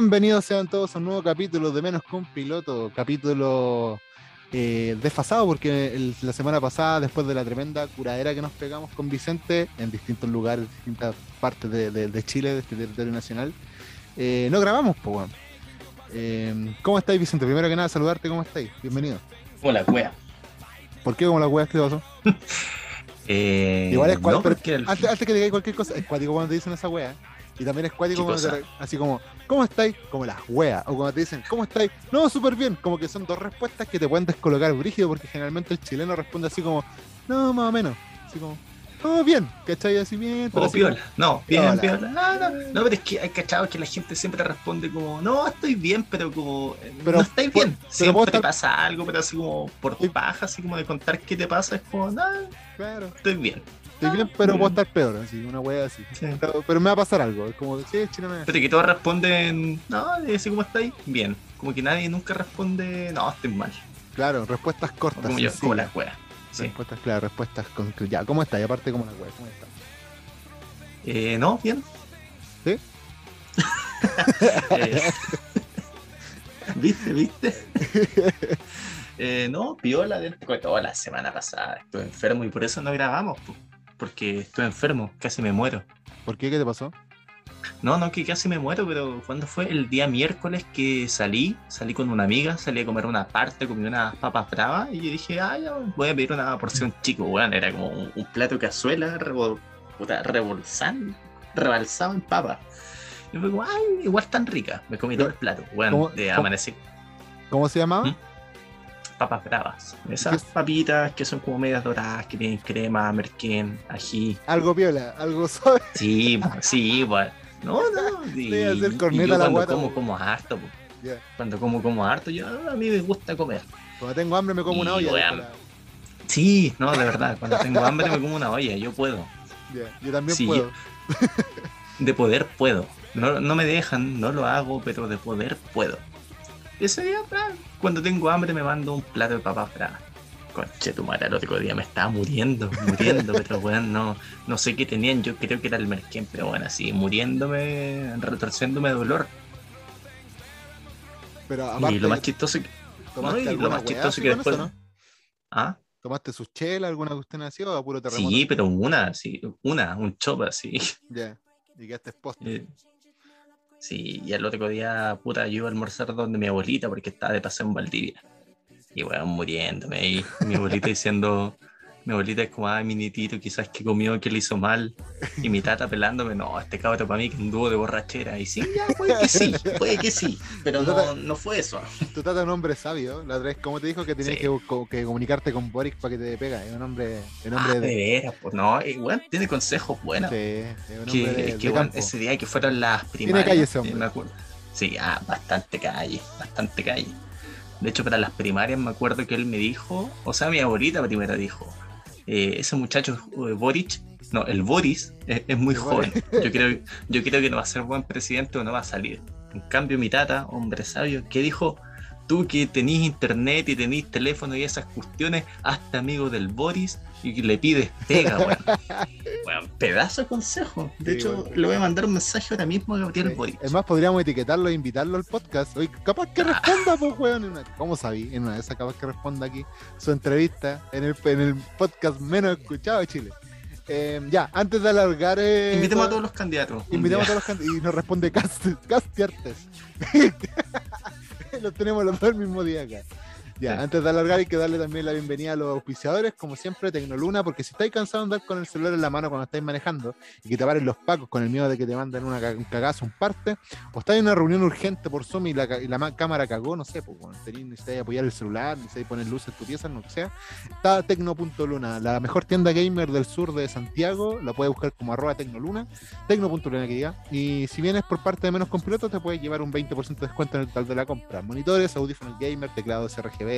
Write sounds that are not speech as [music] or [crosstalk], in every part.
Bienvenidos sean todos a un nuevo capítulo de Menos con Piloto, capítulo eh, desfasado porque el- la semana pasada, después de la tremenda curadera que nos pegamos con Vicente en distintos lugares, distintas partes de, de- de Chile, de este territorio nacional, eh, no grabamos, pues weón. Eh, ¿Cómo estáis, Vicente? Primero que nada, saludarte, ¿cómo estáis? Bienvenido. Hola, wea. ¿Por qué como las weas que te pasó? [laughs] Igual es no, pero el- antes, antes que digáis cualquier cosa, es cuático cuando te dicen esa wea. Y también es cuático re- así como, ¿cómo estáis? Como las weas. O cuando te dicen, ¿cómo estáis? No, súper bien. Como que son dos respuestas que te pueden descolocar brígido porque generalmente el chileno responde así como, no, más o menos. Así como, no, bien. ¿Cachai? Así bien. Pero Oh, así piola. No, bien, Piola. piola. No, no, no, pero es que hay cachado que la gente siempre responde como, no, estoy bien, pero como, eh, Pero no estáis bien. pero Siempre puedo te estar- pasa algo, pero así como por paja, así como de contar qué te pasa, es como, no, como, claro. estoy bien. Estoy bien, pero Mm. puedo estar peor. Así, una wea así. Sí. Pero, pero me va a pasar algo. Es como, sí, Pero que todos responden, no, así como estáis, bien. Como que nadie nunca responde, no, estoy mal. Claro, respuestas cortas. Como yo, como las weas. Sí. Respuestas, claro, respuestas con ya, ¿cómo estás? Y aparte, como la wea, ¿cómo estás? Eh, no, bien. ¿Sí? [laughs] Eh, [laughs] ¿Viste, viste? [laughs] Eh, no, piola después de toda la semana pasada. Estuve enfermo y por eso no grabamos, po, porque estuve enfermo, casi me muero. ¿Por qué? ¿Qué te pasó? No, no, que casi me muero, pero cuando fue el día miércoles que salí, salí con una amiga, salí a comer una parte, comí unas papas bravas y yo dije, ah, ya voy a pedir una porción chico, weón, era como un, un plato de cazuela revol, puta, rebolsán, rebalsado en papas. Y fue como, ay, igual tan rica, me comí todo el plato, weón, ¿Cómo- de amanecí, ¿Cómo se llamaba? ¿Mm? Papas bravas. Esas papitas que son como medias doradas, que tienen crema, merquén, ají. Algo piola, algo suave. Sí, sí, bueno. No, no. [laughs] Y, yo a la cuando guata, como, po. como harto. Cuando como, como harto, yo a mí me gusta comer. Cuando tengo hambre me como una olla. la- Sí, no, de verdad. Cuando tengo hambre me como una olla, yo puedo. Yo también Sí, puedo. De poder puedo. No, no me dejan, no lo hago, pero de poder puedo. Ese día, ah, cuando tengo hambre, me mando un plato de papas bravas. Conche tu madre, el otro día me estaba muriendo, muriendo, [laughs] pero weón, no, no sé qué tenían, yo creo que era el merquén, pero bueno, así, muriéndome, retorciéndome de dolor. Pero aparte, y lo más chistoso que. ¿tomaste no, y lo más chistoso que después. eso, no? Ah, ¿Tomaste sus chelas, alguna cuestión así o a puro terremoto? sí, pero una, sí, una, un chop así. Ya. Y quedaste postre. Eh, Sí, y el otro día, puta, yo iba a almorzar donde mi abuelita porque estaba de paseo en Valdivia. Y weón, muriéndome. Y mi abuelita diciendo, mi abuelita es como, ay, mi nitito, quizás que comió, que le hizo mal. Y mi tata pelándome, no, este cabrón para mí que anduvo de borrachera. Y sí, ya, puede que sí, [laughs] puede que sí. Pero no, no fue eso. Tu tata es un hombre sabio. La otra vez, ¿cómo te dijo que tenías Sí. que, que comunicarte con Boric para que te pega? Es un hombre, un hombre Ah, de de, veras, pues no, y weón, tiene consejos buenos. sí, es un hombre que, de, que, de ese día que fueron las primarias. calle ese eh, me acuerdo. Sí, ah, bastante calle, bastante calle. De hecho, para las primarias me acuerdo que él me dijo, o sea, mi abuelita primero dijo, eh, ese muchacho eh, Boric, no, el Boris es, es muy joven. Yo creo, yo creo que no va a ser buen presidente o no va a salir. En cambio, mi tata, hombre sabio, que dijo, tú que tenés internet y tenés teléfono y esas cuestiones, hazte amigo del Boris y le pides pega, weón. [laughs] Weón, pedazo de consejo. De Sí, hecho, le voy a mandar un mensaje ahora mismo a Gabriel. Boric. Es más, podríamos etiquetarlo e invitarlo al podcast. Oye, capaz que responda, pues, weón. una- ¿Cómo sabí? En una de esas, capaz que responda aquí su entrevista en el, en el podcast menos escuchado de Chile. Eh, ya, antes de alargar. eh, Invitemos a todo- todos los candidatos. Invitemos a todos los candidatos. Y nos responde Cast, Castiartes. los [laughs] tenemos los dos el mismo día acá. Ya, Sí. antes de alargar hay que darle también la bienvenida a los auspiciadores, como siempre, Tecnoluna, porque si estáis cansados de andar con el celular en la mano cuando estáis manejando y que te paren los pacos con el miedo de que te manden una, un cagazo, un parte, o estáis en una reunión urgente por Zoom y la, y cámara cagó, no sé, pues, bueno, tenéis necesitáis apoyar el celular, necesitáis poner luces en tu pieza, no que sea, está Tecno.luna, la mejor tienda gamer del sur de Santiago, la puedes buscar como arroba Tecnoluna, Tecno.luna que diga, y si vienes por parte de menos con pilotos, te puedes llevar un 20% de descuento en el total de la compra. Monitores, audífonos gamer, teclados RGB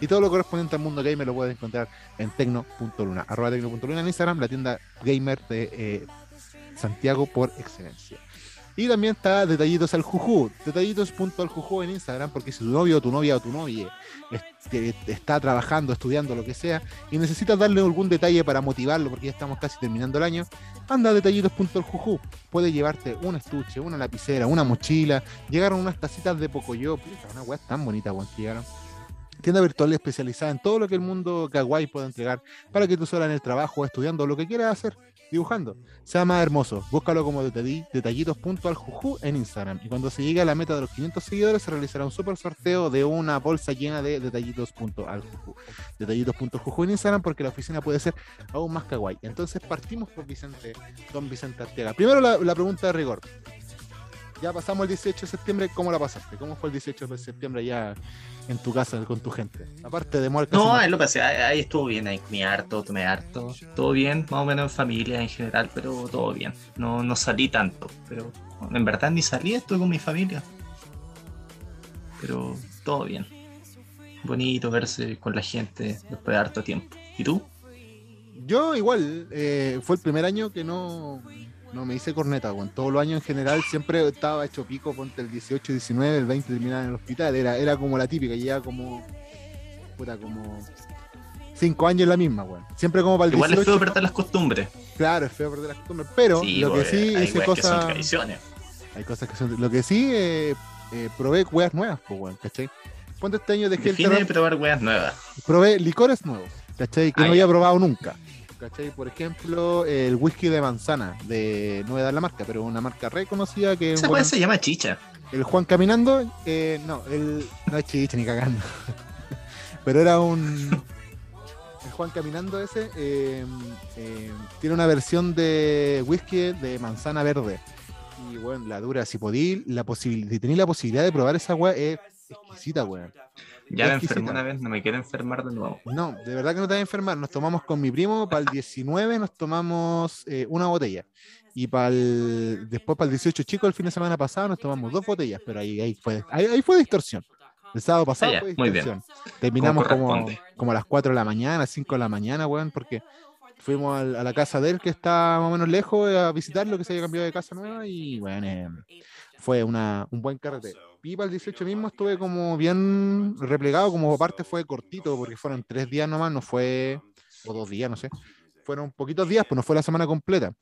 y todo lo correspondiente al mundo gamer lo puedes encontrar en tecno.luna, arroba tecno.luna en Instagram, la tienda gamer de eh, Santiago por excelencia. Y también está Detallitos al Juju, detallitos.aljuju en Instagram, porque si tu novio, tu novia o tu novia este, está trabajando, estudiando, lo que sea, y necesitas darle algún detalle para motivarlo, porque ya estamos casi terminando el año, anda a detallitos.aljuju. Puedes llevarte un estuche, una lapicera, una mochila, llegaron unas tacitas de Pocoyo, una weá tan bonita, weón, que llegaron tienda virtual especializada en todo lo que el mundo kawaii puede entregar para que tú sola en el trabajo, estudiando, lo que quieras hacer, dibujando. Sea más hermoso. Búscalo como detallitos.aljuju en Instagram. Y cuando se llegue a la meta de los 500 seguidores, se realizará un super sorteo de una bolsa llena de detallitos.aljuju. Detallitos.juju en Instagram porque la oficina puede ser aún más kawaii. Entonces partimos por Vicente, don Vicente Arteaga. Primero la pregunta de rigor. Ya pasamos el 18 de septiembre, ¿cómo la pasaste? ¿Cómo fue el 18 de septiembre ya en tu casa con tu gente? Aparte de muerte. No, ahí lo pasé, ahí estuvo bien, ahí comí harto, tomé harto, todo bien, más o menos en familia en general, pero todo bien. No, no salí tanto, pero en verdad ni salí, estuve con mi familia. Pero todo bien. Bonito verse con la gente después de harto tiempo. ¿Y tú? Yo igual, eh, fue el primer año que no, no me hice corneta, weón. Todos los años en general siempre estaba hecho pico, ponte el 18, 19, el 20 terminaba en el hospital. Era, era como la típica, ya como. Puta, como. Cinco años la misma, weón. Siempre como para el Igual es feo perder las costumbres. Claro, es feo perder las costumbres. Pero lo que sí hice cosas. Hay cosas que son. Lo que sí, eh, eh, probé weas nuevas, pues, weón, ¿cachai? Ponte este año dejé Define el de probar weas nuevas. Probé licores nuevos, ¿cachai? Que no había probado nunca. ¿Cachai? Por ejemplo, el whisky de manzana, de no voy a dar la marca, pero una marca reconocida que... Esa se llama chicha. El Juan Caminando, eh, no, el, no es chicha ni cagando. [laughs] pero era un... El Juan Caminando ese eh, eh, tiene una versión de whisky de manzana verde. Y bueno, la dura, si podí, la posibilidad, si tenéis la posibilidad de probar esa weá, es exquisita, weón. Ya me enfermé una vez, no me quiero enfermar de nuevo. No, de verdad que no te vas a enfermar. Nos tomamos con mi primo, para el 19 nos tomamos eh, una botella. Y para el, después para el 18 chico, el fin de semana pasado nos tomamos dos botellas, pero ahí, ahí, fue, ahí, fue distorsión. El sábado pasado ah, fue distorsión. Terminamos como, como a las 4 de la mañana, 5 de la mañana, weón, porque fuimos a, la casa de él, que está más o menos lejos, a visitarlo, que se había cambiado de casa nueva, y bueno, eh, fue una, un buen carretero y para el 18 mismo estuve como bien replegado, como parte fue cortito, porque fueron tres días nomás, no fue, o dos días, no sé. Fueron poquitos días, pues no fue la semana completa.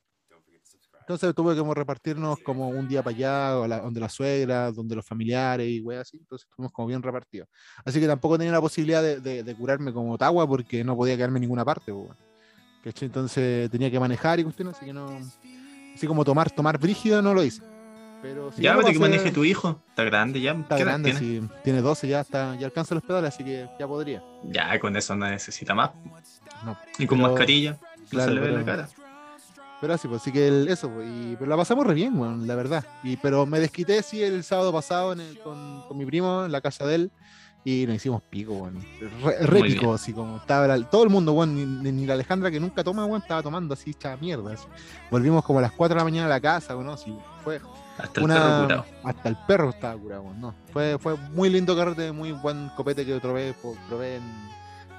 Entonces tuve que repartirnos como un día para allá, donde la suegra, donde los familiares y wey así. Entonces estuvimos como bien repartidos. Así que tampoco tenía la posibilidad de, curarme como Ottawa porque no podía quedarme en ninguna parte. Entonces tenía que manejar y cuestiones, así que no. Así como tomar, tomar brígido no lo hice. Pero ya, pero que maneje tu hijo. Está grande ya. Está grande, tiene? tiene 12, ya está, ya alcanza los pedales, así que ya podría. Ya, con eso no necesita más. y con mascarilla, claro, se le ve la cara. Pero así, pues sí que eso, pues, y, pero la pasamos re bien, bueno, la verdad. Y, pero me desquité, sí, el sábado pasado con, con, mi primo en la casa de él y nos hicimos pico, bueno. Re, pico, así como estaba todo el mundo, bueno, ni, la Alejandra que nunca toma, bueno, estaba tomando así, hecha mierda. Volvimos como a las 4 de la mañana a la casa, bueno, así, fue hasta el perro curado. Hasta el perro estaba curado, no. Fue, fue muy lindo carrete, muy buen copete que probé, probé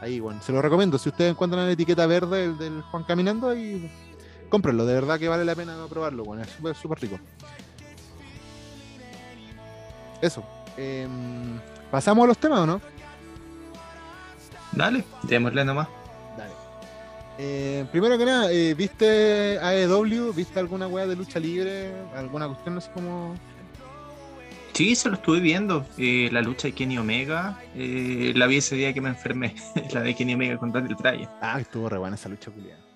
ahí, bueno. Se lo recomiendo. Si ustedes encuentran la etiqueta verde del, Juan Caminando, ahí cómprenlo. De verdad que vale la pena probarlo, bueno. Es súper rico. Eso. Em, ¿Pasamos a los temas o no? Dale, démosle nomás. Eh, primero que nada, eh, ¿viste AEW? ¿Viste alguna weá de lucha libre? ¿Alguna cuestión no sé cómo? Sí, se lo estuve viendo. Eh, la lucha de Kenny Omega. la vi ese día que me enfermé. [laughs] la de Kenny Omega con Daniel Bryan. Ah, estuvo re buena esa lucha, Julián.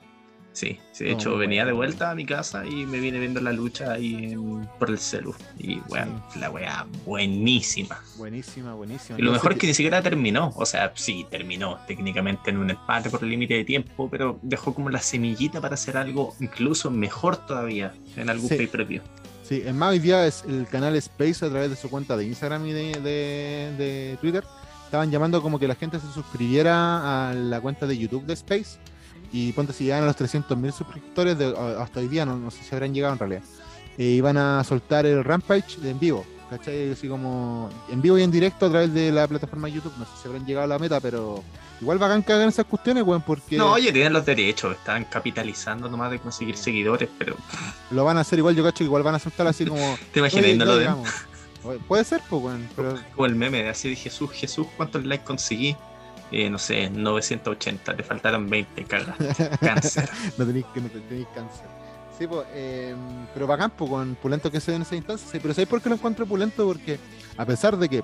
Sí, de hecho venía de vuelta a mi casa y me vine viendo la lucha ahí por el celu. Y bueno, la weá buenísima. Buenísima, buenísima. Y lo mejor es que ni siquiera terminó. O sea, sí, terminó técnicamente en un empate por el límite de tiempo, pero dejó como la semillita para hacer algo incluso mejor todavía en algún pay previo. Sí, en más hoy día es el canal Space a través de su cuenta de Instagram y de, de Twitter. Estaban llamando como que la gente se suscribiera a la cuenta de YouTube de Space y ponte si llegan a los 300.000 suscriptores, de, hasta hoy día, no, sé si habrán llegado en realidad, eh, iban a soltar el Rampage en vivo, ¿cachai? Así como en vivo y en directo a través de la plataforma de YouTube. No sé si habrán llegado a la meta, pero igual bacán que hagan esas cuestiones, weón, porque No, oye, tienen los derechos, están capitalizando nomás de conseguir seguidores, pero lo van a hacer igual, yo cacho que igual van a aceptar así como. [laughs] te imaginas "Oye, no lo den. llegamos". Oye, Puede ser, pues, weón, pero Como el meme de así de Jesús, Jesús, ¿cuántos likes conseguí? Eh, no sé, 980, te faltaron 20, caga. [laughs] Cáncer. no tenéis que no te- tenéis cáncer. Sí, pues, eh, pero bacán, pues, con Pulento que se den esa instancia. Sí, pero ¿sabéis por qué lo encuentro Pulento? Porque a pesar de que,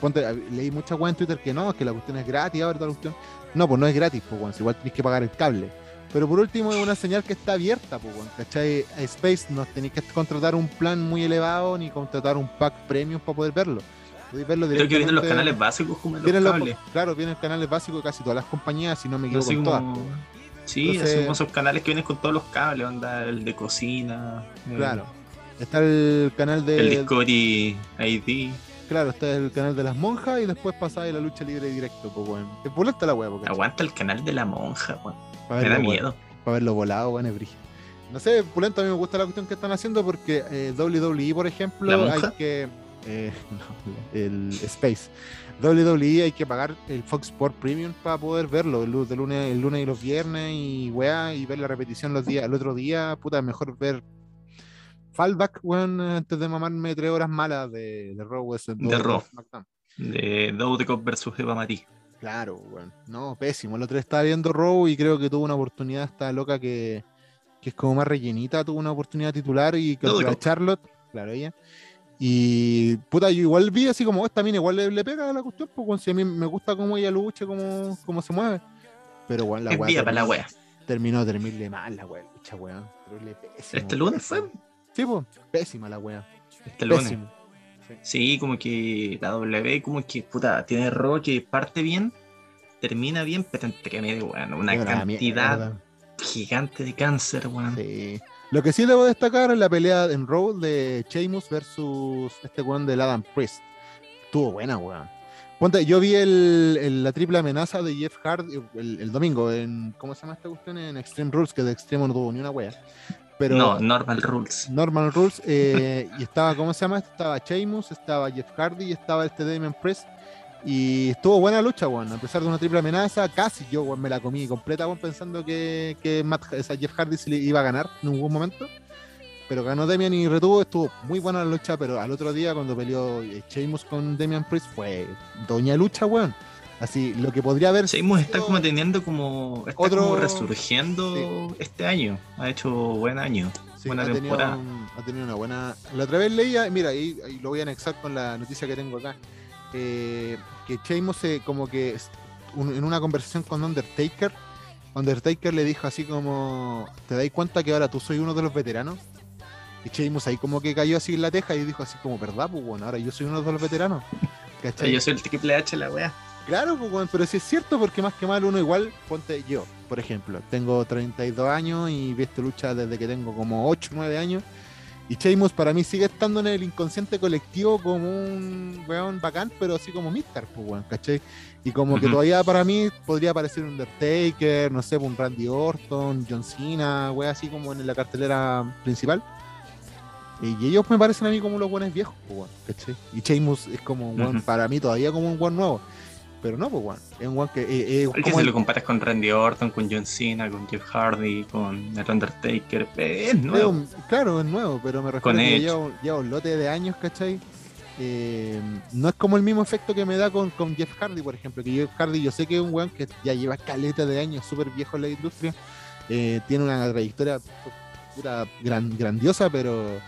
ponte, leí muchas weas en Twitter que no, que la cuestión es gratis, ahora toda la cuestión. No, pues no es gratis, pues, igual tenéis que pagar el cable. Pero por último es una señal que está abierta, pues, ¿cachai? A Space no tenéis que contratar un plan muy elevado ni contratar un pack premium para poder verlo. Podéis verlo Creo que vienen los canales básicos como en los Vienen los- cables. claro, vienen canales básicos de casi todas las compañías, si no me No equivoco, en todas. weón. Sí, Entonces- como esos canales que vienen con todos los cables, onda el de cocina, Claro. Está el canal de. el Discovery ID. Claro, está el canal de las monjas y después pasáis la lucha libre directo, pues weón. Es pulenta la weá, Aguanta el canal de la monja, weón. para Me da miedo. Para verlo volado, weón, es brígido. No sé, pulento a mí me gusta la cuestión que están haciendo porque eh, WWE, por ejemplo, ¿La hay que. Eh, no, [laughs] el Space. WWE hay que pagar el Fox Sport Premium para poder verlo el, de lunes, el lunes y los viernes y weá, y ver la repetición los días, el otro día, puta, mejor ver Fallback, weón, antes de mamarme tres horas malas de, de Raw, De Raw. SmackDown. De Dowdecop versus Eva Marie. Claro, weón. No, pésimo. El otro día estaba viendo Raw y creo que tuvo una oportunidad esta loca que, que es como más rellenita, tuvo una oportunidad titular y contra loco. Charlotte, claro, ella. Y puta, yo igual vi así como esta mina igual le, le pega a la cuestión, pues weón, si a mí me gusta cómo ella lucha, cómo, cómo se mueve. Pero weón, la weá para la terminó- wea. terminó de terminarle mal la weá, lucha weón. Este lunes fue. Sí, pues, pésima la weá. Este lunes. Sí, como que la W, como que puta, tiene Raw que parte bien, termina bien, pero entre medio, weón, una cantidad gigante de cáncer, weón. Sí. Lo que sí debo destacar es la pelea en Raw de Sheamus versus este weón del Adam Priest. Estuvo buena, weón. Ponte, yo vi el, el- la triple amenaza de Jeff Hardy el, el domingo en. ¿Cómo se llama esta cuestión? En Extreme Rules, que de Extremo no tuvo ni una wea. Pero no, Normal Rules. Normal Rules. eh, [laughs] y estaba, ¿cómo se llama? Estaba Sheamus, estaba Jeff Hardy y estaba este Damian Priest. Y estuvo buena lucha, weón. A pesar de una triple amenaza, casi yo, weón, me la comí completa, weón, pensando que, que Matt- o sea, Jeff Hardy se le iba a ganar en algún momento. Pero ganó Damian y retuvo, estuvo muy buena la lucha, pero al otro día cuando peleó eh, Sheamus con Damian Priest fue doña lucha, weón. Así, lo que podría haber Seguimos está como teniendo como. Está Otro- como resurgiendo este año. Ha hecho buen año. Sí, buena ha, tenido temporada. un- ha tenido una buena. La otra vez leía, mira, ahí, ahí lo voy a anexar con la noticia que tengo acá. Eh, que Sheamus se, como que un- en una conversación con Undertaker, Undertaker le dijo así como: ¿Te dais cuenta que ahora tú soy uno de los veteranos? Y Sheamus ahí como que cayó así en la teja y dijo así como, ¿verdad? Pues bueno, ahora yo soy uno de los veteranos. ¿Cachai? Yo soy el triple H la wea. Claro, pues, pero sí es cierto, porque más que mal uno igual, ponte yo, por ejemplo, tengo 32 años y vi esta lucha desde que tengo como 8 9 años. Y Sheamus para mí sigue estando en el inconsciente colectivo como un weón bacán, pero así como Mister, pues weón, ¿cachai? Y como que todavía para mí podría aparecer un Undertaker, no sé, un Randy Orton, John Cena, weón, así como en la cartelera principal. Y ellos me parecen a mí como los buenos viejos, pues, weón, ¿cachai? Y Sheamus es como un weón, para mí todavía como un weón nuevo. Pero no, pues, weón. Es un weón que. eh, eh, el- lo comparas con Randy Orton, con John Cena, con Jeff Hardy, con el Undertaker, es nuevo. claro, es nuevo, pero me refiero Con a que lleva, un- lleva un lote de años, ¿cachai? Eh, no es como el mismo efecto que me da con, con Jeff Hardy, por ejemplo. Que Jeff Hardy, yo sé que es un weón que ya lleva caleta de años, súper viejo en la industria. eh, tiene una trayectoria puta, gran, grandiosa, pero.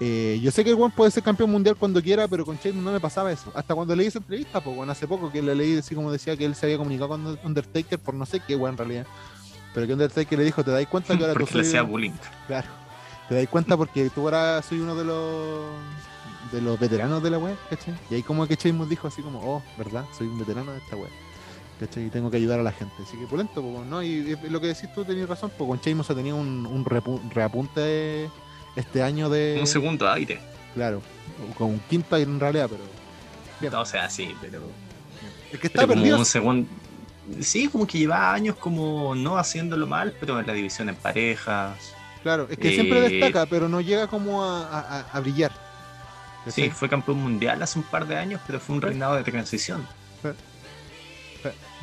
Eh, yo sé que el weón puede ser campeón mundial cuando quiera, pero con Sheamus no me pasaba eso. Hasta cuando leí esa entrevista, pues bueno, hace poco que le leí así como decía que él se había comunicado con Undertaker por no sé qué weón en realidad. Pero que Undertaker le dijo, ¿te das cuenta que ahora tú Porque le soy hacía un- bullying. Claro. Te das cuenta porque tú ahora soy uno de los de los veteranos de la web, ¿cachai? Y ahí como que Sheamus dijo así como, oh, ¿verdad? Soy un veterano de esta web. ¿Cachai? Y tengo que ayudar a la gente. Así que pulento, pues, ¿no? Y, y lo que decís tú tenías razón, pues con Sheamus ha tenido un, un repu- reapunte este año de. Un segundo aire. Claro. Con un quinto en realidad, pero. Bien. O sea, sí, pero. Es que está pero como perdido. un segundo. Sí, como que lleva años como no haciéndolo mal, pero en la división en parejas. Claro, es que siempre Eh, destaca, pero no llega como a, a- a- a brillar. Sí, fue campeón mundial hace un par de años, pero fue un reinado de transición.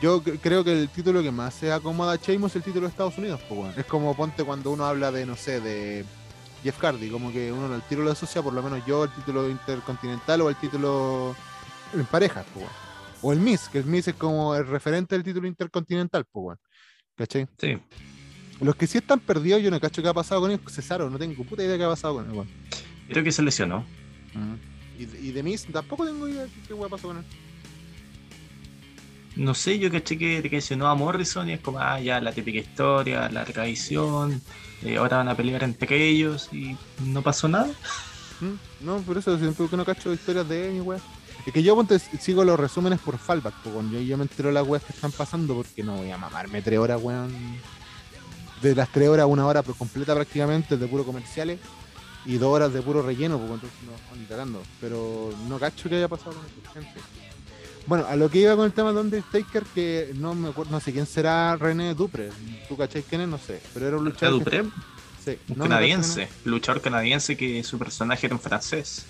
Yo cre- creo que el título que más se acomoda a Sheamus es el título de Estados Unidos. Pues, weón. Es como ponte cuando uno habla de, no sé, de Jeff Hardy, como que uno el título lo asocia, por lo menos yo, el título intercontinental o el título en pareja. Pues, weón. O el Miss, que el Miss es como el referente del título intercontinental. Pues. ¿Cachai? Sí. Los que sí están perdidos, yo no cacho qué ha pasado con ellos. Cesaro, no tengo puta idea qué ha pasado con él. weón. Creo que se lesionó. Y, de- y de Miss tampoco tengo idea qué weá pasó con él. No sé, yo caché que traicionó a Morrison y es como, ah, ya la típica historia, la traición, eh, ahora van a pelear entre ellos y no pasó nada. ¿Mm? No, por eso siempre que no cacho historias de él weá. Es que yo sigo los resúmenes por fallback, weón. yo, me entero las weas que están pasando porque no voy a mamarme tres horas, weón. De las tres horas, una hora completa prácticamente de puro comerciales y dos horas de puro relleno, pues entonces no, ni cagando. Pero no cacho que haya pasado con esta gente. Bueno, a lo que iba con el tema de Undertaker, que no me acuerdo, no sé quién será René Dupre. ¿Tú cachai quién es? No sé. Pero era un Luchador que- Dupré, sí, un no canadiense, luchador canadiense que su personaje era en francés.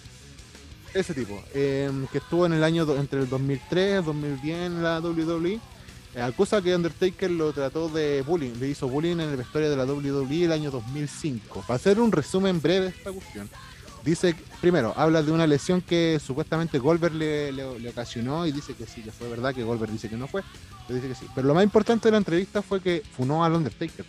Ese tipo, eh, que estuvo en el año do- entre el 2003 y 2010 en la WWE. eh, acusa que Undertaker lo trató de bullying, le hizo bullying en el vestuario de la WWE el año 2005. Para hacer un resumen breve de esta cuestión, dice, primero, habla de una lesión que supuestamente Goldberg le, le- ocasionó y dice que sí, que fue verdad, que Goldberg dice que no fue, pero dice que sí. Pero lo más importante de la entrevista fue que funó al Undertaker,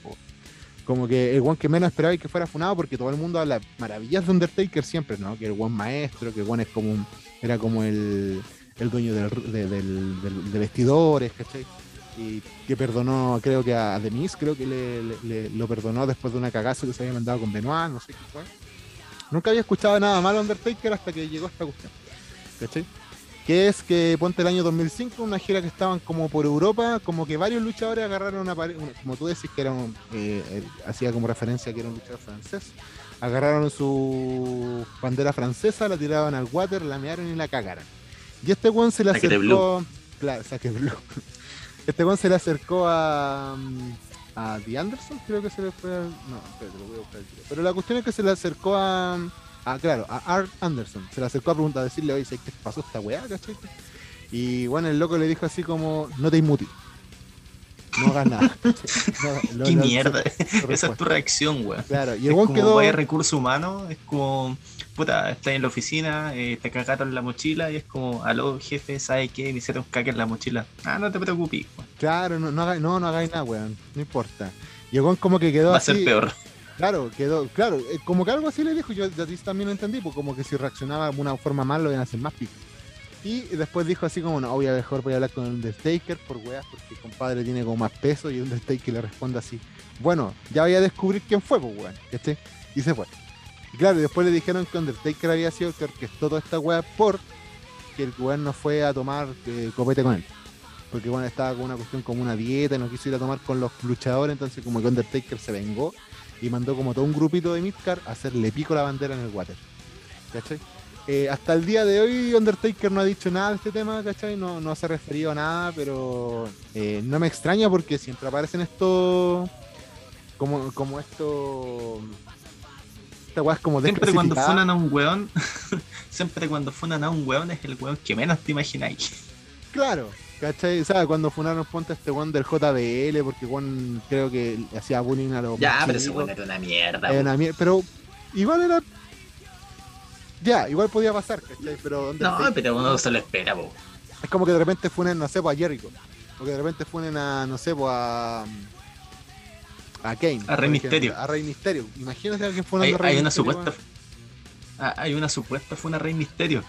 como que el one que menos esperaba y que fuera funado porque todo el mundo habla maravillas de Undertaker siempre, ¿no? Que el one maestro, que el one es como un, era como el, el dueño del, de, del- del- de vestidores, ¿cachai? Y que perdonó, creo que a Miz, creo que le- le- lo perdonó después de una cagazo que se había mandado con Benoit, no sé qué fue. Nunca había escuchado nada malo de Undertaker hasta que llegó esta cuestión, ¿cachai? Que es que ponte el año 2005, una gira que estaban como por Europa, como que varios luchadores agarraron una pared, una- como tú decís que era un, eh, hacía como referencia que era un luchador francés, agarraron su bandera francesa, la tiraban al water, la mearon y la cagaron. Y este one se le acercó, claro, de blue. [laughs] Este one se le acercó a, mm, a The Anderson, creo que se le fue, al- no, espérate, lo voy a buscar. Pero la cuestión es que se le acercó a, a claro, a Art Anderson, se le acercó a preguntar, a decirle, oye, ¿sabes ¿qué pasó esta weá, cachai? Y bueno, el loco le dijo así como, no te inmuti. No hagas nada. No, ¡Qué no, mierda! Esa es tu reacción, weón. Claro, y Es el one como quedó. vaya recurso humano, es como, puta, estás en la oficina, eh, te cagaron la mochila y es como, aló, jefe, ¿sabes qué? Me hicieron caca en la mochila. Ah, no te preocupes, weón. Claro, no, no, hagáis, no, no hagáis nada, weón. No importa. One como que quedó Va a así. ser peor. Claro, quedó, claro, eh, como que algo así le dijo, yo de ti también lo entendí, pues como que si reaccionaba de una forma mal lo iban a hacer más pico. Y después dijo así como, no, voy a mejor voy a hablar con el Undertaker por weas, porque el compadre tiene como más peso y el Undertaker le responde así, bueno, ya voy a descubrir quién fue, pues weón, ¿cachai? Y se fue. Y claro, después le dijeron que Undertaker había sido el que orquestó toda esta wea por que el weón no fue a tomar eh, copete con él. Porque bueno, estaba con una cuestión como una dieta, y no quiso ir a tomar con los luchadores, entonces como que Undertaker se vengó y mandó como todo un grupito de Midcar a hacerle pico la bandera en el water. ¿Cachai? Eh, hasta el día de hoy Undertaker no ha dicho nada de este tema, ¿cachai? No, no se ha referido a nada, pero eh, no me extraña porque siempre aparecen estos como, como esto esta weá es como Siempre cuando funan a un weón, [laughs] siempre cuando funan a un weón es el weón que menos te imagináis. Claro, ¿cachai? ¿Sabes? Cuando funaron ponte a este weón del JBL, porque weón creo que hacía bullying a los Ya, pero ese weón era una mierda, Era una pero igual era. Ya, igual podía pasar, ¿cachai? Pero No, Undertaker- pero uno se lo espera, po. es como que de repente funen, no sé, pues a Jericho. O que de repente funen a, no sé, pues a. A Kane. A Rey Mysterio. A Rey Misterio. Imagínate a alguien funando Hay, a Rey hay una supuesta. Ah, hay una supuesta fue una Rey Misterio.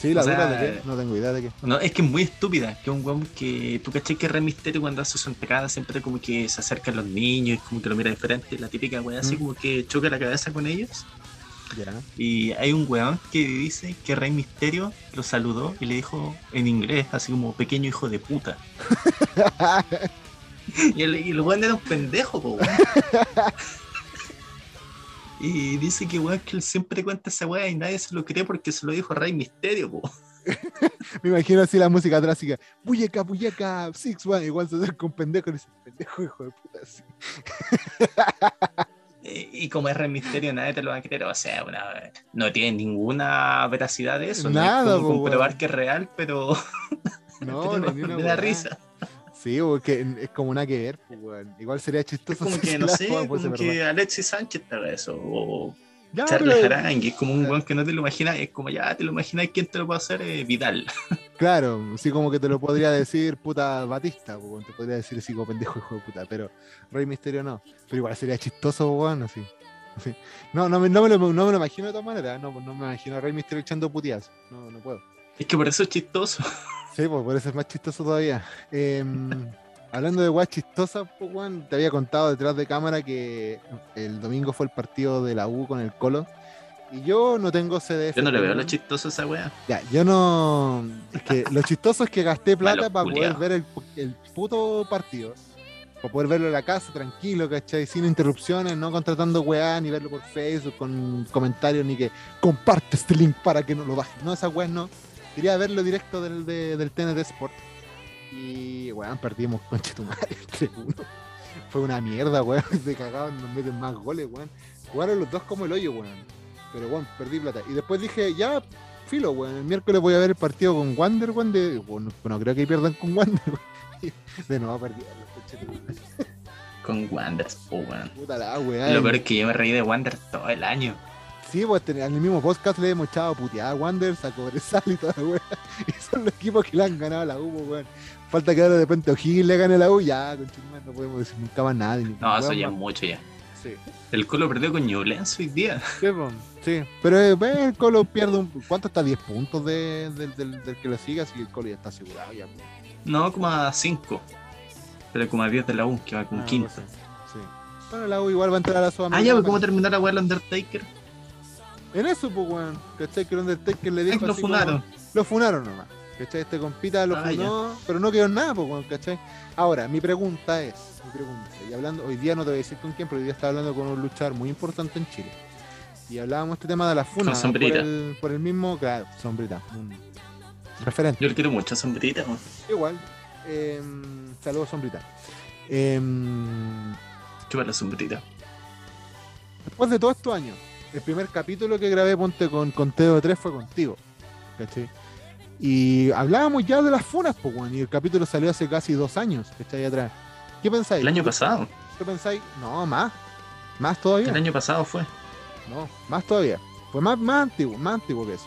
Sí, la o sea, dura de qué. No tengo idea de qué. No, es que es muy estúpida. Que un weón que. Tú caché que Rey Misterio cuando hace su entrada siempre como que se acerca a los niños y como que lo mira diferente. La típica weá así Mm. como que choca la cabeza con ellos. Y hay un weón que dice que Rey Misterio lo saludó y le dijo en inglés, así como pequeño hijo de puta. [laughs] [laughs] Y el, y el weón era un pendejo, po, weón. [laughs] Y dice que weón que él siempre cuenta esa weá y nadie se lo cree porque se lo dijo Rey Misterio, po. [laughs] Me imagino así la música clásica. Buyeca, buyeca, six one. Igual se acerca un pendejo y dice, pendejo, hijo de puta. así. Y como es Rey Misterio, nadie te lo va a creer. O sea, una- no tiene ninguna veracidad de eso. Nada, no es po, como comprobar weón. que es real, pero, No, no, me da risa. Sí, porque es como nada que ver, pues. Igual sería Es chistoso. como [laughs] si que, no sé, fuese como verdad. que Alexis Sánchez haga eso. O Ya, Charles pero- Arangui, es como un weón que no te lo imaginas. Es como ya te lo imaginas, ¿quién te lo puede hacer? Eh, Vidal. [laughs] Claro, sí como que te lo podría decir puta Batista, pues, te podría decir así como pendejo hijo de puta, pero Rey Misterio no. Pero igual sería chistoso, weón, así. así. No, no, me, no, me lo, no me lo imagino de todas maneras, no, no me imagino a Rey Misterio echando puteadas. No, no puedo. Es que por eso es chistoso. [laughs] Sí, pues por eso es más chistoso todavía. Em, [laughs] hablando de weas chistosas, pues, te había contado detrás de cámara que el domingo fue el partido de la U con el Colo. Y yo no tengo CDF. Yo no le veo lo chistoso a esa wea. Ya, yo no. Es que lo chistoso es que gasté [laughs] plata Malo para poder ver el, el puto partido. Para poder verlo en la casa, tranquilo, ¿cachai? Sin interrupciones, no contratando weá, ni verlo por Facebook, con comentarios, ni que comparte este link para que no lo baje. No, esas weas no. Quería verlo directo del, de- del TNT Sport. Y, weón, perdimos con Chetumare 3-1. Fue una mierda, weón. [laughs] Se cagaban, nos meten más goles, weón. Jugaron los dos como el hoyo, weón. Pero, weón, perdí plata. Y después dije, ya, filo, weón. El miércoles voy a ver el partido con Wander, weón. De, bueno, no creo que pierdan con Wander, weón. [laughs] De nuevo perdieron los. Con Wanderers, po, weón. Puta la weón. Lo peor es que yo me reí de Wander todo el año. Sí, pues ten- en el mismo podcast le hemos echado puteada a Wander, a Cobresal y toda la weá. [laughs] Y son los equipos que le han ganado a la U, pues, weón. Falta que ahora de repente O'Higgins le gane a la U, ya, con no podemos decir nunca más nada. ni- No, eso ya es mucho ya. Sí, El Colo perdió con Ñublense hoy día. sí, pues, sí. Pero eh, el Colo pierde un. ¿Cuánto está? 10 puntos de- del, del- del que lo siga, así que el Colo ya está asegurado ya. pues. No, como a 5. Pero como a 10 de la U, que va con Ah, quinto. pues, sí, sí. Bueno, la U igual va a entrar a la Ah, ya, ¿cómo terminó la weá del Undertaker? En eso, pues, weón. ¿Cachai? Que Undertaker le dijo. Lo así como- funaron. Lo funaron nomás. ¿Cachai? Este compita lo Ah, funó, pero no quedó en nada, pues, weón, ¿cachai? Ahora, mi pregunta es, mi pregunta, y hablando, hoy día no te voy a decir con quién, pero hoy día estaba hablando con un luchador muy importante en Chile. Y hablábamos este tema de la funa. Con por sombrita. el, por el mismo, claro, sombrita. Un referente. Yo le quiero mucho a sombrita. weón. Igual. em, saludos, sombrita. Em, Chupa la sombrita. después de todos estos años, el primer capítulo que grabé, ponte con, con Teo 3 fue contigo. ¿Cachai? Y hablábamos ya de las funas, pues, y el capítulo salió hace casi dos años, ¿cachai? Atrás. ¿Qué pensáis? El año ¿Qué- pasado. ¿Qué pensáis? No, más. Más todavía. El año pasado fue. No, más todavía. Fue más, más antiguo, más antiguo que eso.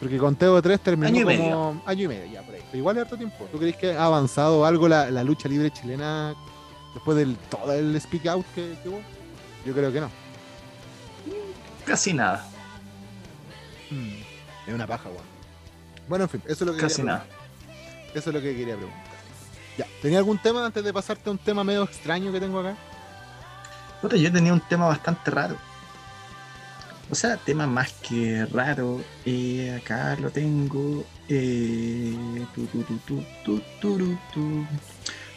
Porque con Teo 3 terminó Año como año y medio, ya por ahí. Pero igual es harto tiempo. ¿Tú crees que ha avanzado algo la, la lucha libre chilena después del todo el speak out que, que hubo? Yo creo que no. Casi nada. Mm, Es una paja, weón. Bueno, en fin, eso es lo que Casi nada. Eso es lo que quería preguntar. Ya, ¿tenía algún tema antes de pasarte a un tema medio extraño que tengo acá? Puta, yo tenía un tema bastante raro. O sea, tema más que raro. eh, acá lo tengo. Eh, tu, tu, tu, tu, tu, turu, tu.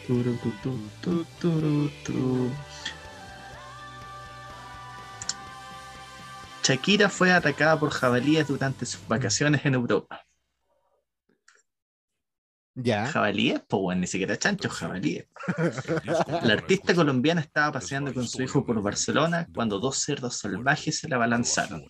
Turu, tu, tu, tu, turu, tu. Shakira fue atacada por jabalíes durante sus vacaciones en Europa. Ya. ¿Jabalíes? Pues bueno, ni siquiera chanchos, jabalíes. La artista colombiana estaba paseando con su hijo por Barcelona cuando dos cerdos salvajes se la abalanzaron.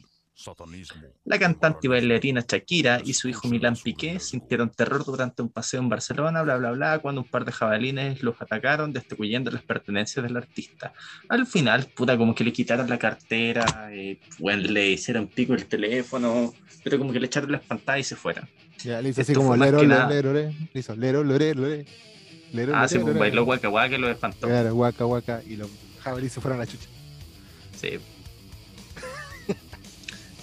La cantante y bailarina Shakira y su hijo Milán Piqué sintieron terror durante un paseo en Barcelona, bla, bla, bla, cuando un par de jabalines los atacaron, destruyendo las pertenencias del artista. Al final, puta, como que le quitaron la cartera, eh, bueno, le hicieron pico el teléfono, pero como que le echaron las pantallas y se fueron. Ya, le hizo así Esto como fue más lero, lero, lero, lero. Le hizo lero, lore, lore. Lero, Ah, sí, pues bailó guaca guaca y lo espantó. Claro, guaca, guaca. Y los jabalíes se fueron a la chucha. Sí.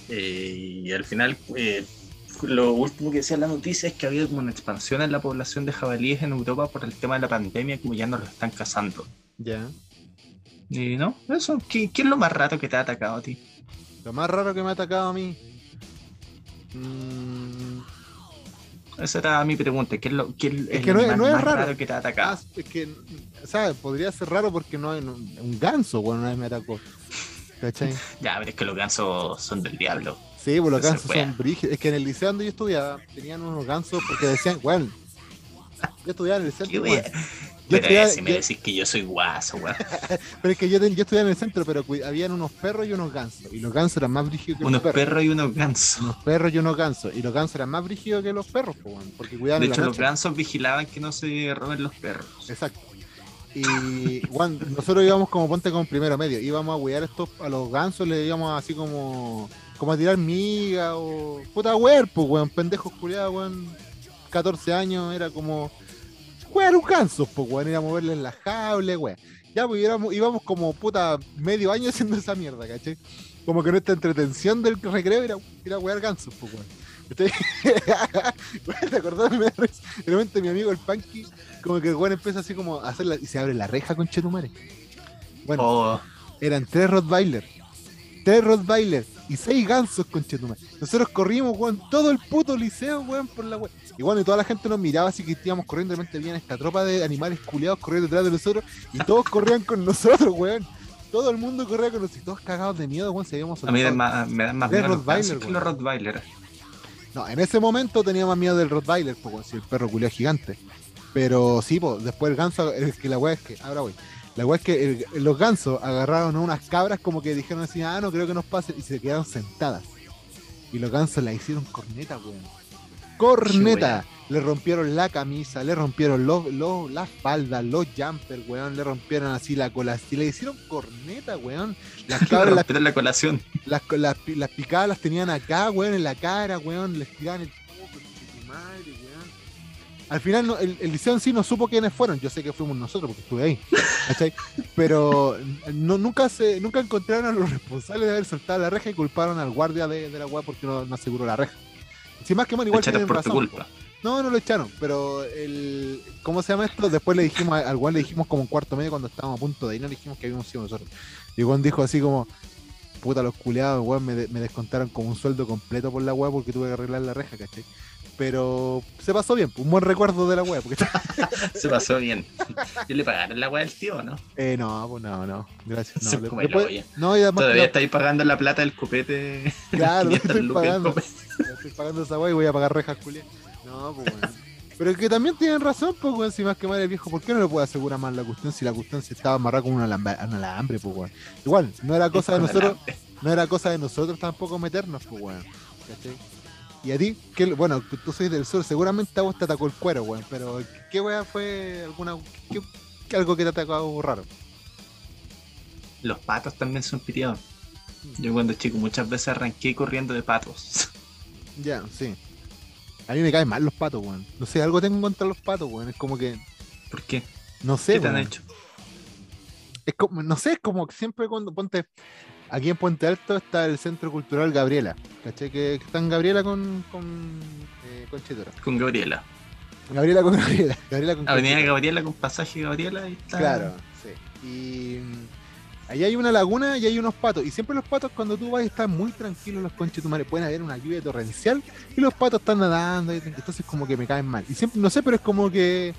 Eh, y al final, eh, lo último que decía la noticia es que había como una expansión en la población de jabalíes en Europa por el tema de la pandemia, como ya no los están cazando. Ya. Y no, eso, ¿qué, qué es lo más raro que te ha atacado a ti? Lo más raro que me ha atacado a mí. Mm, Esa era mi pregunta, ¿qué es lo qué es que no es- más, no es más raro. que te ha atacado? ah, es que, ¿sabes? Podría ser raro porque no hay no- un ganso, bueno, una vez me atacó. ¿Cachai? [laughs] Ya, pero es que los gansos son del diablo. Sí, pues los gansos son brígidos. Es que en el liceo donde yo estudiaba tenían unos gansos porque decían, bueno, yo estudiaba en el ¿Qué centro. Yo Pero estudiaba- si me yo- decís que yo soy guaso, weón. [laughs] pero es que yo, yo estudiaba en el centro, pero habían unos perros y unos gansos. Y los gansos eran más brígidos que Unos los perros. perros y unos gansos. Unos perros y unos gansos. Y los gansos eran más brígidos que los perros, po, weón, porque cuidaban De hecho, los gansos vigilaban que no se roben los perros. Exacto. Y weón, nosotros íbamos como ponte con primero medio, íbamos a huear estos a los gansos, le íbamos así como como a tirar miga o puta huear, pues weón, pendejos culiados, weón, 14 años, era como huear un ganso, pues weón, ir a moverle en la jaula, weón. Ya, pues íbamos, como puta medio año haciendo esa mierda, ¿cachai? Como que nuestra entretención del recreo era ir a huear gansos, pues weón. [laughs] ¿Te acordás? Me. De repente mi amigo el Panky como que el empieza así como a hacer la, y se abre la reja con Chetumare. Bueno, Oh, eran tres Rottweiler, tres Rottweiler y seis gansos con Chetumare. Nosotros corrimos, weón, todo el puto liceo, weón, por la weón. Y bueno, y toda la gente nos miraba así que íbamos corriendo, de repente veían esta tropa de animales culiados corriendo detrás de nosotros y todos corrían con nosotros, weón. Todo el mundo corría con nosotros y todos cagados de miedo, weón, se habíamos a mí me, dan más- me dan más De miedo Rottweiler, los Rottweiler. No, en ese momento tenía más miedo del Rottweiler, pues, si el perro culiado gigante. Pero sí, después el ganso, es que la weá es que, ahora voy. La weá es que los gansos agarraron a unas cabras como que dijeron así, ah, no creo que nos pase, y se quedaron sentadas. Y los gansos la hicieron corneta, weón. Corneta. Le rompieron la camisa, le rompieron los, los, las faldas, los jumpers, weón. Le rompieron así la cola. Y le hicieron corneta, weón. Las cabras, las la colación. las, las, las picadas las tenían acá, weón, en la cara, weón, les tiraban el madre, weón. Al final no- el, el liceo en sí no supo quiénes fueron, yo sé que fuimos nosotros porque estuve ahí, ¿cachai? Pero no, nunca se, nunca encontraron a los responsables de haber soltado la reja y culparon al guardia de, de la weá porque no, no aseguró la reja. Si más que mal, igual tienen por tu razón. No, no lo echaron, pero el. ¿Cómo se llama esto? Después le dijimos, al Juan le dijimos como un cuarto medio cuando estábamos a punto de ir, no le dijimos que habíamos sido nosotros. Y Juan dijo así como, puta los culeados, weón, me, de- me descontaron como un sueldo completo por la weá porque tuve que arreglar la reja, ¿cachai? Pero se pasó bien, un buen recuerdo de la weá, porque [laughs] Se pasó bien. Yo le pagaron la weá del tío, ¿no? eh, no, pues no, no, gracias. No, y además Todavía estáis pagando la plata del copete. claro, [laughs] 500 estoy pagando, estoy pagando esa weá y voy a pagar rejas, culiadas. No, pues bueno. Pero que también tienen razón, pues, weón, si más que mal el viejo, ¿por qué no le puede asegurar más la cuestión si la cuestión se estaba amarrada con un alambre, pues, weón? Igual, no era cosa de nosotros, no era cosa de nosotros tampoco meternos, pues, weón. ¿Cachai? Y a ti, ¿qué, bueno, tú, sois del sur, seguramente a vos te atacó el cuero, weón, pero ¿qué weá fue alguna, qué- qué- algo que te atacó raro? Los patos también son piteados. Yo cuando chico muchas veces arranqué corriendo de patos. [laughs] Ya, sí. A mí me caen mal los patos, weón. No sé, algo tengo contra los patos, weón. Es como que, ¿Por qué? no sé, ¿Qué te han hecho? es como, no sé, es como que siempre cuando ponte aquí en Puente Alto está el Centro Cultural Gabriela, ¿cachai? Que, que está en Gabriela con con, eh, con Chetora. Con Gabriela. Gabriela con Gabriela, Gabriela con Avenida. Gabriela con pasaje Gabriela y está. Claro, sí. Y mm, ahí hay una laguna y hay unos patos. Y siempre los patos cuando tú vas están muy tranquilos los conchetumares. Pueden haber una lluvia torrencial y los patos están nadando. y entonces como que me caen mal. Y siempre, no sé, pero es como que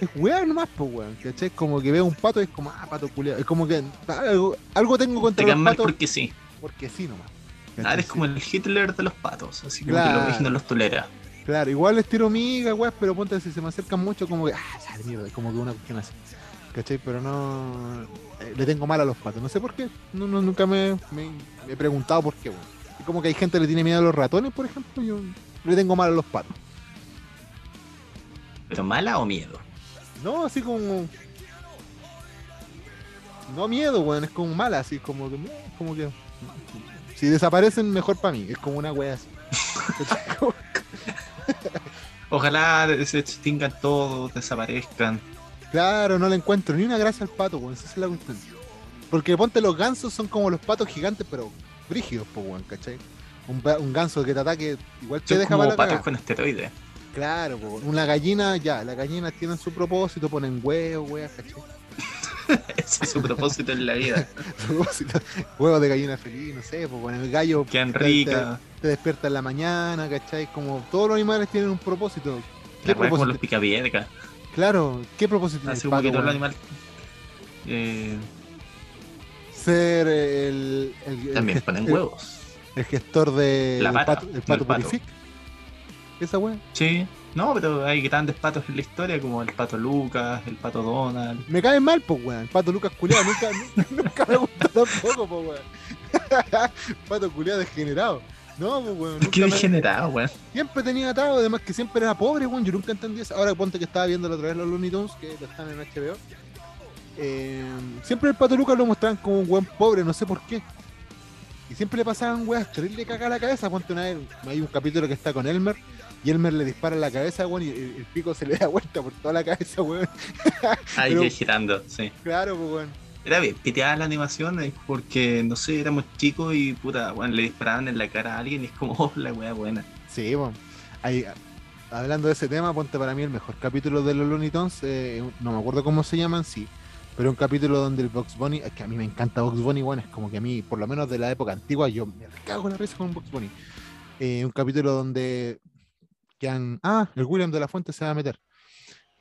es weón nomás, pues weón. ¿Cachai? Como que veo un pato y es como, ah, pato culiado. Es como que algo, algo tengo Te contra quedan los mal patos porque sí. porque sí nomás. Ah, eres Sí. como el Hitler de los patos. Así como que Claro. lo ves y no los tolera. Claro, igual les tiro miga, weón, pero ponte si se me acercan mucho, como que, ah, sale mierda, es como que una cuestión así. ¿Cachai? Pero no. eh, le tengo mal a los patos, no sé por qué. No, no, nunca me, me- me he preguntado por qué, weón. Es como que hay gente que le tiene miedo a los ratones, por ejemplo, yo le tengo mal a los patos. ¿Pero mala o miedo? No, así como. No miedo, weón, es como mala, así como que. eh, como que si desaparecen, mejor para mí. Es como una wea así. [laughs] Ojalá se extingan todos, desaparezcan. Claro, no le encuentro ni una gracia al pato, weón. Esa es la cuestión. Porque ponte los gansos son como los patos gigantes, pero brígidos, pues, weón, ¿cachai? Un, un ganso que te ataque igual te deja como patos con esteroides. Claro, una gallina, ya, las gallinas tienen su propósito, ponen huevos, weón, ¿cachai? [laughs] Ese es su propósito en la vida. [laughs] Propósito, Huevos de gallina feliz, no sé, pues, bueno, el gallo Quedan te- te- despierta en la mañana, ¿cachai? Como todos los animales tienen un propósito. ¿Qué La weá como propósito? los picapiedras. Claro, ¿qué propósito tiene Así como que pato, todo el weón? animal. eh, Ser el, el- el también ponen huevos. El gestor de La el pata, pato, el pato pato. Esa weá. Sí, No, pero hay grandes patos en la historia, como el pato Lucas, el pato Donald. Me caen mal, pues, weón. El pato Lucas culiado nunca, [laughs] nunca me gustó tampoco, pues, weón. [laughs] pato culiado degenerado. No, pues, weón. Qué nunca me- degenerado, weón. Siempre tenía atado, además que siempre era pobre, weón. Yo nunca entendí eso. Ahora ponte que estaba viendo la otra vez los Looney Tunes, que lo están en HBO. Eh, siempre el pato Lucas lo mostraban como un weón pobre, no sé por qué. Y siempre le pasaban weas terrible cagar a la cabeza. Ponte una vez, hay un capítulo que está con Elmer. Y Elmer le dispara en la cabeza, weón, y el, el pico se le da vuelta por toda la cabeza, weón. [laughs] Ahí Pero- girando, sí. Claro, pues, weón. Era bien piteada la animación eh, porque, no sé, éramos chicos y puta, weón, le disparaban en la cara a alguien y es como, [laughs] oh, la wea buena. Sí, weón. Ahí, hablando de ese tema, ponte para mí el mejor capítulo de los Looney Tunes. eh, no me acuerdo cómo se llaman, sí. Pero un capítulo donde el Box Bunny, es que a mí me encanta Box Bunny, bueno, es como que a mí, por lo menos de la época antigua, yo me cago en la risa con Box Bunny. Eh, un capítulo donde Ah, el William de la Fuente se va a meter.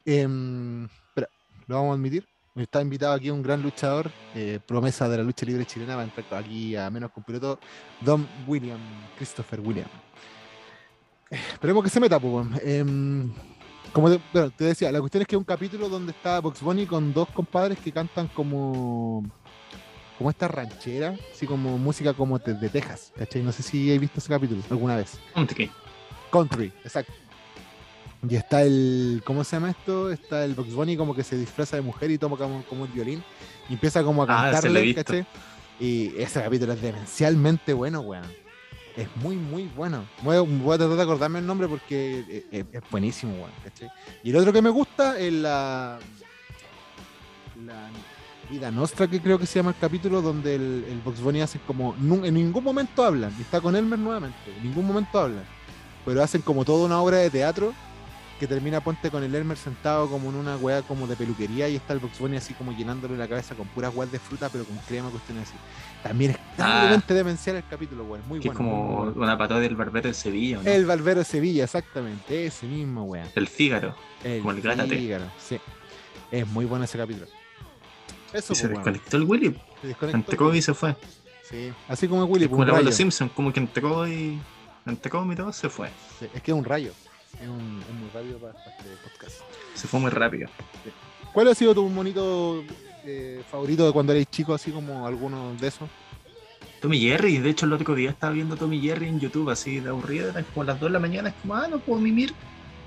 Em, espera, lo vamos a admitir. Está invitado aquí un gran luchador, eh, promesa de la lucha libre chilena, va a entrar aquí a menos piloto, Don William, Christopher William. Eh, Esperemos que se meta, pues. Em, como te, decía, la cuestión es que es un capítulo donde está Box Bunny con dos compadres que cantan como como esta ranchera, así como música como de, de Texas. No sé si he visto ese capítulo alguna vez. Tiqui. Country, exacto. Y está el, ¿cómo se llama esto? Está el Box Bunny como que se disfraza de mujer y toma como, como el violín y empieza como a Ah, cantarle. ¿cachai? Y ese capítulo es demencialmente bueno, weón. Es muy, muy bueno. Voy a, voy a tratar de acordarme el nombre porque es, es- es buenísimo, weón, ¿cachai? Y el otro que me gusta es la... La Vida Nostra, que creo que se llama el capítulo, donde el, el Box Bunny hace como... En ningún momento hablan, y está con Elmer nuevamente, en ningún momento hablan pero hacen como toda una obra de teatro que termina ponte con el Elmer sentado como en una weá como de peluquería y está el Box Bunny así como llenándole la cabeza con puras weas de fruta pero con crema, cuestiones así. También es terriblemente demencial el capítulo, weón. Muy Que bueno. es como muy bueno. una patada del barbero de Sevilla, ¿o ¿no? El Barbero de Sevilla, exactamente. Ese mismo, weón. El Fígaro. El Como el. Fígaro, sí. Es muy bueno ese capítulo. Eso, Y se pues, desconectó el Willy. Se desconectó. Entró y se fue. Sí. Así como el Willy, Es como de rayo. los Simpsons, como que entró y. Entró y todo se fue. Sí, Es que es un rayo. Es, un, es muy rápido para, para este podcast. Se fue muy rápido. ¿Cuál ha sido tu monito eh, favorito de cuando eres chico, así como alguno de esos? Tommy Jerry, de hecho el otro día estaba viendo Tommy Jerry en YouTube así de aburrido, eran como las 2 de la mañana, es como, ah, no puedo mimir.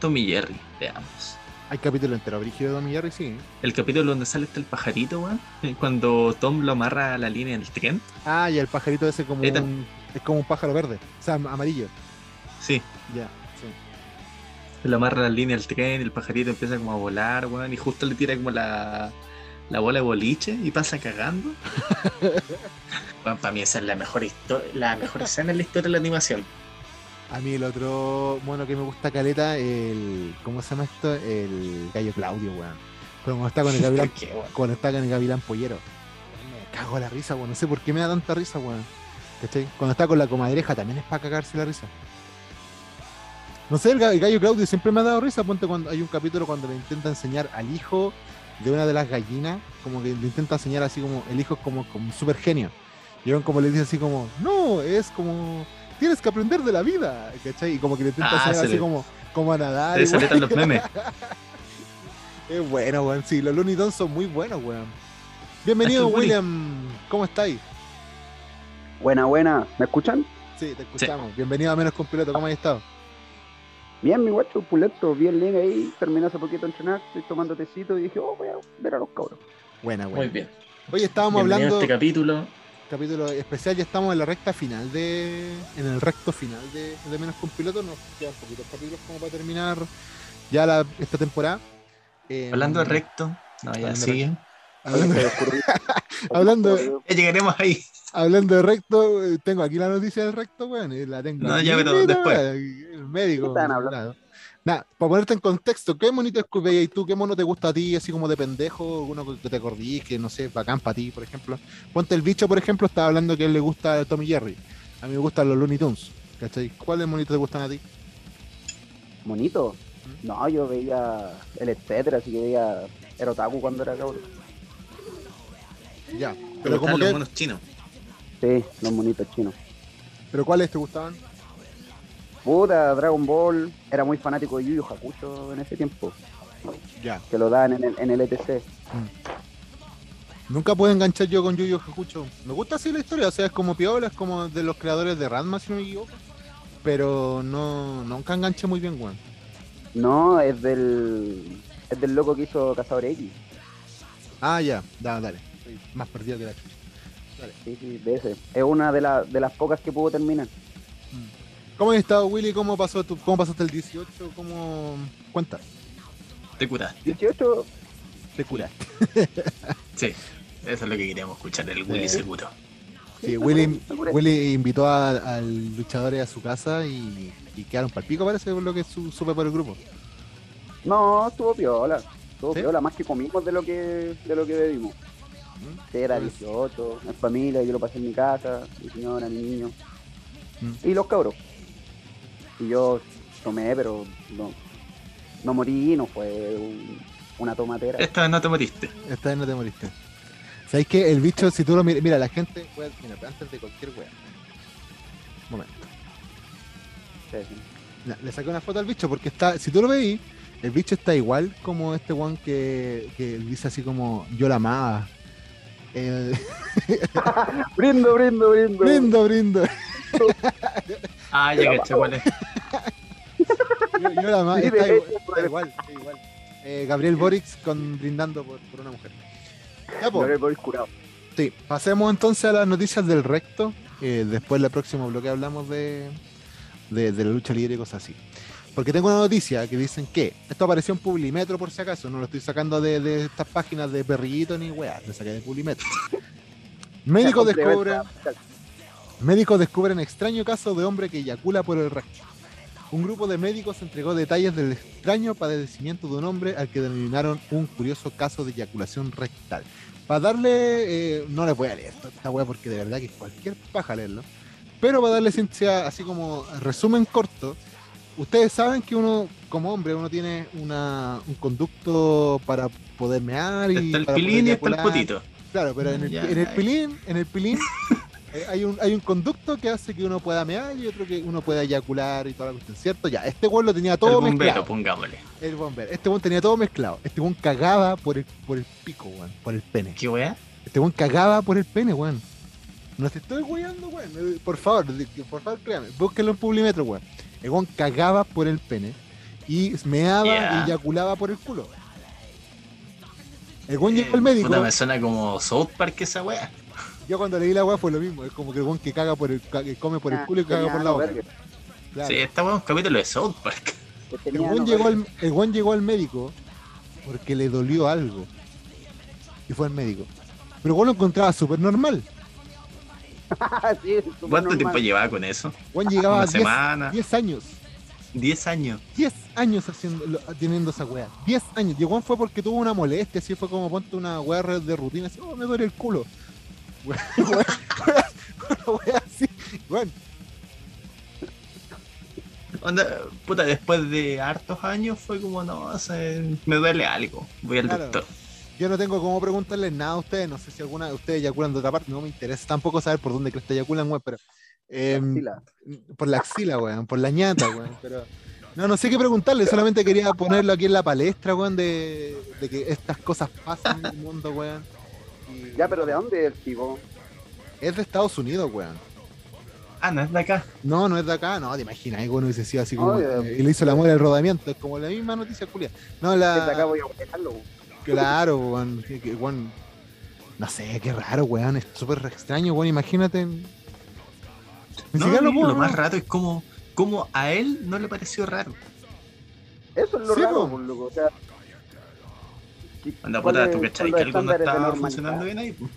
Tommy Jerry, veamos. Hay capítulo entero, Brígido de Tommy Jerry, sí. El capítulo donde sale este el pajarito, weón, eh, [laughs] cuando Tom lo amarra a la línea del tren. Ah, y el pajarito ese como un, es como un pájaro verde, o sea, amarillo. Sí, Ya, sí. lo amarra la línea del tren, el pajarito empieza como a volar, weón, y justo le tira como la, la bola de boliche y pasa cagando. [laughs] Bueno, para mí esa es la mejor, la mejor escena en la historia de la animación. A mí el otro mono que me gusta caleta, el. ¿Cómo se llama esto? El gallo Claudio, weón. Cuando está con el [laughs] gavilán, ¿Por qué, cuando está con el gavilán pollero. Me cago la risa, weón. No sé por qué me da tanta risa, weón. ¿Cachai? Cuando está con la comadreja también es para cagarse la risa. No sé, el, ga- el gallo Claudio siempre me ha dado risa. Ponte cuando hay un capítulo cuando le intenta enseñar al hijo de una de las gallinas, como que le intenta enseñar así como el hijo es como, como un super genio. Y él como le dice así como, no, es como, tienes que aprender de la vida, ¿cachai? Y como que le intenta Ah, enseñar se así le- como, como a nadar. Weón. letra los memes. [laughs] Es bueno, weón. Sí, los Looney Tunes son muy buenos, weón. Bienvenido, Willy. William. ¿Cómo estáis? Buena, buena. ¿Me escuchan? Sí, te escuchamos. Bienvenido a Menos con Piloto. ¿Cómo has estado? Bien, mi guacho, pulento, bien link ahí. Terminé hace poquito de entrenar, estoy tomando tecito y dije, oh, voy a ver a los cabros. Buena, Muy weón. bien. Hoy estábamos Bienvenido hablando, a este capítulo. capítulo especial, ya estamos en la recta final de. En el recto final de, de Menos con Piloto. Nos quedan poquitos capítulos como para terminar ya la, esta temporada. Eh, Hablando de recto. No, ya Hablando de sigue. Hablando, hablando, [laughs] Ya llegaremos ahí. Hablando de recto, eh, tengo aquí la noticia del recto, weón. y La tengo No, aquí, ya, pero mira, después. El médico. ¿Qué estaban hablando? nada. Para ponerte en contexto, ¿qué monito veías tú? ¿Qué mono te gusta a ti, así como de pendejo? Uno que te acordís, que no sé, bacán para ti, por ejemplo. Ponte el bicho, por ejemplo, estaba hablando que a él le gusta Tommy Jerry. A mí me gustan los Looney Tunes. ¿Cachai? ¿Cuáles monitos te gustan a ti? Monito. No, yo veía el etcétera, así que veía era otaku cuando era cabrón. Ya. Pero como los monos chinos. Sí, los monitos chinos. pero ¿cuáles te gustaban? Puta, Dragon Ball. Era muy fanático de Yu Yu Hakusho en ese tiempo. Ya. Que lo daban en el, en el E ETC. Nunca puedo enganchar yo con Yu Yu Hakucho. Me gusta así la historia, o sea, es como piola, es como de los creadores de Ranma, si no me equivoco. Pero no, nunca enganché muy bien, weón. No, es del. Es del loco que hizo Cazador X. Ah, ya, da, dale. Estoy más perdido que la chucha. Sí, sí, de ese. Es una de, la- de las pocas que pudo terminar. ¿Cómo has estado, Willy? ¿Cómo pasó tu, cómo pasaste el 18? ¿Cómo cuenta? Te curaste. 18, Te curaste. [laughs] Sí, eso es lo que queríamos escuchar, el Willy seguro. Sí, Willy. Willy invitó a- al luchador a su casa y, y quedaron para pico, parece, por lo que su- supe por el grupo. No, estuvo piola. Estuvo ¿Sí? piola, más que comimos de lo que, de lo que bebimos. Era Pues- 18, en familia, yo lo pasé en mi casa, mi señora, mi niño. Mm. Y los cabros. Y yo tomé, pero no, no morí, no fue un- una tomatera. Esta vez no te moriste. Esta vez no te moriste. ¿Sabes qué? El bicho, si tú lo miras, mira, la gente, mira, antes de cualquier weón. Momento. Sí, sí. Le saqué una foto al bicho porque está, si tú lo veis, el bicho está igual como este one que, que dice así como yo la amaba. Eh, [laughs] Brindo, brindo, brindo. brindo, brindo. Ah, ya caché cuál es. [laughs] Yo, yo la amaba. Sí, Está igual, está igual, está igual. Eh, Gabriel Boric con brindando por, por una mujer. Ya, po. Yo era el Boris curado. Sí, pasemos entonces a las noticias del recto. Eh, después, el próximo bloque, hablamos de, de, de la lucha libre y cosas así. Porque tengo una noticia que dicen que esto apareció en Publimetro, por si acaso. No lo estoy sacando de, de estas páginas de perrillito ni weá, lo saqué de Publimetro. [laughs] Complementa. descubren, médicos descubren extraño caso de hombre que eyacula por el recto. Un grupo de médicos entregó detalles del extraño padecimiento de un hombre al que denominaron un curioso caso de eyaculación rectal. Para darle, eh, no les voy a leer esta weá porque de verdad que cualquier paja leerlo. Pero para darle ciencia, así como resumen corto, ustedes saben que uno, como hombre, uno tiene una, un conducto para poder mear y. Está el para pilín y está el potito. Claro, pero en el, Ya, en el ya. pilín, en el pilín [laughs] eh, hay, un, hay un conducto que hace que uno pueda mear y otro que uno pueda eyacular y toda la cuestión, ¿cierto? Ya, este weón lo tenía El todo bombero, mezclado. pongámosle. El bombero. Este weón tenía todo mezclado. Este weón cagaba por el, por el pico, weón, por el pene. ¿Qué weá? Este weón cagaba por el pene, weón. No te estoy weyando, weón. Eh, Por favor, por favor, créame. Búsquenlo en Publimetro, weón. El weón cagaba por el pene y meaba Yeah. y eyaculaba por el culo. El weón llegó al médico. Puta, me suena como South Park esa weá. [laughs] Yo cuando leí la weá fue lo mismo. Es como que el weón que caga por el, que come por el Ah, culo y caga por la boca. Claro. Sí, esta weá es un capítulo de South Park. El weón llegó, al, el weón llegó al médico porque le dolió algo. Y fue al médico. Pero el weón lo encontraba súper normal. [laughs] Sí, ¿Cuánto normal. tiempo llevaba con eso? Juan llegaba Una 10, semana. 10 años. 10 años. 10 años haciendo, lo- teniendo esa weá. 10 años. Y weón fue porque tuvo una molestia, así fue como ponte una weá de rutina, así, oh, me duele el culo. [laughs] Weá, weá, weá así. Weón, Onda, puta, después de hartos años fue como, no, sé, me duele algo. Voy al Claro. doctor. Yo no tengo cómo preguntarles nada a ustedes. No sé si alguna de ustedes eyaculan de otra parte. No me interesa tampoco saber por dónde crees que eyaculan, weón, pero. em, Axila. por la axila, weón, por la ñata, weón. Pero. No, no sé qué preguntarle, solamente quería ponerlo aquí en la palestra, weón, de, de que estas cosas pasan en el mundo, weón. Y Ya, pero ¿de dónde es el tipo? Es de Estados Unidos, weón. Ah, no es de acá. No, no es de acá, no, te imaginas, weón, hubiese sido así como. Eh, y le hizo la muela el rodamiento, es como la misma noticia, Julia. No, Desde acá la. voy a buscarlo. Claro, weón, weón, No sé, qué raro, weón, es súper extraño, weón, imagínate. Ni No, siquiera lo puedo. lo más raro es como, como a él no le pareció raro. Eso es lo Sí, raro, po. por loco. O sea, ¿qué- Anda, puta, tú cachai que algo no estaba funcionando bien ahí. po?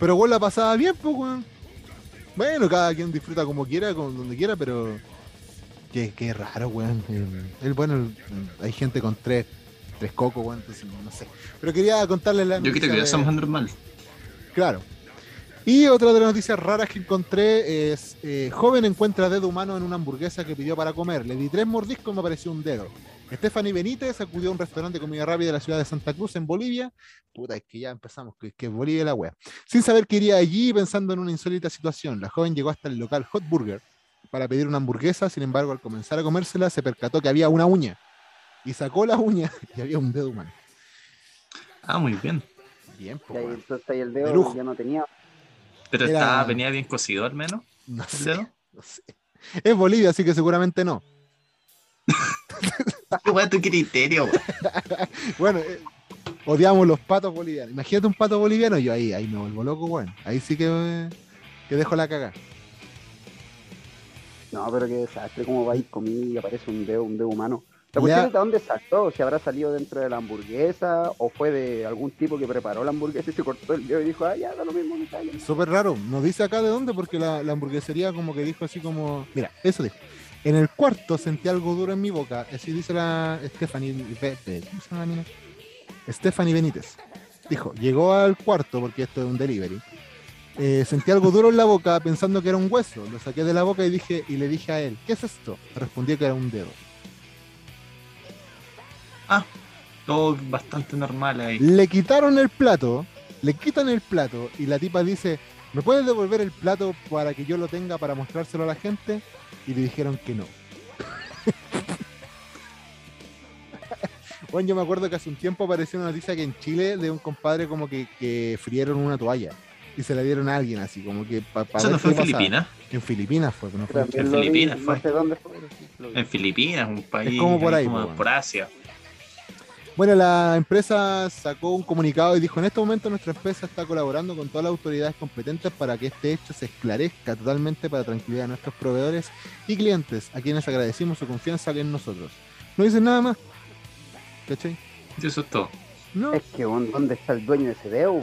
Pero weón la pasaba bien, pues, weón. Bueno, cada quien disfruta como quiera, con donde quiera, pero. Qué, qué raro, weón. El, el- bueno, el- hay gente con tres, tres cocos, entonces no sé. Pero quería contarles la Yo creo que de- eso es más normal. Claro. Y otra de las noticias raras que encontré es: eh, joven encuentra dedo humano en una hamburguesa que pidió para comer. Le di tres mordiscos y me apareció un dedo. Stephanie Benítez acudió a un restaurante de comida rápida de la ciudad de Santa Cruz, en Bolivia. Puta, es que ya empezamos, que, que Bolivia la wea. Sin saber que iría allí pensando en una insólita situación. La joven llegó hasta el local Hot Burger para pedir una hamburguesa, sin embargo, al comenzar a comérsela, se percató que había una uña. Y sacó la uña [laughs] y había un dedo humano. Ah, muy bien. Bien, Y pues, entonces ahí el De dedo lujo. ya no tenía. Pero Era- estaba, venía bien cocido al menos. [laughs] No sé, no sé. Es Bolivia, así que seguramente no. Qué [laughs] weón tu criterio, weón. Bueno, eh, odiamos los patos bolivianos. Imagínate un pato boliviano, yo ahí, ahí me vuelvo loco, weón. Ahí sí que, que dejo la caga. No, pero qué desastre, cómo va y comí y aparece un dedo, un dedo humano. La cuestión es de dónde saltó, si habrá salido dentro de la hamburguesa o fue de algún tipo que preparó la hamburguesa y se cortó el dedo y dijo, ah, ya, da lo mismo, está bien". Súper raro. Nos dice acá de dónde, porque la, la hamburguesería como que dijo así como... Mira, eso dijo. En el cuarto sentí algo duro en mi boca. Así dice la Stephanie... ¿Cómo se llama la mina? Stephanie Benítez. Dijo, llegó al cuarto, porque esto es un delivery. Eh, sentí algo duro en la boca pensando que era un hueso. Lo saqué de la boca y dije y le dije a él, ¿qué es esto? Respondió que era un dedo. Ah, todo bastante normal ahí. Le quitaron el plato, le quitan el plato y la tipa dice, ¿me puedes devolver el plato para que yo lo tenga para mostrárselo a la gente? Y le dijeron que no. [laughs] bueno, yo me acuerdo que hace un tiempo apareció una noticia que en Chile de un compadre como que, que frieron una toalla y se la dieron a alguien así, como que para ¿Eso no fue en Filipinas? En Filipinas fue, no fue en Filipinas no fue. sé dónde fue. En Filipinas, un país como por ahí, como por Asia. Bueno, la empresa sacó un comunicado y dijo, en este momento nuestra empresa está colaborando con todas las autoridades competentes para que este hecho se esclarezca totalmente para tranquilidad de nuestros proveedores y clientes, a quienes agradecimos su confianza en nosotros. No dicen nada más. ¿Cachai? Eso es todo. No. Es que, ¿dónde ¿dónde está el dueño de ese dedo?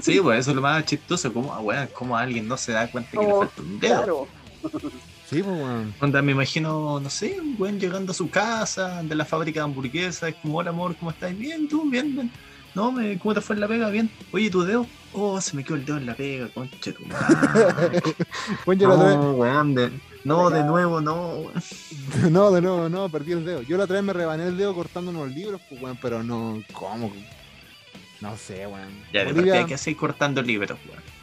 Sí, pues eso es lo más chistoso. Como, weón, como alguien no se da cuenta que le Oh, falta un dedo. Claro. Sí, pues, weón. Onda, me imagino, no sé, un weón llegando a su casa, de la fábrica de hamburguesas, es como, hola amor, ¿cómo estás? Bien, tú, bien, bien. No, me, ¿cómo te fue en la pega? Bien. Oye, ¿tu dedo? Oh, se me quedó el dedo en la pega, conche tu madre. [laughs] No, weón, de, no, de nuevo, no. [laughs] no, de nuevo, no, perdí el dedo. Yo la otra vez me rebané el dedo cortando unos libros, pues, weón, pero no, ¿cómo? No sé, weón. Ya, de Bolivia partida, ¿qué hacéis cortando libros, weón?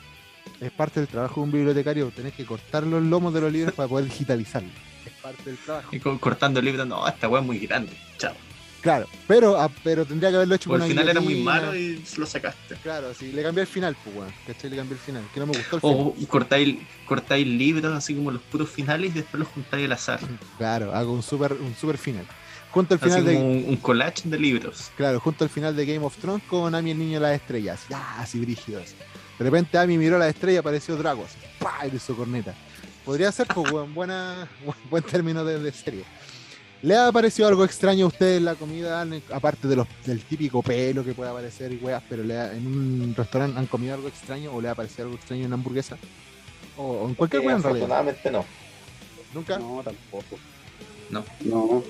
Es parte del trabajo de un bibliotecario, tenés que cortar los lomos de los libros para poder digitalizarlos. Es parte del trabajo. Y co- cortando libros, no, esta weón es muy grande. Chao. Claro, pero, ah, pero tendría que haberlo hecho O con al una final era muy malo y lo sacaste. Claro, sí, le cambié el final, pues, weón. ¿Cachai? Le cambié el final, que no me gustó el O cortáis, cortáis libros así como los puros finales y después los juntáis al azar. final. Claro, hago un super, un super final. Junto al Así final como de. un, un collage de libros. Claro, junto al final de Game of Thrones con Amy el niño de las estrellas. Ya, así brígidos. De repente Amy miró la estrella y apareció Drago. Así, ¡pah! Y hizo corneta. Podría ser, pues, [laughs] weón, buena, buen, buen término de, de serie. ¿Le ha parecido algo extraño a usted en la comida? Aparte de los, del típico pelo que puede aparecer y weas, pero le ha- en un restaurante han comido algo extraño o le ha parecido algo extraño en una hamburguesa? O, o en cualquier Eh, wea en realidad. afortunadamente no. ¿Nunca? No, tampoco. No. No.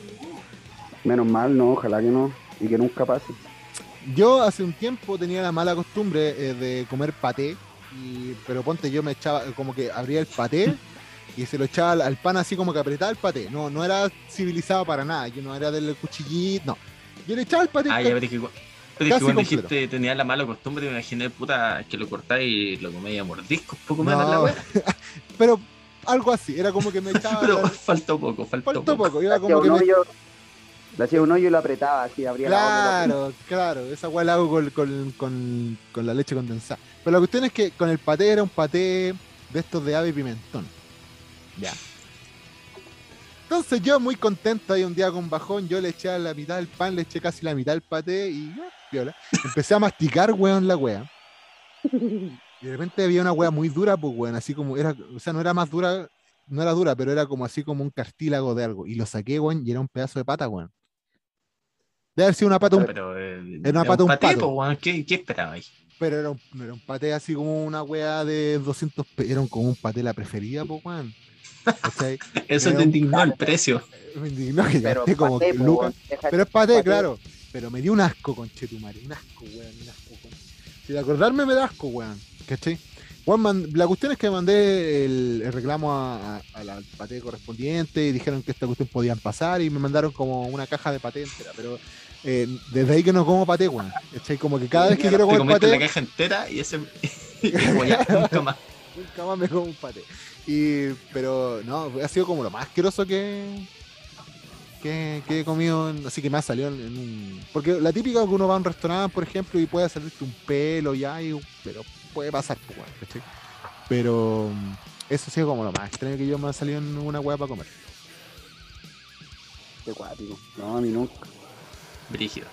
Menos mal, no, ojalá que no. Y que nunca pase. Yo hace un tiempo tenía la mala costumbre eh, de comer paté, y, pero ponte yo me echaba, eh, como que abría el paté [laughs] y se lo echaba al, al pan así como que apretaba el paté. No, no era civilizado para nada, yo no era del cuchillito, no. Yo le echaba el paté. Ah, ya, pero es que, cu- pero es Casi que cuando completo. dijiste tenía la mala costumbre, me imaginé, puta, que lo cortáis y lo coméis a mordiscos, poco menos No, la weá. [laughs] pero algo así, era como que me [laughs] echaba. Pero faltó poco, faltó, faltó poco. poco, Le iba hacía como que me. Le hacía un hoyo y lo apretaba así, abría la boca. Claro, claro, esa weá la hago con, con, con, la leche condensada. Pero la cuestión es que con el paté era un paté de estos de ave y pimentón. Ya. Entonces yo muy contento ahí un día con bajón, yo le eché a la mitad del pan, le eché casi la mitad del paté y ya, viola. Empecé a masticar, weón, la weá. Y de repente había una weá muy dura, pues weón, así como era, o sea, no era más dura, no era dura, pero era como así como un cartílago de algo. Y lo saqué, weón, y era un pedazo de pata, weón. Debe haber sido una pata, un Pero eh, Era una pata, un paté, pato. po, weón, ¿Qué, ¿Qué esperabais? Pero era un, era un paté así como una wea de 200 pe- Era un- como un paté la preferida, po, weón. ¿Cachai? [laughs] Eso Era te un- indignó el precio. Me indignó que Pero gasté como paté, que po, lucas. Pero es paté, paté. claro. Pero me dio un asco con Chetumare. Un asco, weón. Un asco, weón. Si de acordarme me da asco, weón. ¿Cachai? Man- la cuestión es que mandé el, el reclamo a, a- a la paté correspondiente y dijeron que esta cuestión podían pasar y me mandaron como una caja de paté entera. Pero eh, desde ahí que no como paté, weón. ¿Cachai? Como que cada vez que quiero comer comiste la paté. caja entera y ese. [laughs] [laughs] y ya, nunca más. Nunca más me como un pate. Y, pero no, ha sido como lo más asqueroso que, que, que he comido. en- así que me ha salido en, en un. Porque la típica que uno va a un restaurante, por ejemplo, y puede salirte un pelo ya, y, pero puede pasar, pues, ¿cachai? Pero mm, eso ha sido como lo más extraño que yo me ha salido en una hueá para comer. Qué cuático. No, a mí nunca. Brígido.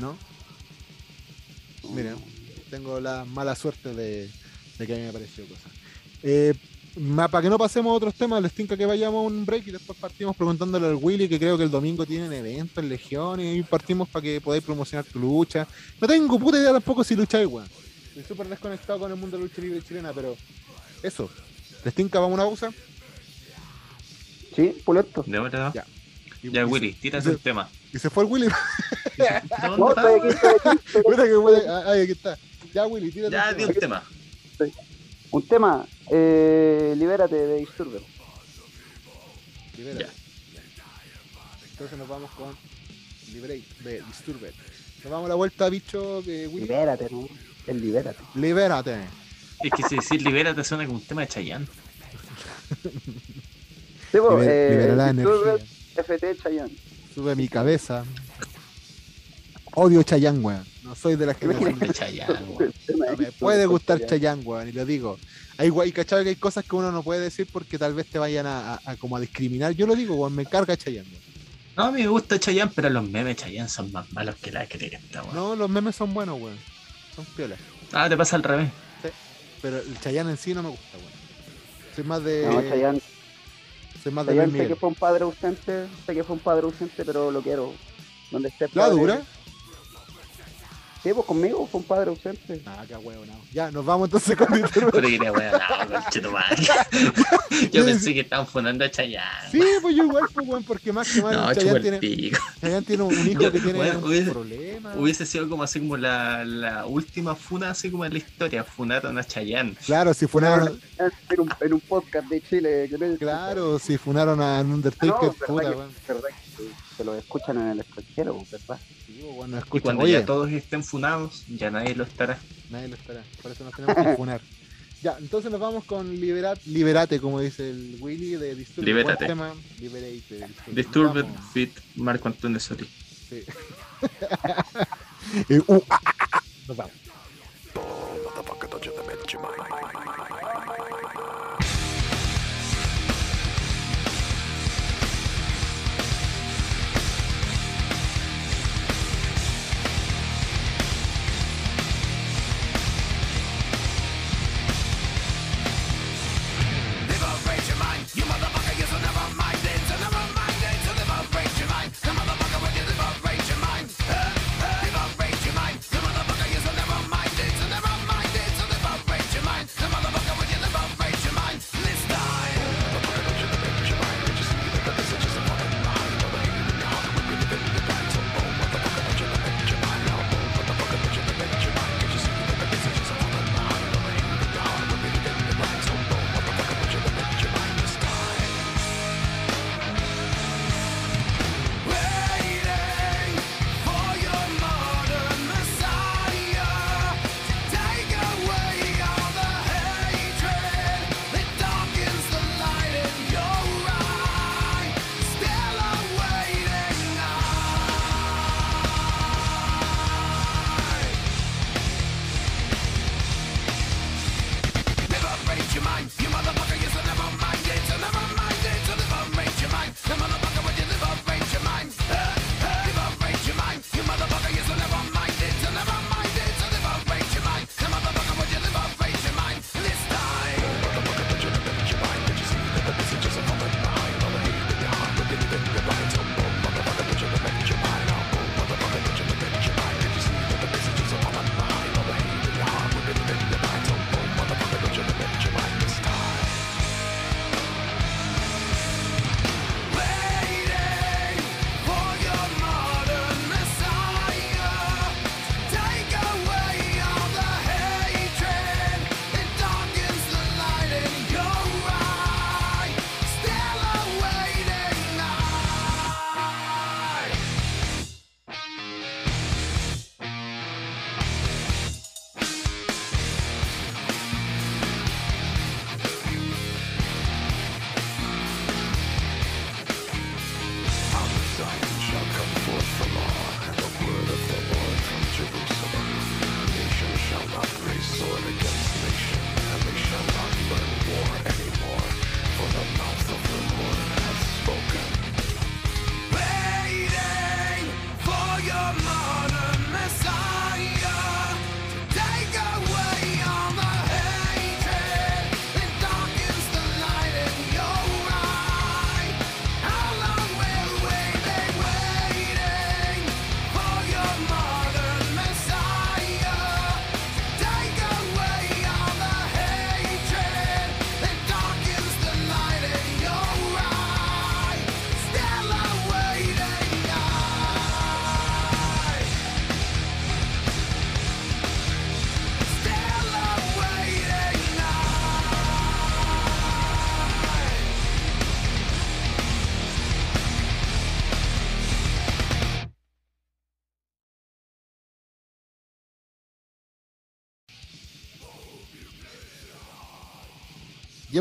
¿No? No. Miren, tengo la mala suerte de, de que a mí me ha parecido cosas. Eh, para que no pasemos a otros temas, les tinca que vayamos a un break y después partimos preguntándole al Willy, que creo que el domingo tienen eventos en Legión, y partimos para que podáis promocionar tu lucha. No tengo puta idea tampoco si lucháis, weón. Estoy súper desconectado con el mundo de la lucha libre chilena, pero eso. Les tinca, vamos a una pausa. Sí, pulento. ¿De verdad? Ya. Y- Ya, y- Willy, tírate un tema. Y se fue el Willy. [laughs] ¿Dónde No, está? aquí, que Willy- está. Ya, Willy, tírate Ya, un di tema. un tema. Un tema, eh, libérate de Disturber. Libérate. Ya. Entonces nos vamos con Liberate de Disturbed. Nos vamos a la vuelta, bicho de Willy. Libérate, ¿no? El libérate. Libérate. Es que si decir libérate suena como un tema de Chayanne. Sí, po, Liber- eh, libera la energía. FT Chayanne. Sube mi cabeza. Odio Chayanne, weón. No soy de la generación De Chayanne, weón. No me puede gustar Chayanne. Weón, y lo digo. Hay, guay, ¿cachai? Que hay cosas que uno no puede decir porque tal vez te vayan a, a- a como a discriminar. Yo lo digo, weón, me carga Chayanne, weón. No, a mí me gusta Chayanne, pero los memes Chayanne son más malos que la cresta, weón. No, los memes son buenos, weón. Son piolas. Ah, te pasa al revés. Pero el Chayanne en sí no me gusta, weón. Soy más de. No, Chayanne, soy más de Chayanne sé que fue un padre ausente, sé que fue un padre ausente, pero lo quiero. Donde esté ¿La padre- dura? Sí, pues conmigo fue un padre ausente. Ah, qué huevo, no. Ya, nos vamos entonces con [laughs] Disturbed. Pero. [laughs] [laughs] Yo pensé que estaban fundando a Chayanne. Sí, pues yo igual, pues, weón, porque más que más No, Chayanne, tiene. Chayanne tiene un hijo Yo- que tiene bueno, un hubiese- problema. Hubiese sido como así como la, la última funa, así como en la historia, funaron a Chayanne. Claro, si funaron, En un, en un podcast de Chile. Que no- claro, si funaron a Undertaker, No, puta, weón. verdad que se lo escuchan en el extranjero, ¿verdad? Sí, pues, Y escuchan. cuando Oye, ya todos estén funados, ya nadie lo estará. nadie lo estará. Por eso nos tenemos que funar. [laughs] Ya, entonces nos vamos con Liberat, Liberate, como dice el Willy de Disturbed. Libérate. Buen tema, Liberate Disturbed. Fit Marco Antonio Solís. Sí. [laughs] Eh, uh, ah, ah, ah. Nos vamos.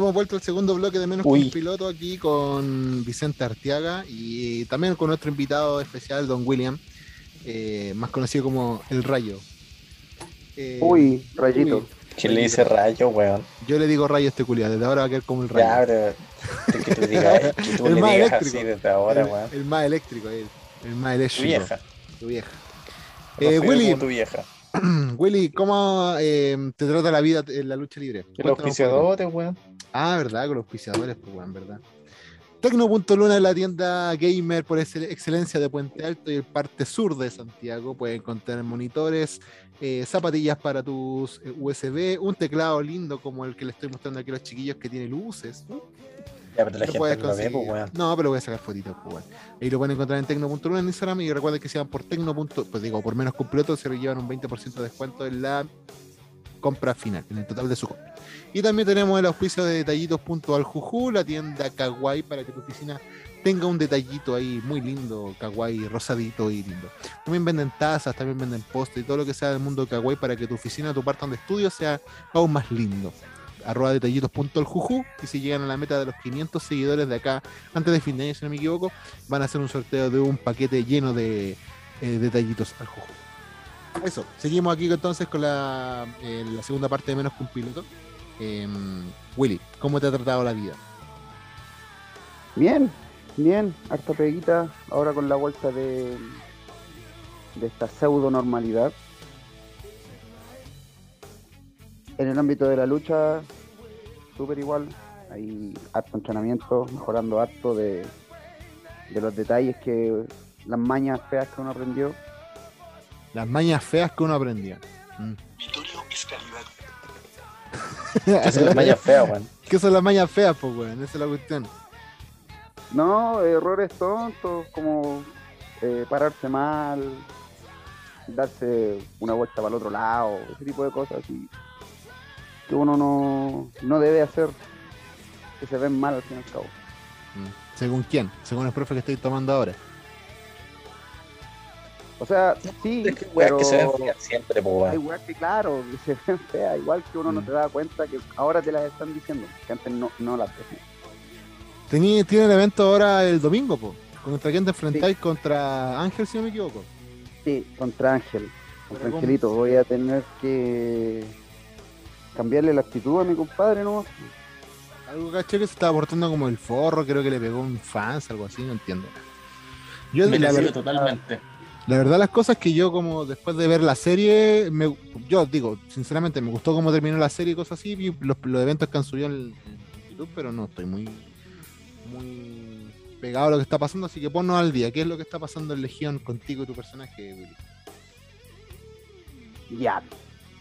Hemos vuelto al segundo bloque de Menos que Uy. un piloto aquí con Vicente Arteaga y también con nuestro invitado especial, Don William, eh, más conocido como El Rayo. Eh, Uy, rayito. ¿Quién le dice rayo, weón? yo le digo Rayo a este culiado, desde ahora va a quedar como el Rayo. Ya, pero es que tú digas, que tú [laughs] El le más digas eléctrico. así desde ahora, el, weón. el más eléctrico, el, el más Tu eléctrico. vieja. Tu vieja. Eh, Willy. como tu vieja. [clears throat] Willy, ¿cómo eh, te trata la vida en la lucha libre? El auspiciadores, weón. Ah, verdad, con los auspiciadores, pues, weón, verdad. Tecno.luna es la tienda gamer por excel- excelencia de Puente Alto y el parte sur de Santiago. Puedes encontrar monitores, eh, zapatillas para tus eh, USB, un teclado lindo como el que le estoy mostrando aquí a los chiquillos que tiene luces. ¿no? Ya, pero la Lo puedes gente no lo ve, pues, weón. No, pero voy a sacar fotitos, pues, weón. Ahí lo pueden encontrar en Tecno.luna en Instagram y recuerden que si van por Tecno. Pues digo, por menos completo se llevan un 20% de descuento en la compra final, en el total de su compra. Y también tenemos el auspicio de detallitos.aljuju, la tienda kawaii para que tu oficina tenga un detallito ahí muy lindo, kawaii, rosadito y lindo. También venden tazas, también venden postres y todo lo que sea del mundo kawaii para que tu oficina, tu parte de estudio sea aún más lindo. Arroba detallitos.aljuju y si llegan a la meta de los 500 seguidores de acá antes de fin de año, si no me equivoco, van a hacer un sorteo de un paquete lleno de eh, detallitos al juju. Eso, seguimos aquí entonces con la, eh, la segunda parte de Menos que un piloto. Em, Willy, ¿cómo te ha tratado la vida? Bien, bien, harta peguita. Ahora con la vuelta de, de esta pseudo normalidad. En el ámbito de la lucha, súper igual. Hay harto entrenamiento, mejorando harto de, de los detalles que las mañas feas que uno aprendió. Las mañas feas que uno aprendía. Mm. Esas son las mallas feas, weón. [laughs] ¿Qué son las mañas feas, pues, weón? Esa es la cuestión. No, errores tontos como eh, pararse mal, darse una vuelta para el otro lado, ese tipo de cosas así, que uno no, no debe hacer, que se ven mal al fin y al cabo. Mm. ¿Según quién? Según el profe que estoy tomando ahora. O sea, sí, Es que weas pero que se ven feas siempre, pues, hay weas que claro, que [laughs] se ven feas, igual que uno no Mm. se da cuenta que ahora te las están diciendo, que antes no, no las decían. Tení, tiene el evento ahora el domingo, po. ¿Contra quién te enfrentáis? Contra Ángel, si no me equivoco. Sí, contra Ángel, contra Pero Angelito, voy a tener que cambiarle la actitud a mi compadre, ¿no? Algo caché que se estaba portando como el forro, creo que le pegó un fans, algo así, no entiendo. Yo, la, Merecido ver- totalmente. La verdad, las cosas que yo, como después de ver la serie, me, yo digo, sinceramente, me gustó cómo terminó la serie y cosas así. Vi los, los eventos que han subido en, YouTube, pero no estoy muy, muy pegado a lo que está pasando, así que ponnos al día. ¿Qué es lo que está pasando en Legión contigo y tu personaje, Willy? Ya.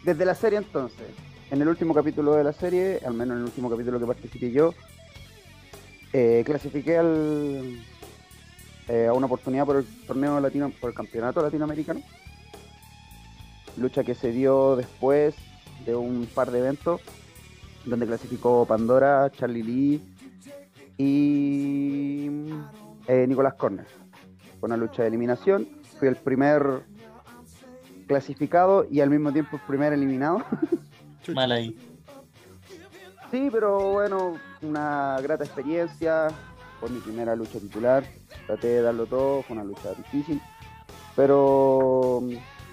Desde la serie entonces, en el último capítulo de la serie, al menos en el último capítulo que participé yo, eh, clasifiqué al, eh, a una oportunidad por el torneo latino, por el campeonato latinoamericano. Lucha que se dio después de un par de eventos donde clasificó Pandora, Charlie Lee y eh, Nicolás Corner. Fue una lucha de eliminación. Fui el primer clasificado y al mismo tiempo el primer eliminado. [laughs] Mal ahí. Sí, pero bueno, una grata experiencia. Fue mi primera lucha titular. Traté de darlo todo, fue una lucha difícil. Pero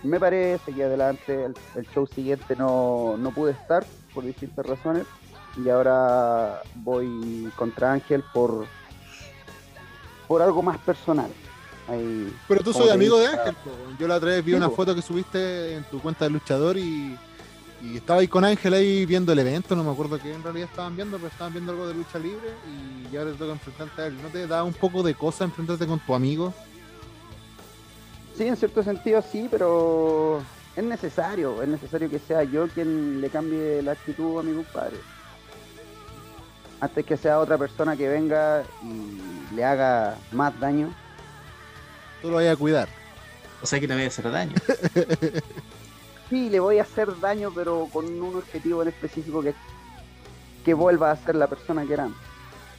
me paré, seguí adelante. El, el show siguiente no, no pude estar por distintas razones. Y ahora voy contra Ángel por, por algo más personal. Ahí, Pero tú soy amigo de Ángel, yo la otra vez vi Sí, una foto que subiste en tu cuenta de luchador y, y estaba ahí con Ángel ahí viendo el evento, no me acuerdo qué en realidad estaban viendo, pero estaban viendo algo de lucha libre y ahora te toca enfrentarte a él. ¿No te da un poco de cosa enfrentarte con tu amigo? Sí, en cierto sentido sí, pero es necesario, es necesario que sea yo quien le cambie la actitud a mi compadre. Antes que sea otra persona que venga y le haga más daño. Tú lo vayas a cuidar. O sea que te voy a hacer daño. [laughs] Sí, le voy a hacer daño, pero con un objetivo en específico que, que vuelva a ser la persona que era. antes.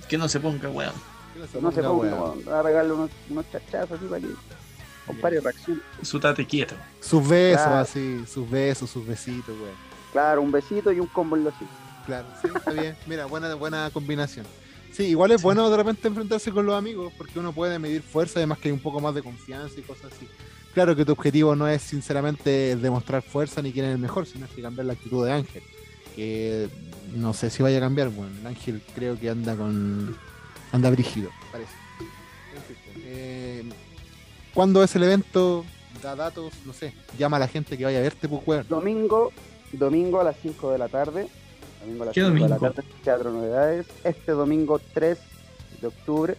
Que no se ponga, weón. Que No se ponga ponga weón. a regalarle unos, unos chachazos así para que compadre. Su tate quieto. Sus besos Claro. así, sus besos, sus besitos, weón. Claro, un besito y un combo en los hijos. Claro, sí, está bien. Mira, buena, buena combinación. Sí, igual es bueno de repente enfrentarse con los amigos porque uno puede medir fuerza, además que hay un poco más de confianza y cosas así. Claro que tu objetivo no es sinceramente demostrar fuerza ni quién es el mejor, sino que cambiar la actitud de Ángel. Que no sé si vaya a cambiar, bueno, Ángel creo que anda con. anda brígido, parece. Eh, ¿Cuándo es el evento? Da datos, no sé. Llama a la gente que vaya a verte, pues, weón. Domingo, domingo a las 5 de la tarde. Domingo a las ¿Qué 5 de la domingo? tarde, Teatro Novedades. Este domingo 3 de octubre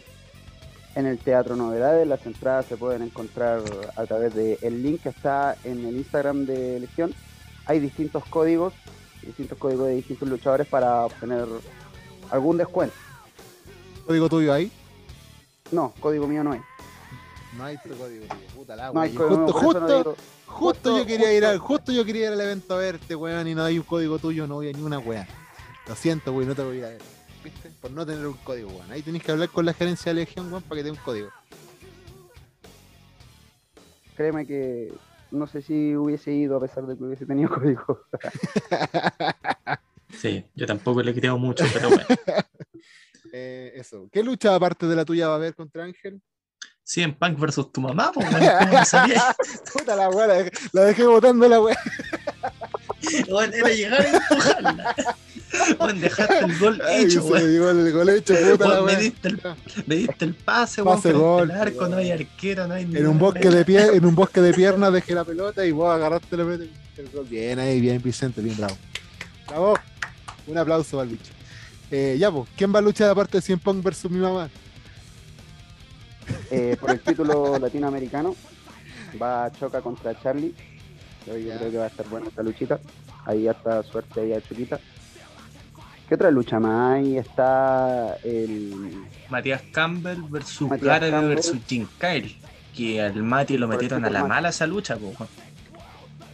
en el Teatro Novedades. Las entradas se pueden encontrar a través del link que está en el Instagram de Legión. Hay distintos códigos, distintos códigos de distintos luchadores para obtener algún descuento. Código tuyo ahí. No, código mío no hay. No hay tu código tuyo. Puta la No hay código Justo, no justo, digo- justo justo- yo quería ir al, justo- justo yo quería ir al evento a verte, weón, y no hay un código tuyo, no voy a ni una weá. Lo siento, weón, no te voy a ir a ver. ¿Viste? Por no tener un código, weón. Ahí tenés que hablar con la gerencia de Legión, weón, para que te dé un código. Créeme que no sé si hubiese ido a pesar de que hubiese tenido [laughs] código. Sí, yo tampoco le creo mucho, [laughs] pero bueno. Eh, eso. ¿Qué lucha aparte de la tuya va a haber contra Ángel? Sí, en Punk versus tu mamá, pues, weón, ¿cómo no sabía? [laughs] Puta la weá, la dejé, la dejé botando la weá. Weón, era llegar a empujarla. [laughs] Weón, dejaste el gol Ay, hecho, el gol hecho, puta la me diste el, me diste el pase, weón, Pase frente gol. al arco, no hay arquero, no hay En un bosque de pie, en un bosque de piernas dejé la pelota y vos agarraste la pelota el gol. Bien ahí, bien Vicente, bien bravo. Bravo. Un aplauso al bicho. Eh, ya, pues, ¿quién va a luchar aparte de 100 Punk versus mi mamá? Eh, por el título [laughs] latinoamericano va Choca contra Charlie. Yo, yo creo que va a estar buena esta luchita. Ahí hasta suerte ahí a Choquita. ¿Qué otra lucha más hay? Está el. Matías Campbell versus Matías Campbell. versus Jim Kyle. Que al Mati lo metieron a la mala esa lucha, pues. weón.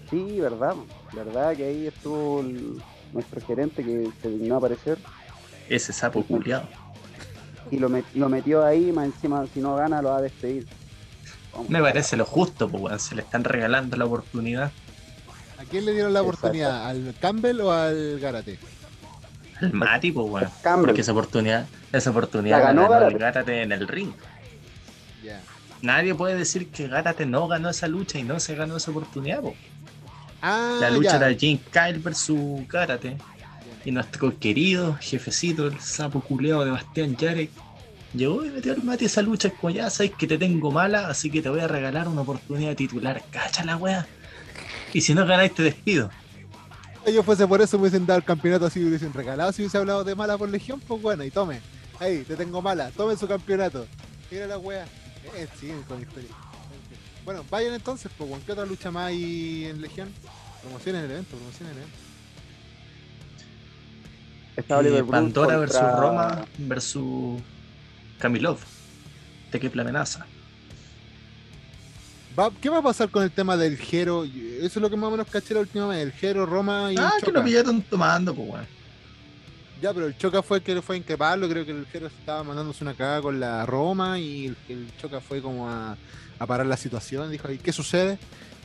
Sí, verdad. Verdad que ahí estuvo el- nuestro gerente que se dignó a aparecer Ese sapo culiado. y lo, met- lo metió ahí. Más encima, si no gana, lo va a despedir. Vamos. Me parece lo justo, pues, weón. Se le están regalando la oportunidad. ¿A quién le dieron la Exacto. oportunidad? ¿Al Campbell o al Garate? Al Mati, pues, weón. Campbell. Porque esa oportunidad, esa oportunidad La ganó ganó el Gárate. En el ring. Nadie puede decir que Gárate no ganó esa lucha y no se ganó esa oportunidad, po. Ah, La lucha ya. era Jim Kyle versus Gárate. Y nuestro querido jefecito, el sapo culeado de Bastián Yarek, llegó y metió al mate esa lucha. Es como ya sabes que te tengo mala, así que te voy a regalar una oportunidad de titular. Cacha la wea. Y si no ganáis, te despido. Si yo fuese por eso, me hubiesen dado el campeonato así, me hubiesen regalado. Si hubiese hablado de mala por Legión, pues bueno, y tome. Ahí, te tengo mala, tome su campeonato. Mira la wea. Eh, siguen con la historia. Bueno, vayan entonces, pues. ¿qué otra lucha más hay en Legión? Promocionen el evento, promocionen el evento. Está Eh, Pandora contra- versus Roma versus Kamilov. De qué amenaza. Va- ¿Qué va a pasar con el tema del Jero? Eso es lo que más o menos caché la última vez. El Jero, Roma y Ah, que lo pillaron tomando, pues weón. Ya, pero el Choca fue el que fue a increparlo. Creo que el Jero estaba mandándose una cagada con la Roma y el, el Choca fue como a, a parar la situación. Dijo, ¿y qué sucede?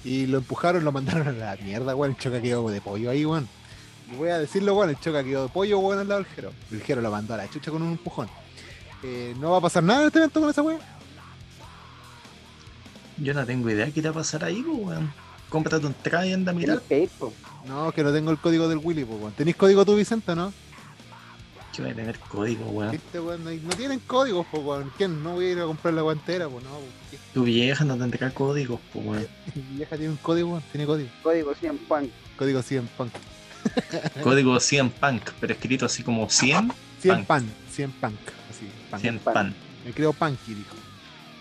Y lo empujaron, lo mandaron a la mierda, weón. El Choca quedó de pollo ahí, weón. Y voy a decirlo, weón. El Choca quedó de pollo, weón, al lado del Jero. El Jero lo mandó a la chucha con un empujón. Eh, ¿No va a pasar nada en este evento con esa weón? Yo no tengo idea qué te va a pasar ahí, pues weón. Cómprate un traje y anda a mirar. No, que no tengo el código del Willy, pues, weón. ¿Tenéis código tú, Vicente, o no? Que voy a tener código, weón. ¿Viste, weón? No, no tienen códigos, pues, weón. ¿Quién? No voy a ir a comprar la guantera, pues, no. pues, Tu vieja no tendrá códigos, pues weón. [laughs] Mi vieja tiene un código, weón. Tiene código. Código 100 pan. Código 100 punk. Código 100 punk, pero escrito así como 100, 100 Punk. pan. 100 punk. Así, punk. 100 pan. pan. Me creo punky, dijo.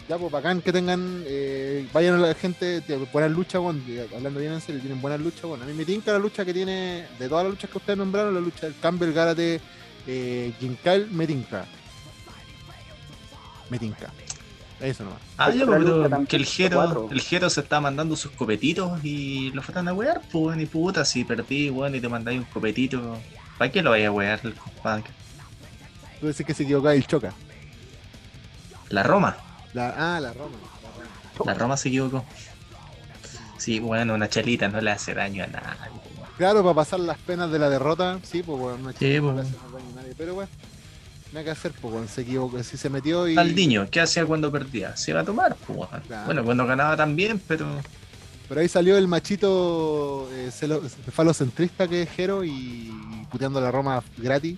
Ya, pues, bacán que tengan. eh, vayan a la gente. de Buenas luchas, eh, Hablando bien en serio, tienen buenas luchas, weón. A mí me tinca la lucha que tiene. De todas las luchas que ustedes nombraron, la lucha del Campbell, Gárate, eh, Ginkal, me tinca. Me tinca. Eso nomás. Ah, pero también, que el Jero, el Jero se está mandando sus copetitos y lo fueron a wear, pues y puta, si perdí, weón, y te mandáis un copetito, ¿para qué lo vaya a wear el compadre? Tú decís que se equivocaba el Choca. La Roma, La, ah, la Roma. la Roma. la Roma se equivocó. Sí, bueno, una chelita no le hace daño a nadie. Claro, para pasar las penas de la derrota, sí, pues bueno, no, Sí, no pues. le hace daño a nadie, pero bueno, nada que hacer, pues bueno, se equivocó, si se metió y... Taldiño, ¿qué hacía cuando perdía? Se iba a tomar, pues. Claro. Bueno, cuando ganaba también, pero. Pero ahí salió el machito eh, celo- falocentrista que es Jero y puteando a la Roma gratis.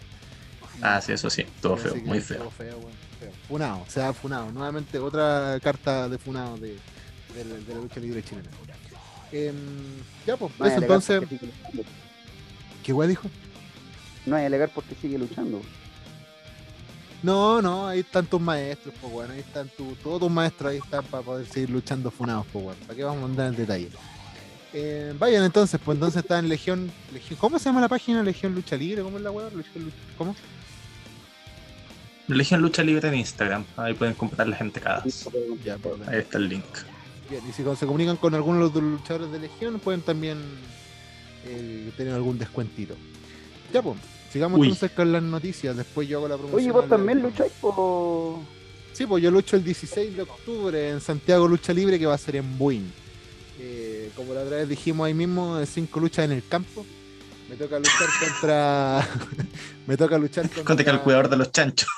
Ah, sí, eso sí, todo feo, muy todo feo. weón, feo. Funado, se ha funado. Nuevamente otra carta de funado de, de la- de la lucha libre chilena. Em, ya, pues, No hay eso entonces, porque sigue luchando. ¿qué guay dijo? No hay alegar porque sigue luchando. No, no, ahí están tus maestros, pues bueno, ahí están tu- todos tus maestros, ahí están para poder seguir luchando funados, pues bueno, ¿para qué vamos a andar en detalle? Eh, vayan entonces, pues entonces está en Legión, Legión, ¿cómo se llama la página? Legión Lucha Libre, ¿cómo es la weá? ¿Cómo? Legión Lucha Libre en Instagram. Ahí pueden comprar las entradas. Ya, perdón. Ahí está el link. Bien, y si se comunican con alguno de los luchadores de Legión, pueden también eh, tener algún descuentito. Ya, pues, sigamos Uy. entonces con las noticias, después yo hago la promoción. Oye, vos también lucháis por. Sí, pues yo lucho el 16 de octubre en Santiago Lucha Libre, que va a ser en Buin. Eh, como la otra vez dijimos ahí mismo, de cinco luchas en el campo. Me toca luchar [laughs] contra. [laughs] me toca luchar contra. Contra el cuidador de los chanchos.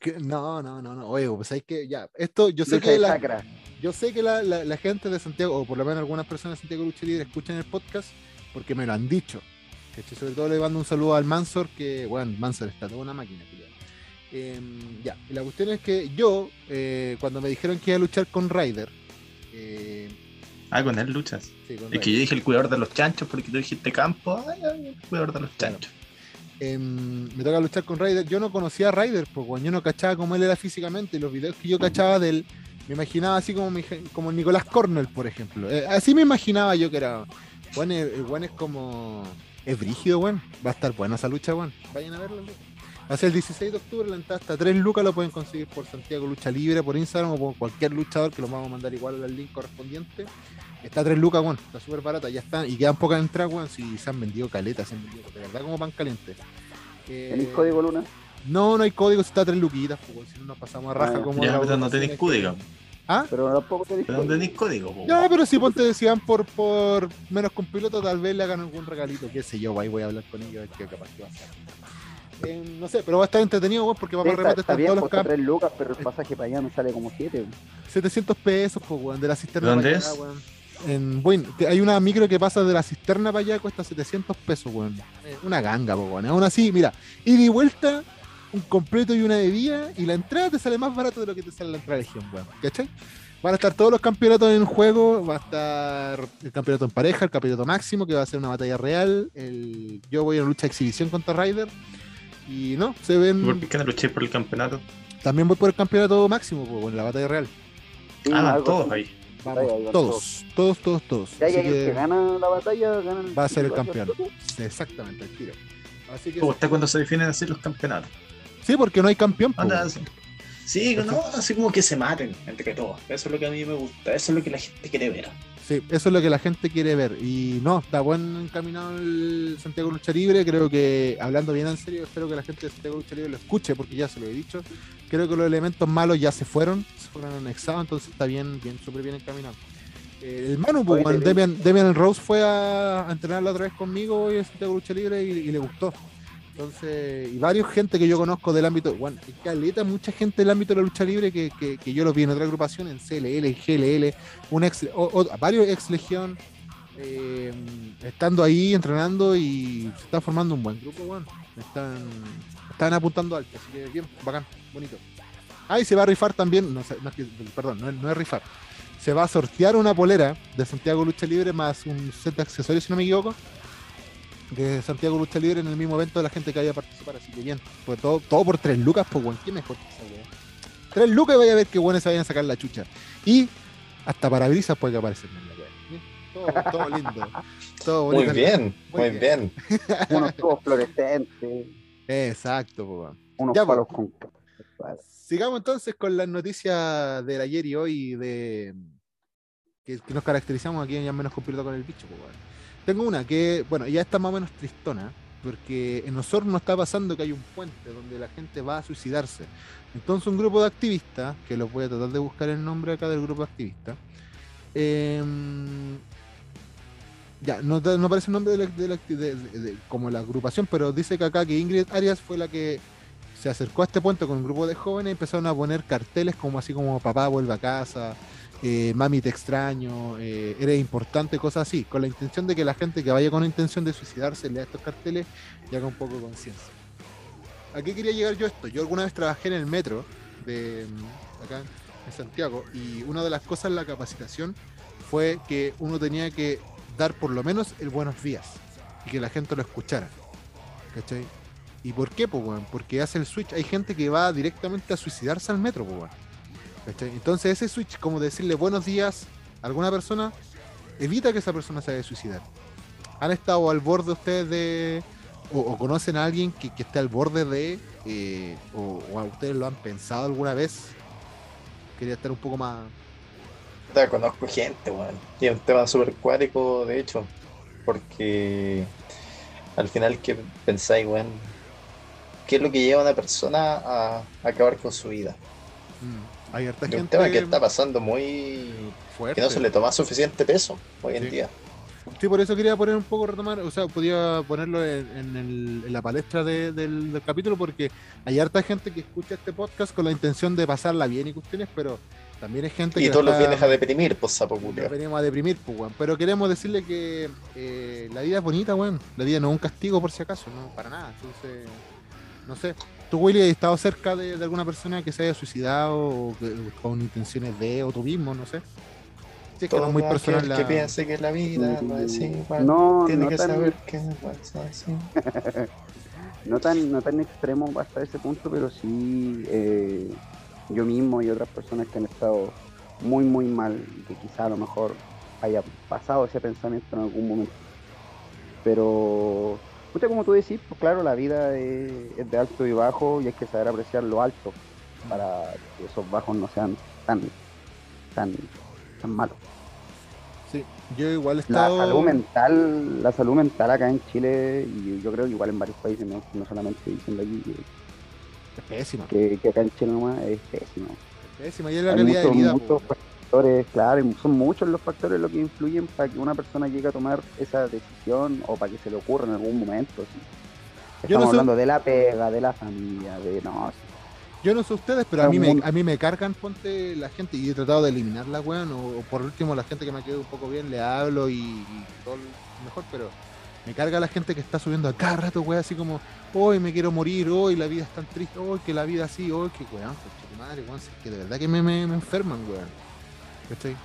Que- No, no, no, no. Oye, pues hay que. Ya, esto yo sé lucha que la, yo sé que la, la- la gente de Santiago, o por lo menos algunas personas de Santiago Lucha Libre, escuchan el podcast porque me lo han dicho. Sobre todo le mando un saludo al Mansor, que, bueno, Mansor está toda una máquina. Em, ya, y la cuestión es que yo, eh, cuando me dijeron que iba a luchar con Ryder, eh, Ah, con él luchas. sí, con Es que yo dije el cuidador de los chanchos porque tú dijiste campo. Ay, ay, el cuidador de los chanchos. Em, me toca luchar con Ryder. Yo no conocía a Ryder, pues, yo no cachaba cómo él era físicamente. Los videos que yo cachaba de él, me imaginaba así como, mi Nicolás Cornell, por ejemplo. Eh, así me imaginaba yo que era. El, el weón es como. Es brígido, weón. Va a estar buena esa lucha, weón. Vayan a weón. Va a ser el 16 de octubre, la entrada hasta 3 lucas lo pueden conseguir por Santiago Lucha Libre, por Instagram o por cualquier luchador que lo vamos a mandar igual al link correspondiente. Está a 3 lucas, weón. Está súper barata, ya están. Y quedan pocas entradas, weón. Si se han vendido caletas, se han vendido de verdad como pan caliente. Eh, ¿Tenéis código Luna? No, no hay código, si está a 3 luquitas, pues, weón, si no nos pasamos a raja Ah, como Ya, pero no tenéis código. ¿Ah? Pero tampoco tenéis ¿Pero dónde código. tenéis código? po? Ya, pero si ponte si van por, por menos con piloto, tal vez le hagan algún regalito, qué sé yo, ahí voy a hablar con ellos, a ver qué capaz que va a hacer. Eh, no sé, pero va a estar entretenido, weón, porque Sí, papá está, remate está bien, todos los campos. 3 lucas, pero el pasaje para allá me sale como 7. 700 pesos, pues, weón, de la cisterna ¿Dónde para es? allá. En, bueno, hay una micro que pasa de la cisterna para allá, cuesta 700 pesos, weón. Una ganga, weón. Aún así, mira, y vuelta, un completo y una bebida, y la entrada te sale más barato de lo que te sale la entrada de Legión, weón. ¿Cachai? Van a estar todos los campeonatos en juego, va a estar el campeonato en pareja, el campeonato máximo, que va a ser una batalla real. El, yo voy a una lucha de exhibición contra Ryder. Y no, se ven. ¿Por qué no luchéis por el campeonato? También voy por el campeonato máximo, pues, en la batalla real. ah, todos ahí. Vamos, todos, todos, todos, todos. Ya, ya, el que que gana la batalla gana va a ser el campeón. Exactamente, el tiro. Así que Me gusta cuando se definen así los campeonatos. sí, porque no hay campeón. Anda. Sí, no, así como que se maten entre todos. Eso es lo que a mí me gusta. Eso es lo que la gente quiere ver. Sí, eso es lo que la gente quiere ver. Y no, está buen encaminado el Santiago Lucha Libre. Creo que, hablando bien en serio, espero que la gente de Santiago Lucha Libre lo escuche, porque ya se lo he dicho. Creo que los elementos malos ya se fueron, se fueron anexados, entonces está bien, bien, súper bien encaminado. El Manu, pues, Demian, Demian Rose fue a, a entrenar la otra vez conmigo hoy en Santiago Lucha Libre y, y le gustó. Entonces, y varios gente que yo conozco del ámbito, bueno, hay caleta, mucha gente del ámbito de la lucha libre que, que, que yo los vi en otra agrupación, en CLL, en GLL, un ex, varios ex Legión, eh, estando ahí entrenando y se está formando un buen grupo, bueno. Están, están apuntando alto, así que bien, bacán, bonito. Ah, y se va a rifar también, no, no perdón, no no es rifar. Se va a sortear una polera de Santiago Lucha Libre más un set de accesorios, si no me equivoco, de Santiago Lucha Libre en el mismo evento de la gente que vaya a participar, así que bien. Pues todo, todo por tres lucas, pues, weón, qué mejor que esa weá. Tres lucas y vaya a ver qué buenos se vayan a sacar la chucha. Y hasta parabrisas puede que aparecen en la. Bien, Todo, todo lindo. Todo Muy bonito. bien, Muy muy bien. bien. Unos tubos fluorescentes, Exacto, pues, weón. unos Ya, palos con. Sigamos entonces con las noticias del ayer y hoy de que, que nos caracterizamos aquí en Ya Menos Completo con el Bicho. pues, weón. Tengo una que, bueno, ya está más o menos tristona, porque en Osorno está pasando que hay un puente donde la gente va a suicidarse. Entonces un grupo de activistas, que los voy a tratar de buscar el nombre acá del grupo de activistas, em, Ya, no, no aparece el nombre de, la, de, de, como la agrupación, pero dice que acá que Ingrid Arias fue la que se acercó a este puente con un grupo de jóvenes y empezaron a poner carteles como así como papá vuelve a casa, eh, mami te extraño, eh, eres importante, cosas así, con la intención de que la gente que vaya con la intención de suicidarse lea estos carteles y haga un poco de conciencia. ¿A qué quería llegar yo esto? Yo alguna vez trabajé en el metro de acá en Santiago y una de las cosas en la capacitación fue que uno tenía que dar por lo menos el buenos días y que la gente lo escuchara. ¿Cachai? ¿Y por qué, weón? Porque hace el switch. Hay gente que va directamente a suicidarse al metro, weón. ¿Cachai? Entonces ese switch, como decirle buenos días a alguna persona, evita que esa persona se vaya a suicidar. ¿Han estado al borde ustedes de... o, o conocen a alguien que, que, esté al borde de... Eh, o, o, a ustedes lo han pensado alguna vez? Quería estar un poco más... Ya conozco gente, weón. Y es un tema súper cuático, de hecho. Porque al final, ¿qué pensáis, weón? ¿Qué es lo que lleva a una persona a, a acabar con su vida? Mm, hay harta gente... un tema que está pasando muy fuerte. Que no se le toma suficiente peso hoy en Sí. día. Sí, por eso quería poner un poco, retomar, o sea, podía ponerlo en, en el- en la palestra de- del, del capítulo, porque hay harta gente que escucha este podcast con la intención de pasarla bien y cuestiones, pero también hay gente Y que todos los vienes a deprimir, pues sapo nos venimos a deprimir, pues, weón. Pero queremos decirle que eh, la vida es bonita, weón. La vida no es un castigo, por si acaso, no, para nada. Entonces, no sé. ¿Tú, Willy, has estado cerca de, de alguna persona que se haya suicidado o que- con intenciones de, o tú mismo, no sé? Sí, es que no muy personal que la... piense que la vida no es igual. No, Tiene no que tan, saber que no es así. [laughs] no tan, no tan extremo hasta ese punto, pero sí eh, yo mismo y otras personas que han estado muy, muy mal y que quizá a lo mejor haya pasado ese pensamiento en algún momento. Pero, pucha, como tú decís, pues claro, la vida es, es de alto y bajo y hay que saber apreciar lo alto para que esos bajos no sean tan, tan, tan malos. Sí, yo igual he La salud mental, la salud mental acá en Chile y yo creo que igual en varios países, no, no solamente diciendo aquí que, Es pésima, que, que acá en Chile nomás es pésimo. es pésima. Y es la Hay calidad muchos, de vida. Factores, claro, son muchos los factores los que influyen para que una persona llegue a tomar esa decisión o para que se le ocurra en algún momento. sí. Yo no Estamos sé- hablando de la pega, de la familia, de no, sí. Yo no sé ustedes, pero a mí, me, a mí me cargan, ponte la gente, y he tratado de eliminarla, weón, o, o por último la gente que me ha quedado un poco bien, le hablo y, y todo mejor, pero me carga la gente que está subiendo a cada rato, weón, así como, hoy me quiero morir, hoy la vida es tan triste, hoy que la vida así, hoy que, weón, madre, weón, es que de verdad que me, me, me enferman, weón. ¿Cachai?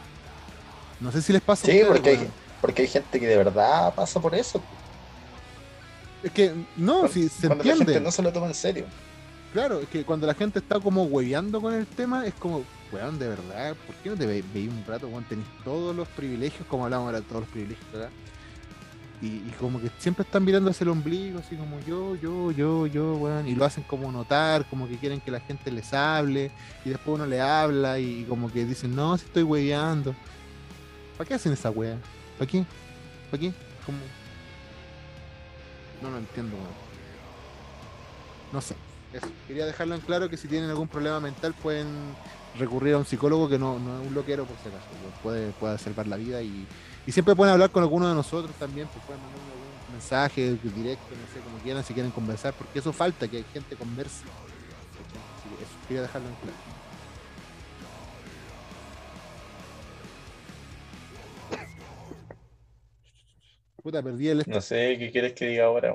No sé si les pasa a Sí, ustedes, porque hay, porque hay gente que de verdad pasa por eso. Es que, no, Cuando, si se cuando la entiende. gente no se lo toma en serio. Claro, es que cuando la gente está como hueveando con el tema, es como, weón, de verdad, ¿por qué no te ve- veis un rato, weón? Tenés todos los privilegios, como hablamos ahora, todos los privilegios acá. Y, y como que siempre están mirando hacia el ombligo, así como yo, yo, yo, yo, weón. Y lo hacen como notar, como que quieren que la gente les hable, y después uno le habla, y como que dicen, no, si estoy hueveando. ¿Para qué hacen esa wea? ¿Para qué? ¿Para qué? Como... No lo entiendo, weón. No sé. Eso. Quería dejarlo en claro que si tienen algún problema mental pueden recurrir a un psicólogo que no, no es un loquero por si acaso. Puede, puede salvar la vida y, y siempre pueden hablar con alguno de nosotros también, pues pueden mandar algún mensaje directo, no sé, como quieran, si quieren conversar, porque eso falta, que gente converse. Así que eso, quería dejarlo en claro. Puta, perdí el... No sé qué quieres que diga ahora.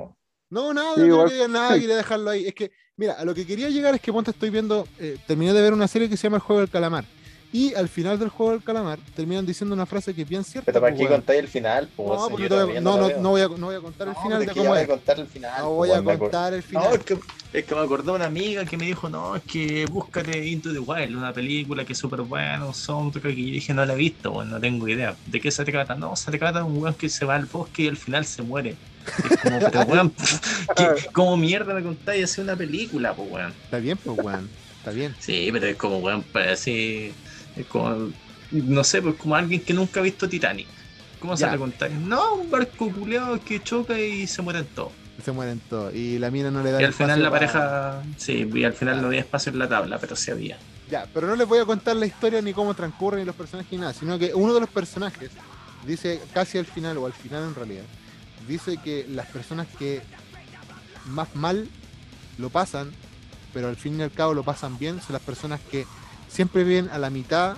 No, nada, Sí, no quería nada, [laughs] quería dejarlo ahí. Es que, mira, a lo que quería llegar es que ponte estoy viendo, eh, terminé de ver una serie que se llama El Juego del Calamar. Y al final del Juego del Calamar terminan diciendo una frase que es bien cierta. Pero para pues, qué contáis el final, pues. No, no, voy a- no, no, no voy a, no voy a contar el No, final de que cómo ya voy es. a contar el final. No pues, voy a weón, me acor- contar el No, final. es que, es que me acordé de una amiga que me dijo, no, es que búscate Into the Wild, una película que es súper buena, un soundtrack, y yo dije, no la he visto, bueno, no tengo idea. ¿De qué se trata? No, se trata de un weón que se va al bosque y al final se muere. Es como, [laughs] pero weón, [laughs] ¿qué- ¿cómo mierda me contáis hacer una película, pues weón? Está bien, pues, weón. Está bien. Sí, pero es como, weón, parece. Es como. No sé, pues como alguien que nunca ha visto Titanic. ¿Cómo se le contáis? No, un barco culeado que choca y se mueren todos. Se mueren todos. Y la mina no le da Y al final la pa- pareja. Sí, y al final no había espacio en la tabla, pero sí había. Ya, pero no les voy a contar la historia ni cómo transcurre ni los personajes ni nada, sino que uno de los personajes dice casi al final, o al final en realidad, dice que las personas que más mal lo pasan, pero al fin y al cabo lo pasan bien, son las personas que siempre viven a la mitad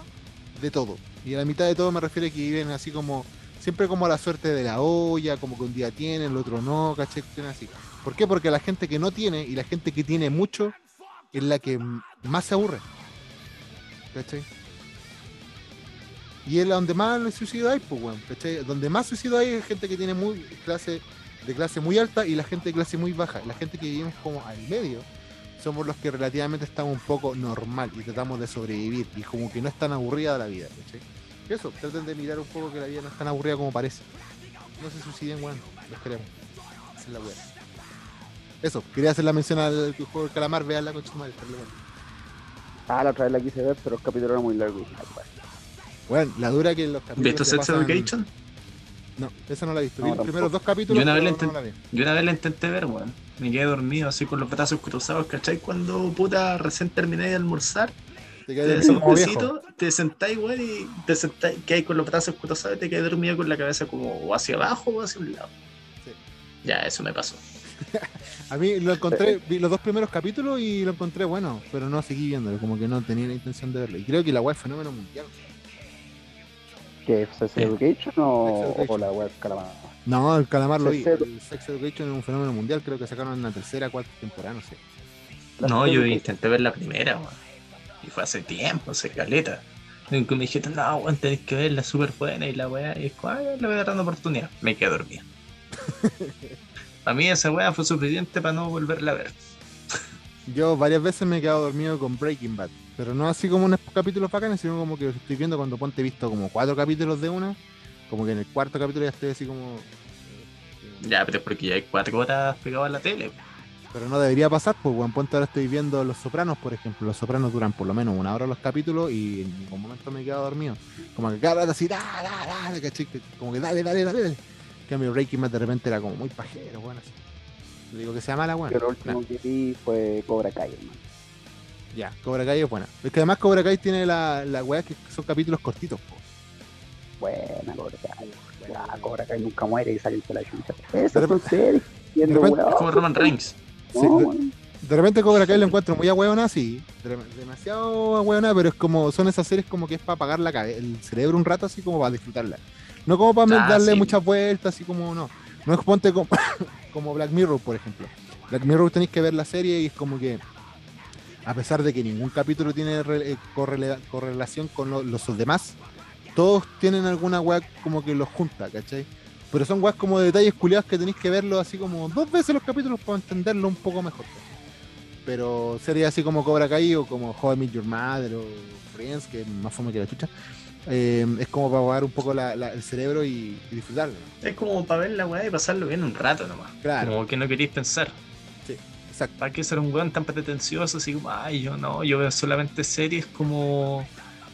de todo. Y a la mitad de todo me refiero a que viven así como, siempre como a la suerte de la olla, como que un día tienen, el otro no. Cuestiones así. ¿Por qué? Porque la gente que no tiene y la gente que tiene mucho es la que más se aburre. ¿Cachai? Y es la donde más suicidio hay, pues, weón, ¿cachai? Donde más suicidio hay es gente que tiene muy clase de clase muy alta y la gente de clase muy baja. La gente que vivimos como al medio somos los que relativamente estamos un poco normal y tratamos de sobrevivir y como que no es tan aburrida la vida, ¿cachai? Eso, traten de mirar un poco que la vida no es tan aburrida como parece. No se suiciden, weón, los queremos. Esa es la weá. Eso, quería hacer la mención al juego del calamar, veanla con madre, está bueno. Ah, la otra vez la quise ver, pero los capítulos eran muy largos. Ay, bueno. Bueno, la dura que los capítulos. ¿Viste se Sex pasan- Education? No, esa no la he visto. No, Vi los primeros dos capítulos. Yo una vez no la vi. Yo una vez la intenté ver, weón. Me quedé dormido así con los brazos cruzados, ¿cachai? Cuando puta recién terminé de almorzar, Te te quedas das un como besito, te sentáis, weón, y te sentáis, que hay con los brazos cruzados y te quedas dormido con la cabeza como o hacia abajo o hacia un lado. Sí. Ya, eso me pasó. [laughs] A mí lo encontré, vi los dos primeros capítulos y lo encontré bueno, pero no seguí viéndolo, como que no tenía la intención de verlo. Y creo que la web es fenómeno mundial. ¿Qué? ¿Sex. Education o, Sex Education. o la web Calamar? No, el calamar lo vi. El Sex Education es un fenómeno mundial, creo que sacaron en la tercera, cuarta temporada, no sé. No, yo intenté ver la primera, weón. Y fue hace tiempo, hace caleta. Y que me dijeron, no, weón, tenés que verla, súper buena. Y la weá, y es como, "Ah, le voy a dar una oportunidad. Me quedé dormido. [laughs] a mí esa weá fue suficiente para no volverla a ver. Yo varias veces me he quedado dormido con Breaking Bad, pero no así como unos capítulos bacanes, sino como que estoy viendo cuando ponte he visto como cuatro capítulos de una, como que en el cuarto capítulo ya estoy así como... eh, Ya, pero es porque ya hay cuatro horas pegado a la tele. Pero no debería pasar, pues, weón. Ponte ahora estoy viendo Los Sopranos, por ejemplo. Los Sopranos duran por lo menos una hora los capítulos y en ningún momento me he quedado dormido. Como que cada rato así, da, da, da, Como que dale, dale, dale. dale. En cambio, Breaking Bad de repente era como muy pajero, weón. Así. Digo que sea mala, weón. Yo lo último que vi fue Cobra Kai, hermano. Ya, Cobra Kai es buena. Es que además Cobra Kai tiene la, la weá que son capítulos cortitos, po. Buena Cobra Kai. Cobra Kai nunca muere y sale de la chucha. Son series. Viendo de repente-. Es como Roman Reigns. No, Sí, de- repente Cobra Kai lo encuentro muy ahueonada, sí. de- demasiado ahueonada, pero es como, son esas series como que es para apagar la el cerebro un rato, así como para disfrutarla. No como para Ah, darle sí. muchas vueltas, así como no. No es ponte como, [laughs] como Black Mirror, por ejemplo. Black Mirror tenéis que ver la serie y es como que, a pesar de que ningún capítulo tiene eh, correla- correlación con lo- los demás, todos tienen alguna weá como que los junta, ¿cachai? Pero son weas como detalles culiados que tenéis que verlo así como dos veces los capítulos para entenderlo un poco mejor. Pero sería así como Cobra Kai o como How I Met Your Mother o Friends, que más fome que la chucha. Eh, es como para apagar un poco la- la- el cerebro y, y disfrutarlo. Es como para ver la weá y pasarlo bien un rato nomás. Claro, Como que no queréis pensar. exacto. ¿Para qué ser un weón tan pretencioso? Así como, ay, yo no, yo veo solamente series como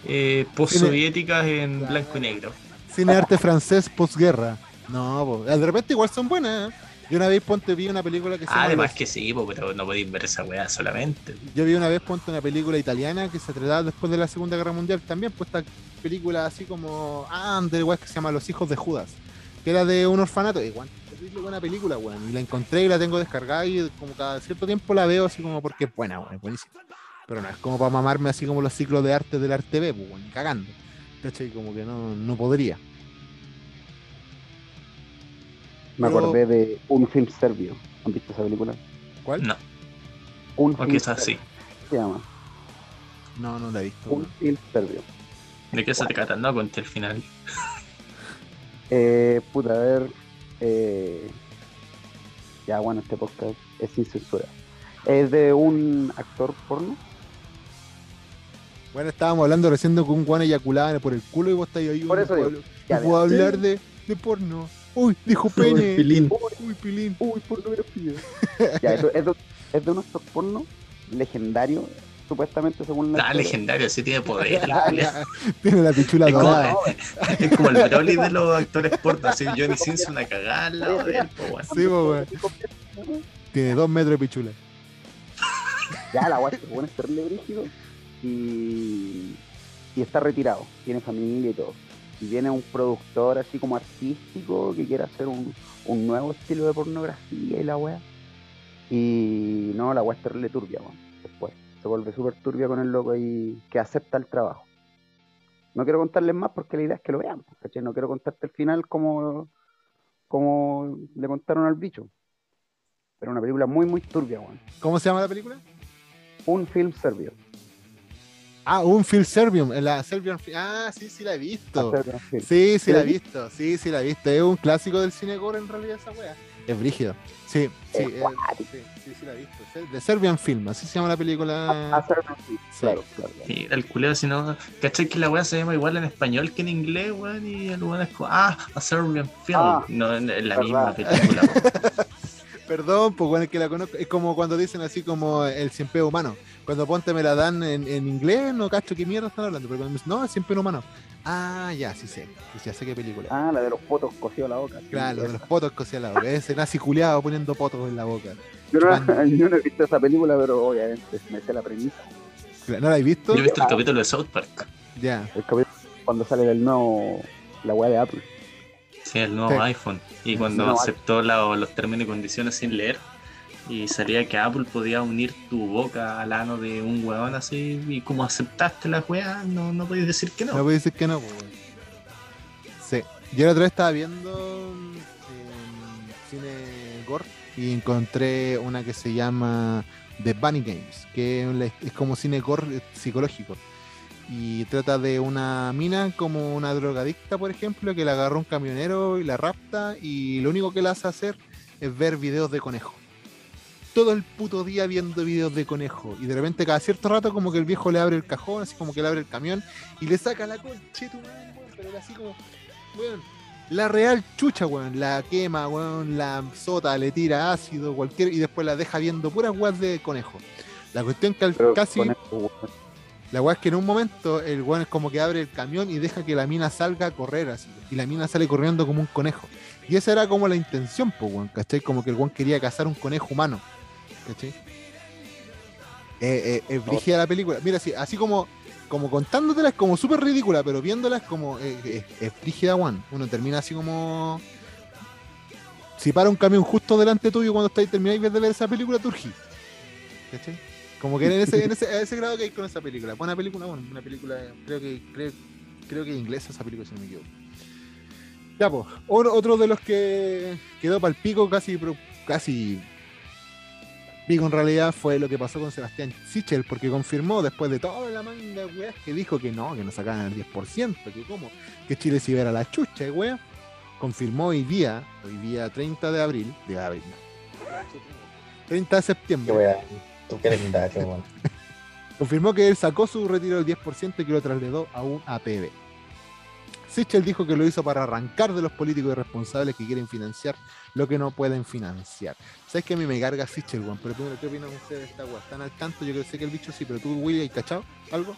eh, post-soviéticas en Claro. blanco y negro. Cine arte francés posguerra. No, po. de repente igual son buenas. Yo una vez ponte vi una película que se llama Además que sí, pero no podéis ver esa weá solamente. Yo vi una vez ponte una película italiana que se trataba después de la Segunda Guerra Mundial también, pues esta película así como ah, de weas que se llama Los hijos de Judas, que era de un orfanato, y terrible buena película, weón, y la encontré y la tengo descargada y como cada cierto tiempo la veo así como porque es buena, weón, buenísima. Pero no es como para mamarme así como los ciclos de arte del arte B, pues, weón, cagando. ¿Cachai? Como que no, no podría. Me Pero- acordé de un film serbio. ¿Han visto esa película? ¿Cuál? No, Un o film quizás sí. serbio, se llama. No, no la he visto. Un film serbio. ¿De qué se trata? No conté el final. [laughs] Eh, puta, a ver. Eh, ya, bueno, este podcast es sin censura. Es de un actor porno. Bueno, estábamos hablando recién de que un guan eyaculaba por el culo y vos estáis ahí. Por eso puedo- digo, Ya, puedo mira. hablar de, de porno. Uy, dijo pene. Pilín. Uy, pilín. Uy, pornografía. [laughs] ya, eso, es, de, es de un actor porno legendario, supuestamente según la Ah, legendario, sí tiene poder. [laughs] Tiene la pichula Es como- dorada. [laughs] Es como el Broly de los actores porno. Así Johnny Sins una cagada al lado de él. po. Sí, po. Tiene dos metros de pichula. Ya, la guay se pone terrible brígido y, y está retirado, tiene familia y todo. Y viene un productor así como artístico que quiere hacer un, un nuevo estilo de pornografía y la wea. Y no, la wea es terrible turbia, weón. Después se vuelve súper turbia con el loco y que acepta el trabajo. No quiero contarles más porque la idea es que lo vean, ¿cachai? No quiero contarte el final como, como le contaron al bicho. Pero una película muy, muy turbia, weón. ¿Cómo se llama la película? Un film serbio. Ah, un Film Serbium, la Serbian Ah, sí, sí la he visto. Film. Sí, sí la he visto. Sí, sí la he visto. Es un clásico del cine gore en realidad esa wea. Es brígido. Sí, sí, Es eh, sí, sí, sí la he visto. De Serbian Film, así se llama la película. Ah, Serbian film, Sí. claro, claro. el culeo, si no, ¿cachai que la weá se llama igual en español que en inglés, weón? Y el weón es como, ah, a Serbian Film. Ah, no, es la verdad. misma película. [laughs] Perdón, pues bueno, es que la conozco. Es como cuando dicen así como el siempre humano. Cuando ponte me la dan en, en inglés, no cacho qué mierda están hablando. Pero cuando me dicen, no, siempre humano. Ah, ya, sí sé. Sí, ya sé qué película. Ah, la de los potos cosidos a la boca. claro, de esa. los potos cosía la boca. Ese nazi culiado poniendo potos en la boca. Yo no, chupando. [laughs] yo no he visto esa película, pero obviamente me sé la premisa. ¿No la has visto? Yo he visto el capítulo de South Park. Ya. El capítulo cuando sale el nuevo, la weá de Apple. El nuevo Sí. iPhone. Y cuando aceptó la- los términos y condiciones sin leer. Y salía que Apple podía unir tu boca al ano de un weón así. Y como aceptaste la weá, no, no podéis decir que No no. puedo decir que no, pues. Sí. Yo la otra vez estaba viendo eh, cine gore y encontré una que se llama The Bunny Games, que es como cine gore psicológico. Y trata de una mina como una drogadicta, por ejemplo, que la agarró un camionero y la rapta y lo único que la hace hacer es ver videos de conejo. Todo el puto día viendo videos de conejo. Y de repente cada cierto rato como que el viejo le abre el cajón, así como que le abre el camión y le saca la concha tu madre, weón, pero era así como, weón, la real chucha, weón, la quema, weón, la sota, le tira ácido, cualquier, y después la deja viendo puras weas de conejo. La cuestión que al- casi. La wea es que en un momento el weón es como que abre el camión y deja que la mina salga a correr así, y la mina sale corriendo como un conejo. Y esa era como la intención, pues, weón, ¿cachai? Como que el weón quería cazar un conejo humano, ¿cachai? Eh, eh, es brígida la película. Mira, así, así como, como contándotela es como súper ridícula, pero viéndola es como, eh, es brígida, weón. Uno termina así como... Si para un camión justo delante tuyo cuando estáis termináis de ver esa película, turgí. ¿Cachai? Como que en ese, a ese grado que hay con esa película. Buena película, bueno, una película, creo que, creo, creo que inglesa esa película, si no me equivoco. Ya, pues, otro, de los que quedó para el pico, casi, casi pico en realidad, fue lo que pasó con Sebastián Sichel, porque confirmó después de toda la manga weas que dijo que no, que no sacaban el 10%, que cómo, que Chile se iba a la chucha, wea. Confirmó hoy día, hoy día 30 de abril, de abril, no. 30 de septiembre. Qué tú que eres mindario, weón. [laughs] confirmó que él sacó su retiro del 10% y que lo trasladó a un APB. Sichel dijo que lo hizo para arrancar de los políticos irresponsables que quieren financiar lo que no pueden financiar. ¿Sabes que a mí me carga Sichel, weón? Pero tú, ¿qué opinas ustedes de esta weá? ¿Están al tanto? Yo sé que el bicho sí, pero tú, Willy, ¿hay cachado algo?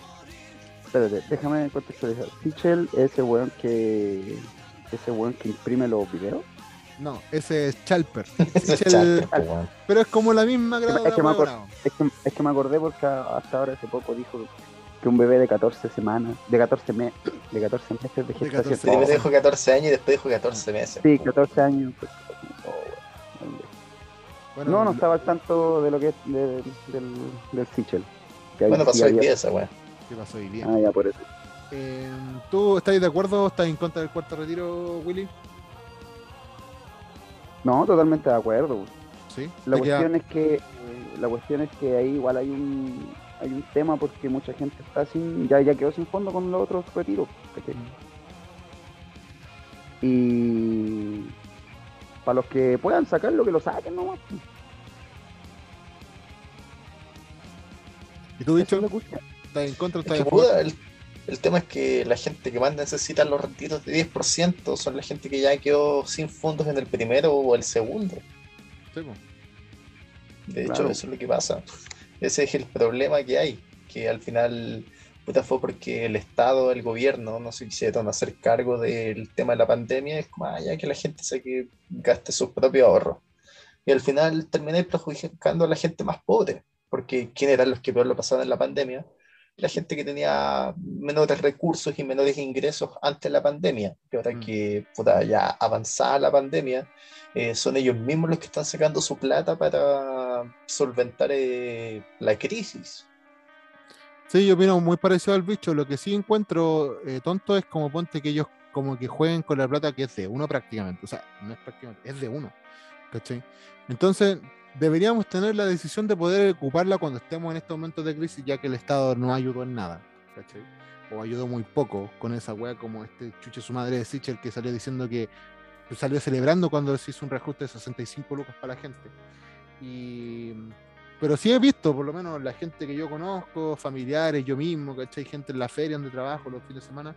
Espérate, déjame contextualizar. Sichel es ese weón que. Ese weón que imprime los videos. No, ese es Chalper. [laughs] Ese es chato, po, weón. pero es como la misma grado Es que me de bravo. Es que, es que me acordé porque hasta ahora hace poco dijo que un bebé de 14 semanas, de 14, me- de 14 meses de gestación. 14 Sí, primero Oh. dijo 14 años y después dijo 14 meses. Sí, po. 14 años. pues, oh, weón. Bueno, no, no estaba al tanto de lo que es de- del, del Sichel. Bueno, pasó hoy día esa weá. ¿Qué pasó hoy día? Ah, ya, por eso. Eh, ¿Tú estás de acuerdo o estás en contra del cuarto retiro, Willy? No, totalmente de acuerdo. Sí. La ¿Te queda- cuestión es que eh, la cuestión es que ahí igual hay un hay un tema porque mucha gente está sin ya ya quedó sin fondo con los otros retiros. Y para los que puedan sacarlo que lo saquen nomás. pues. ¿Y tú, dicho? ¿Estás en contra estás puta, el, tema es que la gente que más necesita los retiros de 10% son la gente que ya quedó sin fondos en el primero o el segundo. Sí, po. De hecho, Claro. eso es lo que pasa. Ese es el problema que hay, que al final puta, fue porque el Estado, el gobierno, no se quisieron hacer cargo del tema de la pandemia, es como, ah, ya que la gente se que gaste sus propios ahorros. Y al final terminé perjudicando a la gente más pobre, porque ¿quién eran los que peor lo pasaban en la pandemia? La gente que tenía menores recursos y menores ingresos antes de la pandemia. Y ahora Mm. que puta, ya avanzada la pandemia, eh, son ellos mismos los que están sacando su plata para solventar eh, la crisis. Sí, yo opino muy parecido al bicho. Lo que sí encuentro eh, tonto es como ponte que ellos como que jueguen con la plata que es de uno prácticamente. O sea, no es prácticamente, es de uno. ¿Cachai? Entonces, deberíamos tener la decisión de poder ocuparla cuando estemos en estos momentos de crisis, ya que el Estado no ayudó en nada. ¿Cachai? O ayudó muy poco con esa wea como este chuche su madre de Sichel que salió diciendo que salió celebrando cuando se hizo un reajuste de 65 lucas para la gente. Y pero sí he visto, por lo menos la gente que yo conozco, familiares, yo mismo, ¿cachai? Gente en la feria donde trabajo los fines de semana,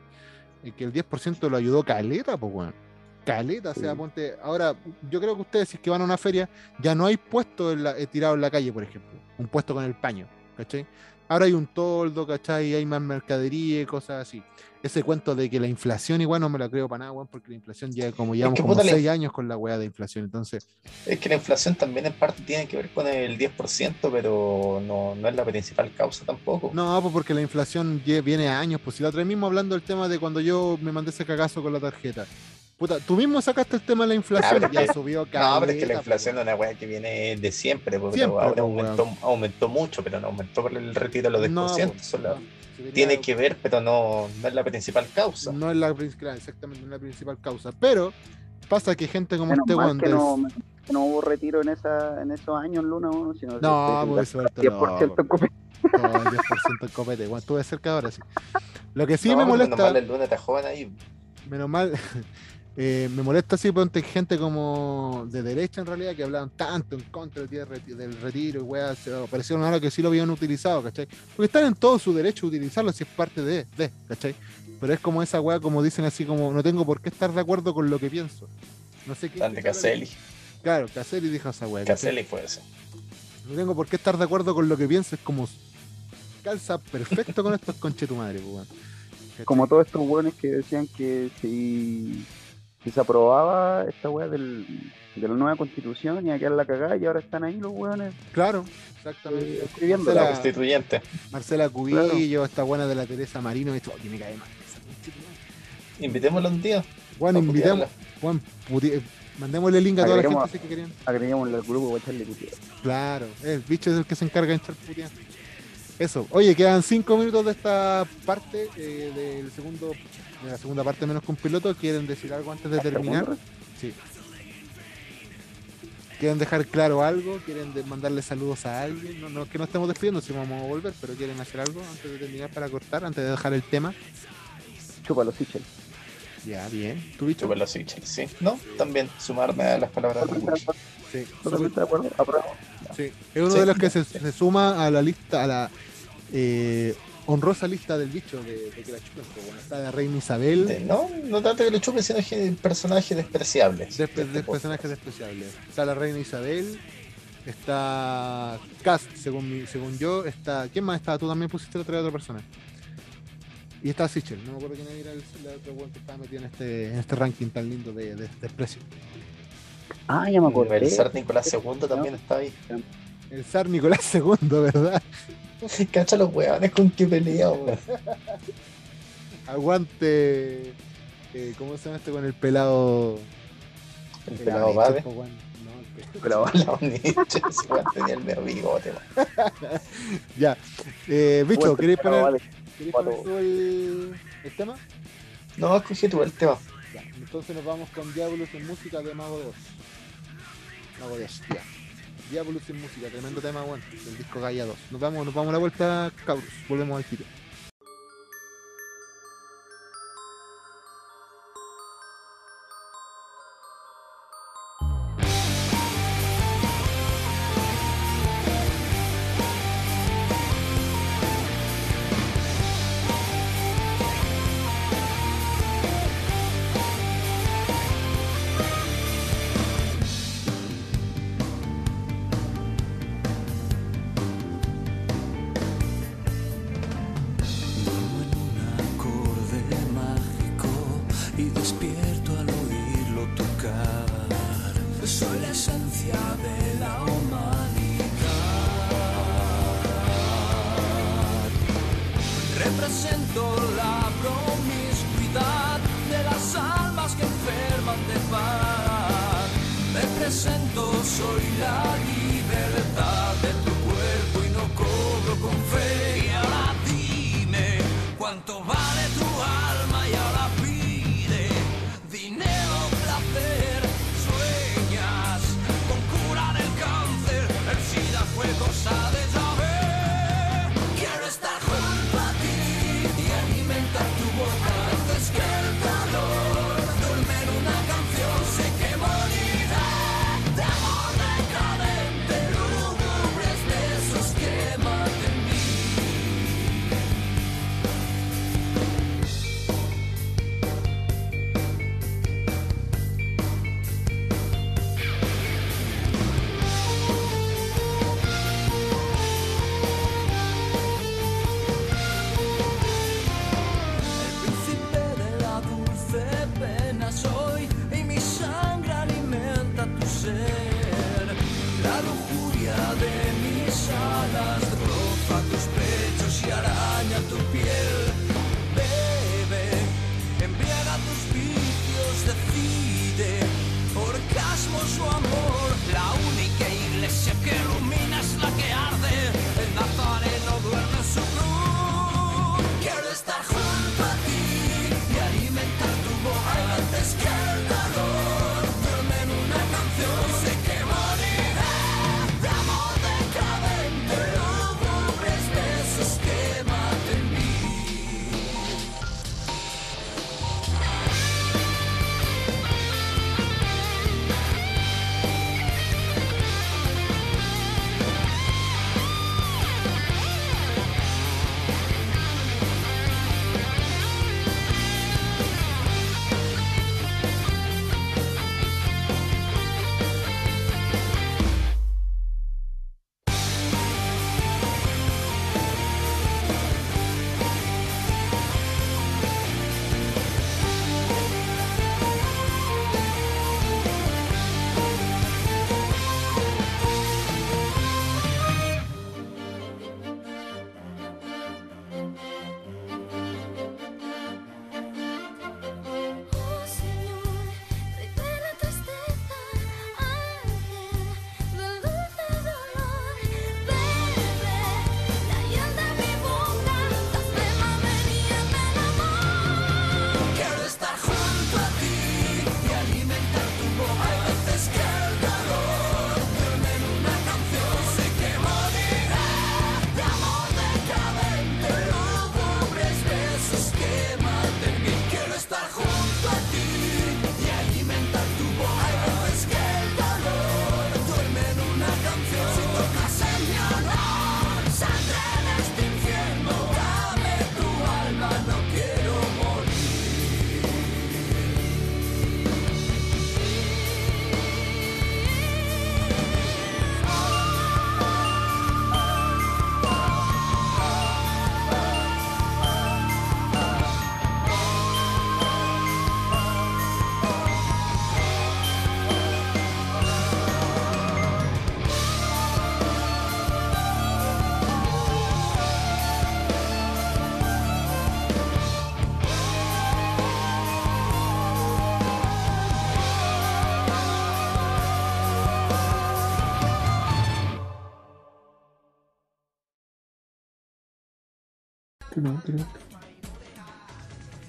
eh, que el 10% lo ayudó caleta, pues, weón. Caleta, o sea, ponte. Ahora, yo creo que ustedes, si es que van a una feria, ya no hay puesto en la- eh, tirado en la calle, por ejemplo. Un puesto con el paño, ¿cachai? Ahora hay un toldo, ¿cachai? Hay más mercadería y cosas así. Ese cuento de que la inflación igual no me la creo para nada, porque la inflación ya como llevamos que como puta, la- 6 años con la weá de inflación, entonces. Es que la inflación también en parte tiene que ver con el 10%, pero no, no es la principal causa tampoco. No, pues porque la inflación viene a años. Pues si la otra vez mismo hablando del tema de cuando yo me mandé ese cagazo con la tarjeta. Puta, tú mismo sacaste el tema de la inflación. es ya que- subió No, pero es que la inflación es una weá que viene de siempre, porque Siempre, ahora pues, aumentó, aumentó mucho, pero no aumentó por el retiro de los 10%. No, pues, no, tiene que ver, pero no, no es la principal causa. No es la principal, exactamente, no es la principal causa. Pero pasa que gente como Menos este del- no, no hubo retiro en, esa, en esos años, Luna, uno, sino No, pues eso es 10% en copete. el 10% en copete. Bueno, estuve cerca ahora sí. Lo que sí No, me pero menos molesta. mal el lunes está joven ahí. menos mal, eh, me molesta así ponte gente como de derecha en realidad que hablaban tanto en contra del, retiro y weas, se parecieron ahora que sí lo habían utilizado, ¿cachai? Porque están en todo su derecho de utilizarlo si es parte de, de ¿cachai? Pero es como esa wea, como dicen así, como no tengo por qué estar de acuerdo con lo que pienso. No sé qué. Tan de Caselli. Claro, Caselli dijo esa wea. ¿cachai? Caselli fue ese. No tengo por qué estar de acuerdo con lo que pienso, es como calza perfecto con estos conche tu madre, pues, weón. Como todos estos hueones que decían que si, si se aprobaba esta weá del, de la nueva constitución y a quedar la cagada y ahora están ahí los hueones Claro, exactamente. eh, escribiendo. La Marcela- constituyente. Marcela Cubillo, esta buena de la Teresa Marino, esto, oye, me cae mal. Invitémoslo un día. Bueno, pa' invitemos. Juan, mandémosle el link a toda la Agreguemos- gente si que querían. Agreguémosle al grupo para echarle puteada. Claro, el bicho es el que se encarga de echar putear. Eso, oye, quedan cinco minutos de esta parte eh, del segundo, de la segunda parte menos que un piloto. ¿Quieren decir algo antes de terminar? ¿Segunda? Sí. ¿Quieren dejar claro algo? ¿Quieren mandarle saludos a alguien? No, no que no estemos despidiendo, si vamos a volver, pero ¿quieren hacer algo antes de terminar para cortar, antes de dejar el tema? Chúpalo, Sichel. Ya, bien. ¿Tu bicho? Chupa los sí. No, también sumarme a las palabras de. Sí. Totalmente de acuerdo. Sí, es uno Sí. de los que se, se suma a la lista, a la eh, honrosa lista del bicho de, de que la chupen. pues, bueno, está la reina Isabel, De- No, no tanto que le chupe, sino que personajes despreciables. de, de de este personajes despreciables. Está la reina Isabel, está Cast, según, mi- según yo, está. ¿Quién más estaba? Tú también pusiste otra otra persona. Y está Sichel, no me acuerdo quién era el, la otra que estaba metido en este, en este ranking tan lindo de, de desprecio. Ah, ya me acordé. El zar Nicolás II también está ahí. El zar Nicolás [laughs] II, ¿verdad? [laughs] Cacha los weones con que pelea, weón. Aguante. eh, ¿Cómo se llama este con el pelado? El pelado Bade. po, weón. No, el pe- Pero La Nietzsche, tenía el medio bigote. [laughs] Ya. Eh, bicho, Bueno, ¿queréis poner, vale. ¿queréis poner tú el, el tema? No, escogí tú el tema. Ya. Entonces nos vamos con Diabolus en música de Mago 2. Mago 2, ya. Diabolus en música, tremendo tema, bueno, del disco Gaia 2. Nos vamos, nos vamos a la vuelta, cabros. Volvemos al tiro.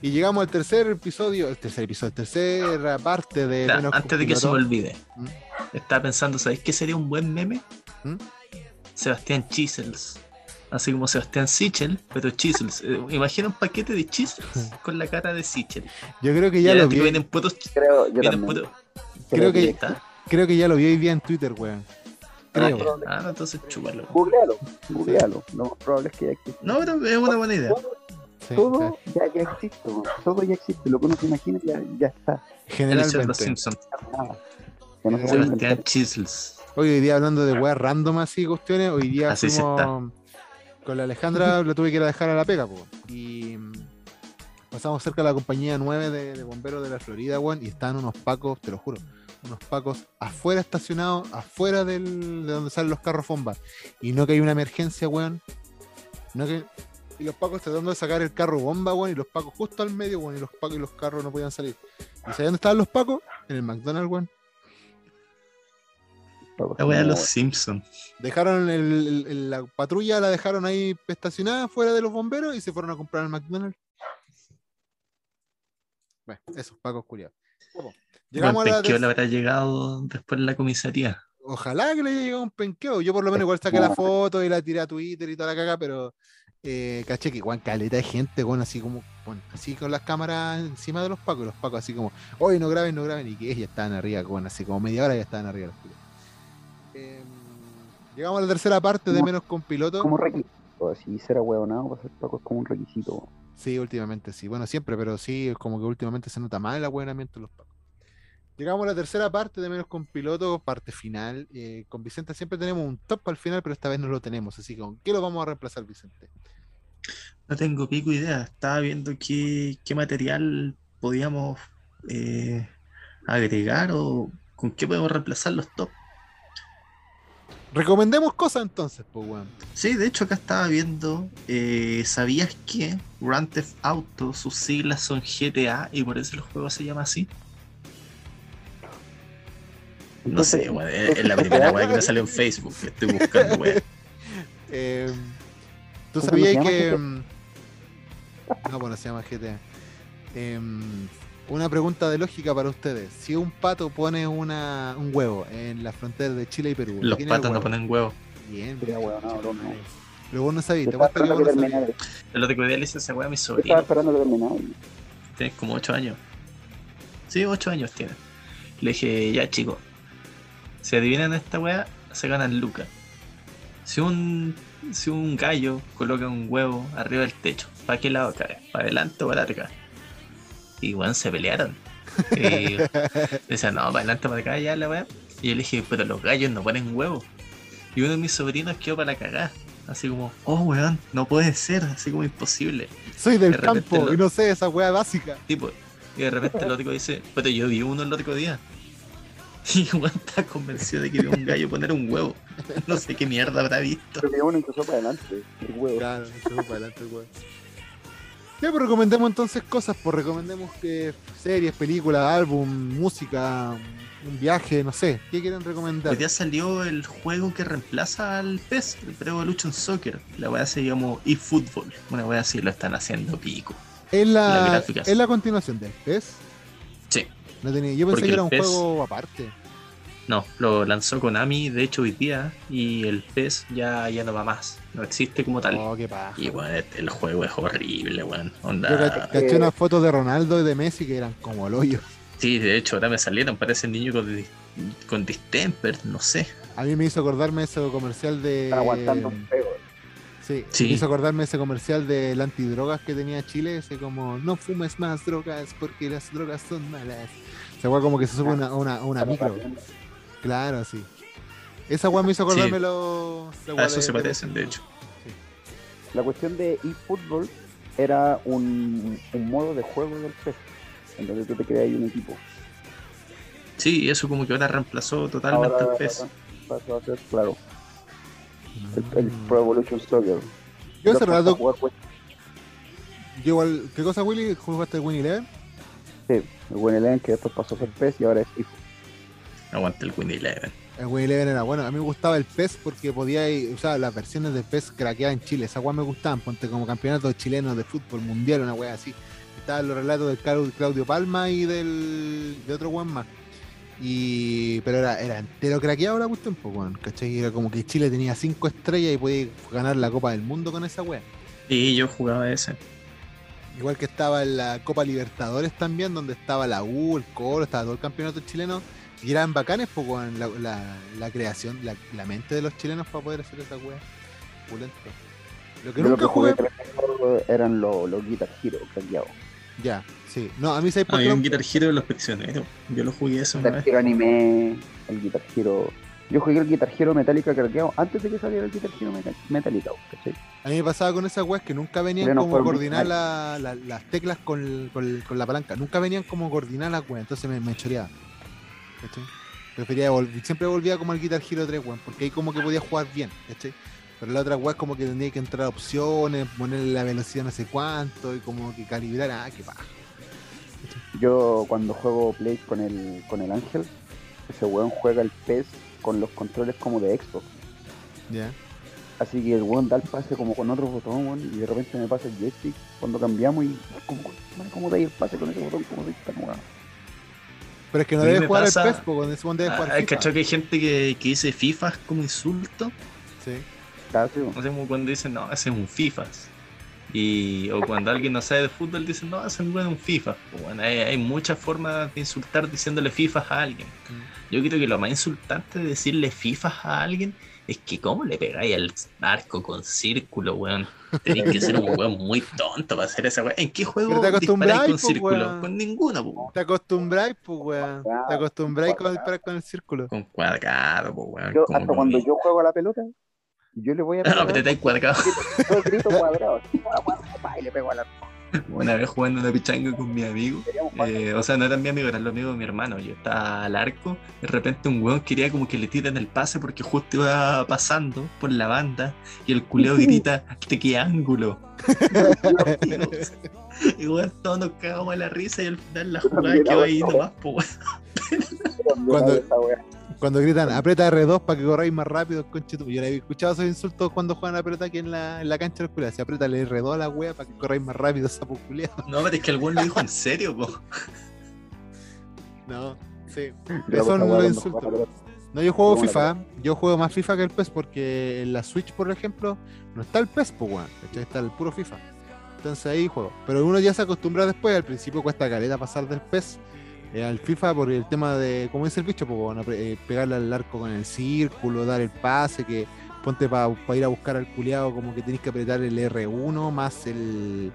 Y llegamos al tercer episodio, el tercer episodio, tercera parte de. Menos antes de que se me olvide, ¿Mm? estaba pensando, ¿sabéis qué sería un buen meme? ¿Mm? Sebastián Chisels. Así como Sebastián Sichel, pero Chisels. Eh, imagina un paquete de Chisels [laughs] con la cara de Sichel. Yo creo que Y ya lo vi. vienen putos. Creo, yo Vienen putos. Creo que, ¿Está? creo que ya lo vi hoy día en Twitter, weón. Creo. Ah, ya. Ah, no, entonces chúpalo. Googlealo, googlealo. Lo más probable es que ya existe. No, pero es una buena idea. Todo, Sí, todo sí. ya, ya existe, weón. todo ya existe. Lo que uno se imagina ya, ya está. Generalmente. No Sebastián. Chisels. Hoy, hoy día hablando de weas random así, cuestiones, hoy día Así fuimos con la Alejandra, [laughs] la tuve que ir a dejar a la pega, po. Y mm, pasamos cerca de la compañía 9 de, de bomberos de la Florida, weón, y estaban unos pacos, te lo juro, unos pacos afuera estacionados, afuera del, de donde salen los carros bomba. Y no que hay una emergencia, weón. No que. Y los pacos tratando de sacar el carro bomba, weón, y los pacos justo al medio, weón, y los pacos y los carros no podían salir. ¿Y sabes dónde estaban los pacos? En el McDonald's, weón. La wea de los Simpsons. Dejaron el- el- el- la patrulla, la dejaron ahí estacionada fuera de los bomberos y se fueron a comprar al McDonald's. Bueno, esos pacos culiados. Llegamos a la Penqueo le habrá llegado después en la comisaría. Ojalá que le haya llegado un penqueo. Yo por lo menos igual saqué la foto y la tiré a Twitter y toda la caga, pero eh, caché que igual caleta de gente, con así como, con- así con las cámaras encima de los pacos, los pacos así como, hoy no graben, no graben, y que ya estaban arriba, con así como media hora ya estaban arriba los culiados. Eh, llegamos a la tercera parte de menos con piloto. Como requisito, así ser ahueonado para ser Paco es como un requisito. Sí, últimamente sí. Bueno, siempre, pero sí, es como que últimamente se nota más el abuelamiento de los pacos. Llegamos a la tercera parte de menos con piloto, parte final. Eh, con Vicente siempre tenemos un top al final, pero esta vez no lo tenemos. Así que, ¿con qué lo vamos a reemplazar, Vicente? No tengo pico idea. Estaba viendo qué, qué material podíamos eh, agregar o con qué podemos reemplazar los top. Recomendemos cosas entonces, pues. Sí, de hecho acá estaba viendo, eh, ¿sabías que Grand Theft Auto, sus siglas son GTA y por eso el juego se llama así? No sé, weón, [laughs] es la primera weá que me salió en Facebook, que estoy buscando, weón. [laughs] Eh, ¿Tú ¿Cómo sabías que.? Mm, No, bueno, se llama GTA. Em, una pregunta de lógica para ustedes. Si un pato pone una, un huevo en la frontera de Chile y Perú, Los ¿quién es el patos no ponen huevo. Bien. No, no. Pero vos no sabías, te estaba apuesto que esperando vos que no sabías. otro día le hice esa weá a mi Yo estaba sobrino. esperando que terminara. Tienes como 8 años. Sí, 8 años tiene. Le dije, ya chico, si adivinan esta weá, se ganan lucas. Si un, si un gallo coloca un huevo arriba del techo, ¿para qué lado cae? ¿Para adelante o para atrás? Y weón, se pelearon. Y [laughs] decían, no, para adelante o para acá ya la weá. Y yo le dije, pero los gallos no ponen huevos. Y uno de mis sobrinos quedó para la cagada. Así como, oh weón, no puede ser, así como imposible. Soy del De campo lo- y no sé esa weá básica. Tipo, y de repente el otro dice, pero yo vi uno el otro día. [laughs] Y Juan está convencido de que vio un gallo poner un huevo. No sé qué mierda habrá visto. Pero que uno empezó para adelante. El huevo. Claro, fue para adelante, weón. Ya, pues recomendemos entonces cosas, pues recomendemos que series, películas, álbum, música, un viaje, no sé. ¿Qué quieren recomendar? Hoy día salió el juego que reemplaza al PES, el Pro Evolution Soccer. La weá se llamó eFootball. Una weá así lo están haciendo pico. Es la, es la continuación del PES. No tenía, yo pensé Porque que era un PES juego aparte. No, lo lanzó Konami, de hecho hoy día, y el PES ya, ya no va más. No existe como tal. Oh, qué paja. Y weón, el juego es horrible, weón. Yo Onda. ca- caché unas fotos de Ronaldo y de Messi que eran como el hoyo. Sí, de hecho, ahora me salieron, parece niño con, con distemper, no sé. A mí me hizo acordarme ese comercial de. Están aguantando un pego. Sí, Sí. me hizo acordarme ese comercial del antidrogas que tenía Chile, ese como no fumes más drogas porque las drogas son malas. Esa weá como que se sube a una, una, una micro. Claro, sí. Esa weá me hizo acordarme Sí. lo. la A eso de- se parecen, de hecho. La cuestión de eFootball era un, un modo de juego del PES. En donde tú te creas ahí un equipo. Sí, eso como que ahora reemplazó totalmente Ahora al PES. pasó a ser, claro, el, el Pro Evolution Soccer. Yo hace rato, yo igual, ¿qué cosa Willy? ¿Jugaste el Win Eleven? sí, el Win Eleven que después pasó a ser PES y ahora es eFootball. Aguanta el Win Eleven. El Win Eleven era bueno. A mí me gustaba el PES porque podía ir, o sea, las versiones de PES craqueadas en Chile. Esa weá me gustaban, ponte como campeonatos chilenos de fútbol mundial, una weá así. Estaban los relatos del Clau- Claudio Palma y del de otro weón más. Y, pero era, era entero craqueado la cuestión, pues, weón, ¿cachai? Era como que Chile tenía cinco estrellas y podía ganar la Copa del Mundo con esa weá. Y yo jugaba ese. Igual que estaba en la Copa Libertadores también, donde estaba la U, el Colo, estaba todo el campeonato chileno. Y eran bacanes, pues, weón, la, la, la creación, la, la mente de los chilenos para poder hacer esa weá. Pulento. Lo que Yo lo nunca que jugué eran los, los Guitar Hero craqueados. Ya, sí. No, a mí se Había un Guitar Hero de los prisioneros. Yo lo jugué eso una Guitar. Hero anime, el Guitar Hero. Yo jugué el Guitar Hero Metallica craqueado antes de que saliera el Guitar Hero Meta- Metallica, ¿cachai? A mí me pasaba con esas weas que nunca venían Pero como coordinar original. la- la- las teclas con, con- con la palanca. Nunca venían como coordinar las weas, entonces me, me choreaba. ¿Cachai? Prefería vol- siempre volvía como al Guitar Hero 3, weón, porque ahí como que podía jugar bien, ¿cachai? Pero la otra weá es como que tendría que entrar a opciones, ponerle la velocidad no sé cuánto y como que calibrar. Ah, qué paja. Yo cuando juego Play con el, con el Ángel, ese weón juega el PES con los controles como de Xbox. Ya. Así que el weón da el pase como con otro botón, weón, y de repente me pasa el joystick cuando cambiamos y como, man, ¿cómo da ahí el pase con ese botón? ¿Cómo soy tan weón? Pero es que no A mí debe me jugar pasa- el PES, po, con ese weón debe jugar Ah, ¿Hay FIFA. cachado que hay gente que, que dice FIFA como insulto? Sí. Casi. No sé, como cuando dicen, no, ese es un FIFA. Y, o cuando alguien no sabe de fútbol, dicen, no, ese es un FIFA. Pues bueno, hay, hay muchas formas de insultar diciéndole FIFA a alguien. Yo creo que lo más insultante de decirle FIFA a alguien es que, ¿cómo le pegáis al arco con círculo, weón? Tenéis que ser un weón muy tonto para hacer esa weón. ¿En qué juego te disparáis acostumbráis, con po, círculo? weón. Con ninguno, po. Te acostumbráis, pues, weón. Te acostumbráis con disparar con el círculo. Con cuadrado, po, weón. Yo, hasta cuando yo juego a la pelota, yo le voy a [laughs] No, pero te cuadrado. yo grito cuadrado, y le pego a la Una vez jugando una pichanga con mi amigo, eh, o sea, no eran mi amigo, eran los amigos de mi hermano. Yo estaba al arco, de repente un weón quería como que le tiren el pase porque justo iba pasando por la banda y el culeo [laughs] grita, ¿de qué ángulo? [laughs] y weón, todos nos cagamos de la risa y al final la jugada quedó ahí nomás, pues weón. cuando-. Cuando gritan, aprieta R2 para que corráis más rápido, conche tu- Yo le he escuchado esos insultos cuando juegan a la pelota aquí en la, en la cancha de la escuela. Se aprieta el R2 a la wea para que corráis más rápido, sapo culiao. No, pero es que el weón lo dijo en serio, po. No, sí. Yo Eso esa no weá lo cuando insulto. juego a la pelota. No, yo juego FIFA. Yo juego más FIFA que el PES porque en la Switch, por ejemplo, no está el PES, pues, weón. Está el puro FIFA. Entonces ahí juego. Pero uno ya se acostumbra después. Al principio cuesta caleta pasar del PES eh, al FIFA por el tema de, como dice el bicho, pues, eh, pegarle al arco con el círculo, dar el pase, que ponte para ir a buscar al culiado, como que tenés que apretar el R1 más el.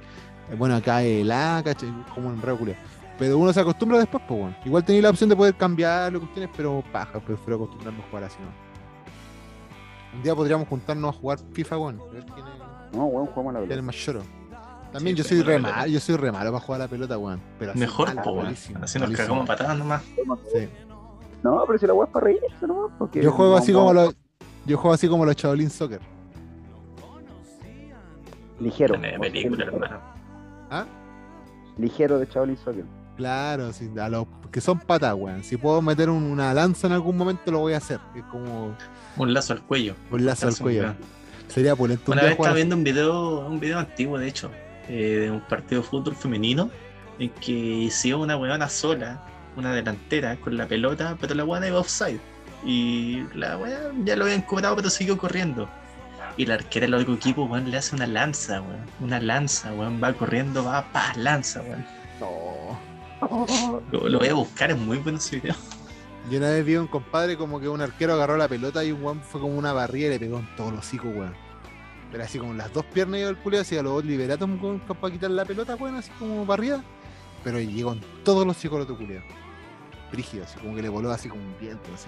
Bueno, acá el A, ¿cachai? Como un re culiao. Pero uno se acostumbra después, pues, bueno. Igual tenéis la opción de poder cambiar lo que tienes, pero paja, prefiero acostumbrarnos a jugar así, ¿no? Un día podríamos juntarnos a jugar FIFA, bueno. A ver quién es, No, weón, jugamos a la quién es más choro. También Sí, yo soy re malo, yo soy re malo para jugar a la pelota, weón. Pero así Mejor, malo, po, weón. malísimo, Así nos malísimo. cagamos patadas nomás. Sí. No, pero si la weá es para reírse, ¿no? Porque Yo juego no, así no, como los. Yo juego así como los Shaolin Soccer. Ligero. Película, hermano. ¿Ah? Ligero de Shaolin Soccer. Claro, sí, a los que son patas, weón. Si puedo meter un- una lanza en algún momento, lo voy a hacer. Es como Un lazo al cuello. un lazo al Lazo, cuello. weón. Sería Una vez estaba viendo un video, un video antiguo de hecho, eh, de un partido de fútbol femenino, en que hicieron una weona sola, una delantera, con la pelota, pero la weona iba offside. Y la weona ya lo habían cobrado, pero siguió corriendo. Y la arquera del otro equipo, weón, le hace una lanza, weón. Una lanza, weón. Va corriendo, va, pa, lanza, weón. No. [laughs] Lo, lo voy a buscar, es muy bueno ese video. Yo una vez vi a un compadre como que un arquero agarró la pelota y un weón fue como una barriera y le pegó en todos los hocico, weón. Pero así como en las dos piernas y el culio así a los liberatos para quitar la pelota, weón, así como barrida. Pero llegó en todos los otro culio. Brígido, así como que le voló así como un viento, así.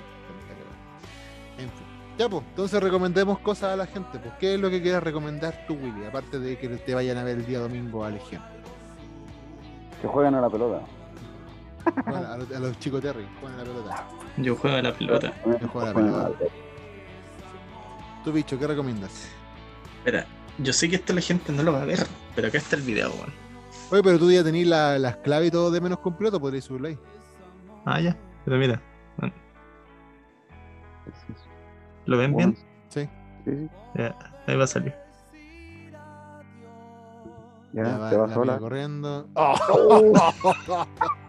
En fin. Ya, pues, entonces recomendemos cosas a la gente. Pues, ¿qué es lo que quieras recomendar tú, Willy? Aparte de que te vayan a ver el día domingo a Legión. Que juegan a la pelota. Bueno, a, los, a los chicos Terry, juegan a la pelota. Yo juego a la pelota. Yo juego a la pelota. Tú, bicho, ¿qué recomiendas? Espera, yo sé que esto la gente no lo va a ver, pero acá está el video, weón. Oye, pero tú ya tenés la- las claves y todo de menos completo, podrías subirlo ahí. Ah, ya, pero mira. ¿lo ven bien? Sí. Ya, ahí va a salir. Ya, va te vas la sola. corriendo. Oh. [laughs]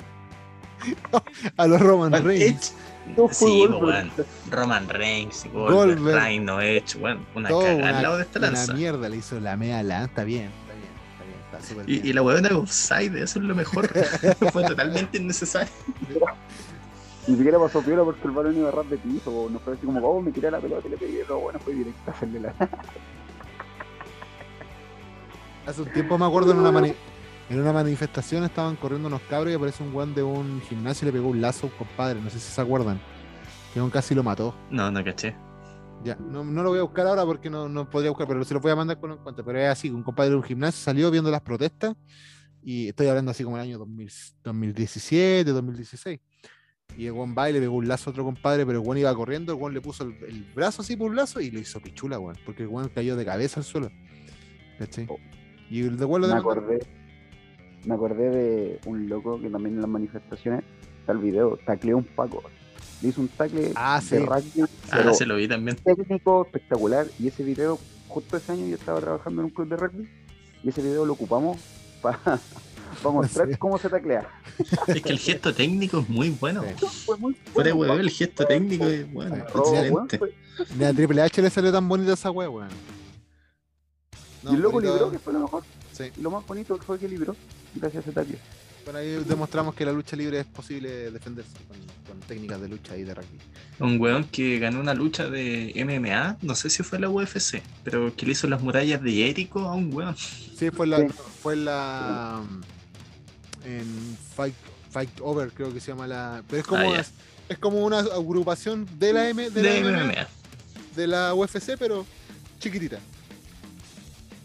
a los Roman Bueno, Reigns. No fue Sí, gol, weón. pero- Roman Reigns, Goldberg. Goldberg, Rhino Edge, weón, una cagada al lado de esta una lanza. mierda le hizo la media lanza. Está bien, está bien, está bien, está súper bien. Y, y la weón era offside, eso es lo mejor. [laughs] Fue totalmente innecesario. Ni siquiera pasó piola porque el balón iba a ras de piso, no fue así como, oh, me tiré la pelota y le pegué, no, bueno, fue directo a hacerle la... Hace un tiempo me acuerdo en una, mani- en una manifestación estaban corriendo unos cabros y aparece un guan de un gimnasio y le pegó un lazo a un compadre. No sé si se acuerdan. Que un casi lo mató. No, no caché. Ya, no, no lo voy a buscar ahora porque no, no podría buscar, pero se lo voy a mandar con un cuento. Pero es así, un compadre de un gimnasio salió viendo las protestas y estoy hablando así como el año 2000 2017, 2016. Y el weón va y le pegó un lazo a otro compadre, pero el weón iba corriendo, el weón le puso el, el brazo así por un lazo y le hizo pichula, weón. Porque el weón cayó de cabeza al suelo. ¿Cachai? Oh. Y el de weón lo Me acordé, me acordé de un loco que también en las manifestaciones, está el video, tacleó un Paco. Le hizo un tacle Ah, de sí. rugby, Ah, pero se lo vi también. técnico espectacular. Y ese video, justo ese año yo estaba trabajando en un club de rugby, y ese video lo ocupamos [laughs] para mostrar Sí. cómo se taclea. Es que el gesto técnico es muy bueno. Sí. Fue muy bueno, huevo, el gesto técnico es bueno, excelente. fue- Ni a Triple H le salió tan bonita esa wea, weón. No, y el loco bonito- libró, que fue lo mejor. Sí. Lo más bonito fue que libró, gracias a. Por ahí demostramos que la lucha libre es posible defenderse con, con técnicas de lucha y de rugby. Un weón que ganó una lucha de MMA, no sé si fue la UFC, pero que le hizo las murallas de Jericho a un weón. Sí, fue la, Sí. fue la en Fight, Fight Over, creo que se llama la. Pero es como Ah, es como una agrupación de la M de, De la MMA, MMA. de la UFC, pero chiquitita.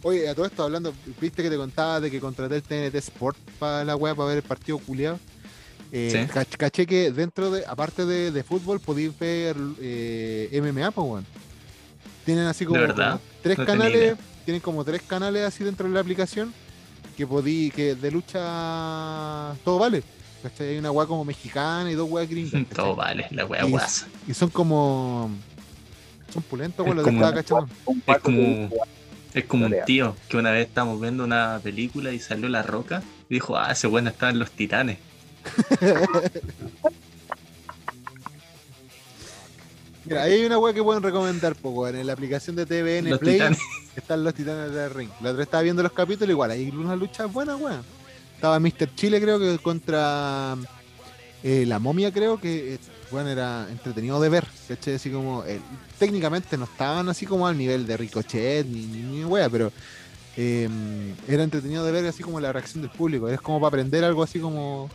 Oye, a todo esto hablando, viste que te contaba de que contraté el TNT Sport para la web para ver el partido culiado. Eh, Sí. cach- Caché que dentro de, aparte de, de fútbol, podéis ver eh, MMA, pues, weón. Tienen así como, verdad? tres No canales, tienen como tres canales así dentro de la aplicación que podí, que de lucha todo vale. ¿cachai? Hay una weá como mexicana y dos weas gringas. [laughs] Todo vale, la wea Y- guasa. Y son como. Son pulentos, weón, lo que estaba cachando. Un Es como- Es como un tío que una vez estábamos viendo una película y salió La Roca y dijo, ah, ese weón estaba en Los Titanes. [laughs] Mira, ahí hay una weá que pueden recomendar, weón. En la aplicación de TVN Los Play Titanes. están los titanes del ring. La otra vez estaba viendo los capítulos, igual, hay unas luchas buenas, weón. Estaba Mr. Chile, creo que contra eh, la momia, creo que, eh, bueno, era entretenido de ver, ¿cachai? Así como, eh, técnicamente no estaban así como al nivel de Ricochet ni, ni, ni wea, pero eh, era entretenido de ver así como la reacción del público. Es como para aprender algo así como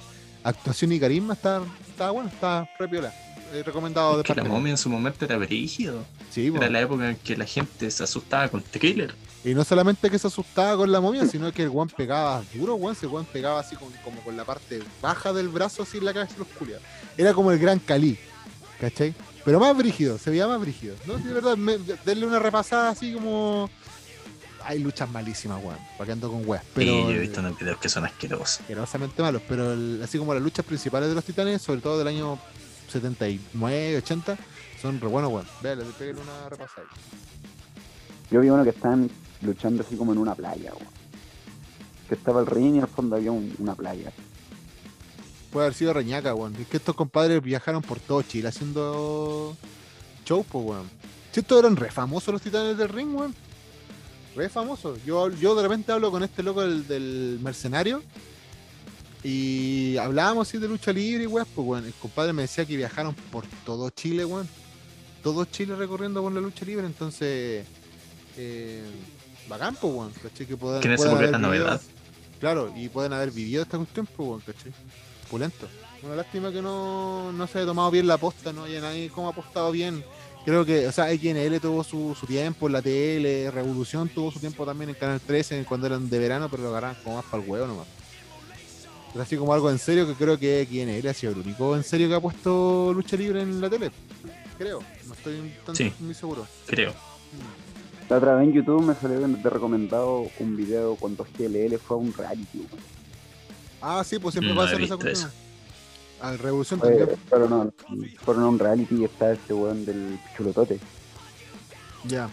actuación y carisma, está, está bueno, está re piola. Eh, recomendado de Que la momia en su momento era brígido. Sí, Era la época en que la gente se asustaba con Thriller. Y no solamente que se asustaba con la momia, sino que el guan pegaba duro, guan, ese guan pegaba así con- como con la parte baja del brazo, así en la cabeza de los culiados. Era como el gran Cali, ¿cachai? Pero más brígido, se veía más brígido. ¿no? Sí, de verdad, me- denle una repasada así como. Hay luchas malísimas, weón, para que ando con weas. Pero. yo he visto unos videos que son asquerosos. asquerosamente malos, pero el- así como las luchas principales de los titanes, sobre todo del año 79, 80, son re buenos, weón. Véale, pégale una repasada. Yo vi uno que están luchando así como en una playa, weón. Que estaba el ring y al fondo había un- una playa. Puede haber sido Reñaca, weón. Es que estos compadres viajaron por todo Chile haciendo show, pues, weón. Si estos eran re famosos los titanes del ring, weón. Re famosos. Yo, yo de repente hablo con este loco del, mercenario y hablábamos así de lucha libre weón, pues, weón. El compadre me decía que viajaron por todo Chile, weón. Todo Chile recorriendo con la lucha libre, entonces. Eh, bacán, pues, weón. ¿cachai? Que puedan, esa puedan haber novedad. Claro, y pueden haber vivido esta cuestión, pues, weón, ¿cachai? Pulento. Una lástima que no, no se haya tomado bien la aposta, no haya nadie como ha apostado bien. Creo que, o sea, XNL tuvo su, su tiempo en la tele, Revolución tuvo su tiempo también en Canal 13 cuando eran de verano, pero lo agarraban como más para el huevo nomás. Pero así como algo en serio que creo que XNL ha sido el único en serio que ha puesto lucha libre en la tele. Creo, no estoy tan Sí. muy seguro. Creo. La otra vez en YouTube me salió de recomendado un video cuando GLL fue a un reality, weón. Ah, sí, pues siempre No pasa en esa cuestión. Al Revolución también. fueron, a, fueron a un reality y está este weón del chulotote. Ya.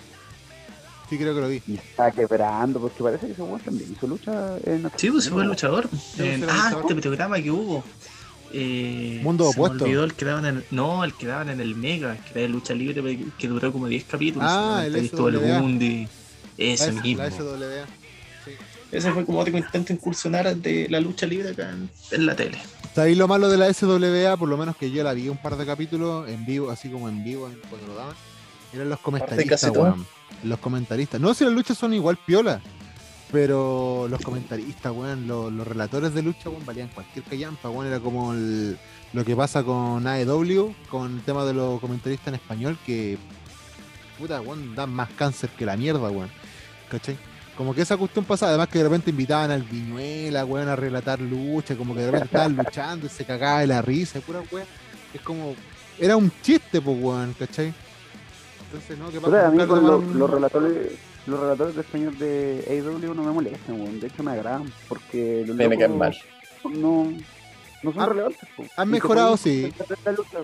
Sí, creo que lo vi. Y está quebrando, porque parece que ese weón también hizo lucha en Sí, pues fue el luchador. En- ah, este programa que hubo. Eh, Mundo se me opuesto. olvidó el que daban en el, no, el que daban en el Mega, que era de lucha libre, que duró como 10 capítulos. Ah, el. Bundy. Ese la, mismo. la SWA. Ese fue como otro intento incursionar de la lucha libre acá en, en la tele. ¿Sabéis lo malo de la SWA? Por lo menos que yo la vi un par de capítulos en vivo, así como en vivo cuando lo daban. Eran los comentaristas, weón. Los comentaristas. No, si las luchas son igual piola. Pero los comentaristas, weón, los, los relatores de lucha, weón, valían cualquier callampa, weón. Era como el- lo que pasa con AEW, con el tema de los comentaristas en español, que puta, weón, dan más cáncer que la mierda, weón. ¿Cachai? Como que esa cuestión pasa, además que de repente invitaban al Viñuela, weón, a relatar lucha, como que de repente estaban [laughs] luchando y se cagaba de la risa, y pura weón. Es como. Era un chiste, pues, weón, ¿cachai? Entonces, ¿no? ¿Qué Pero a mí con los relatores los relatores de español de AEW no me molestan, weón. De hecho me agradan porque los Me caen locos mal. no, no son Han- relevantes. han mejorado, sí. lucha.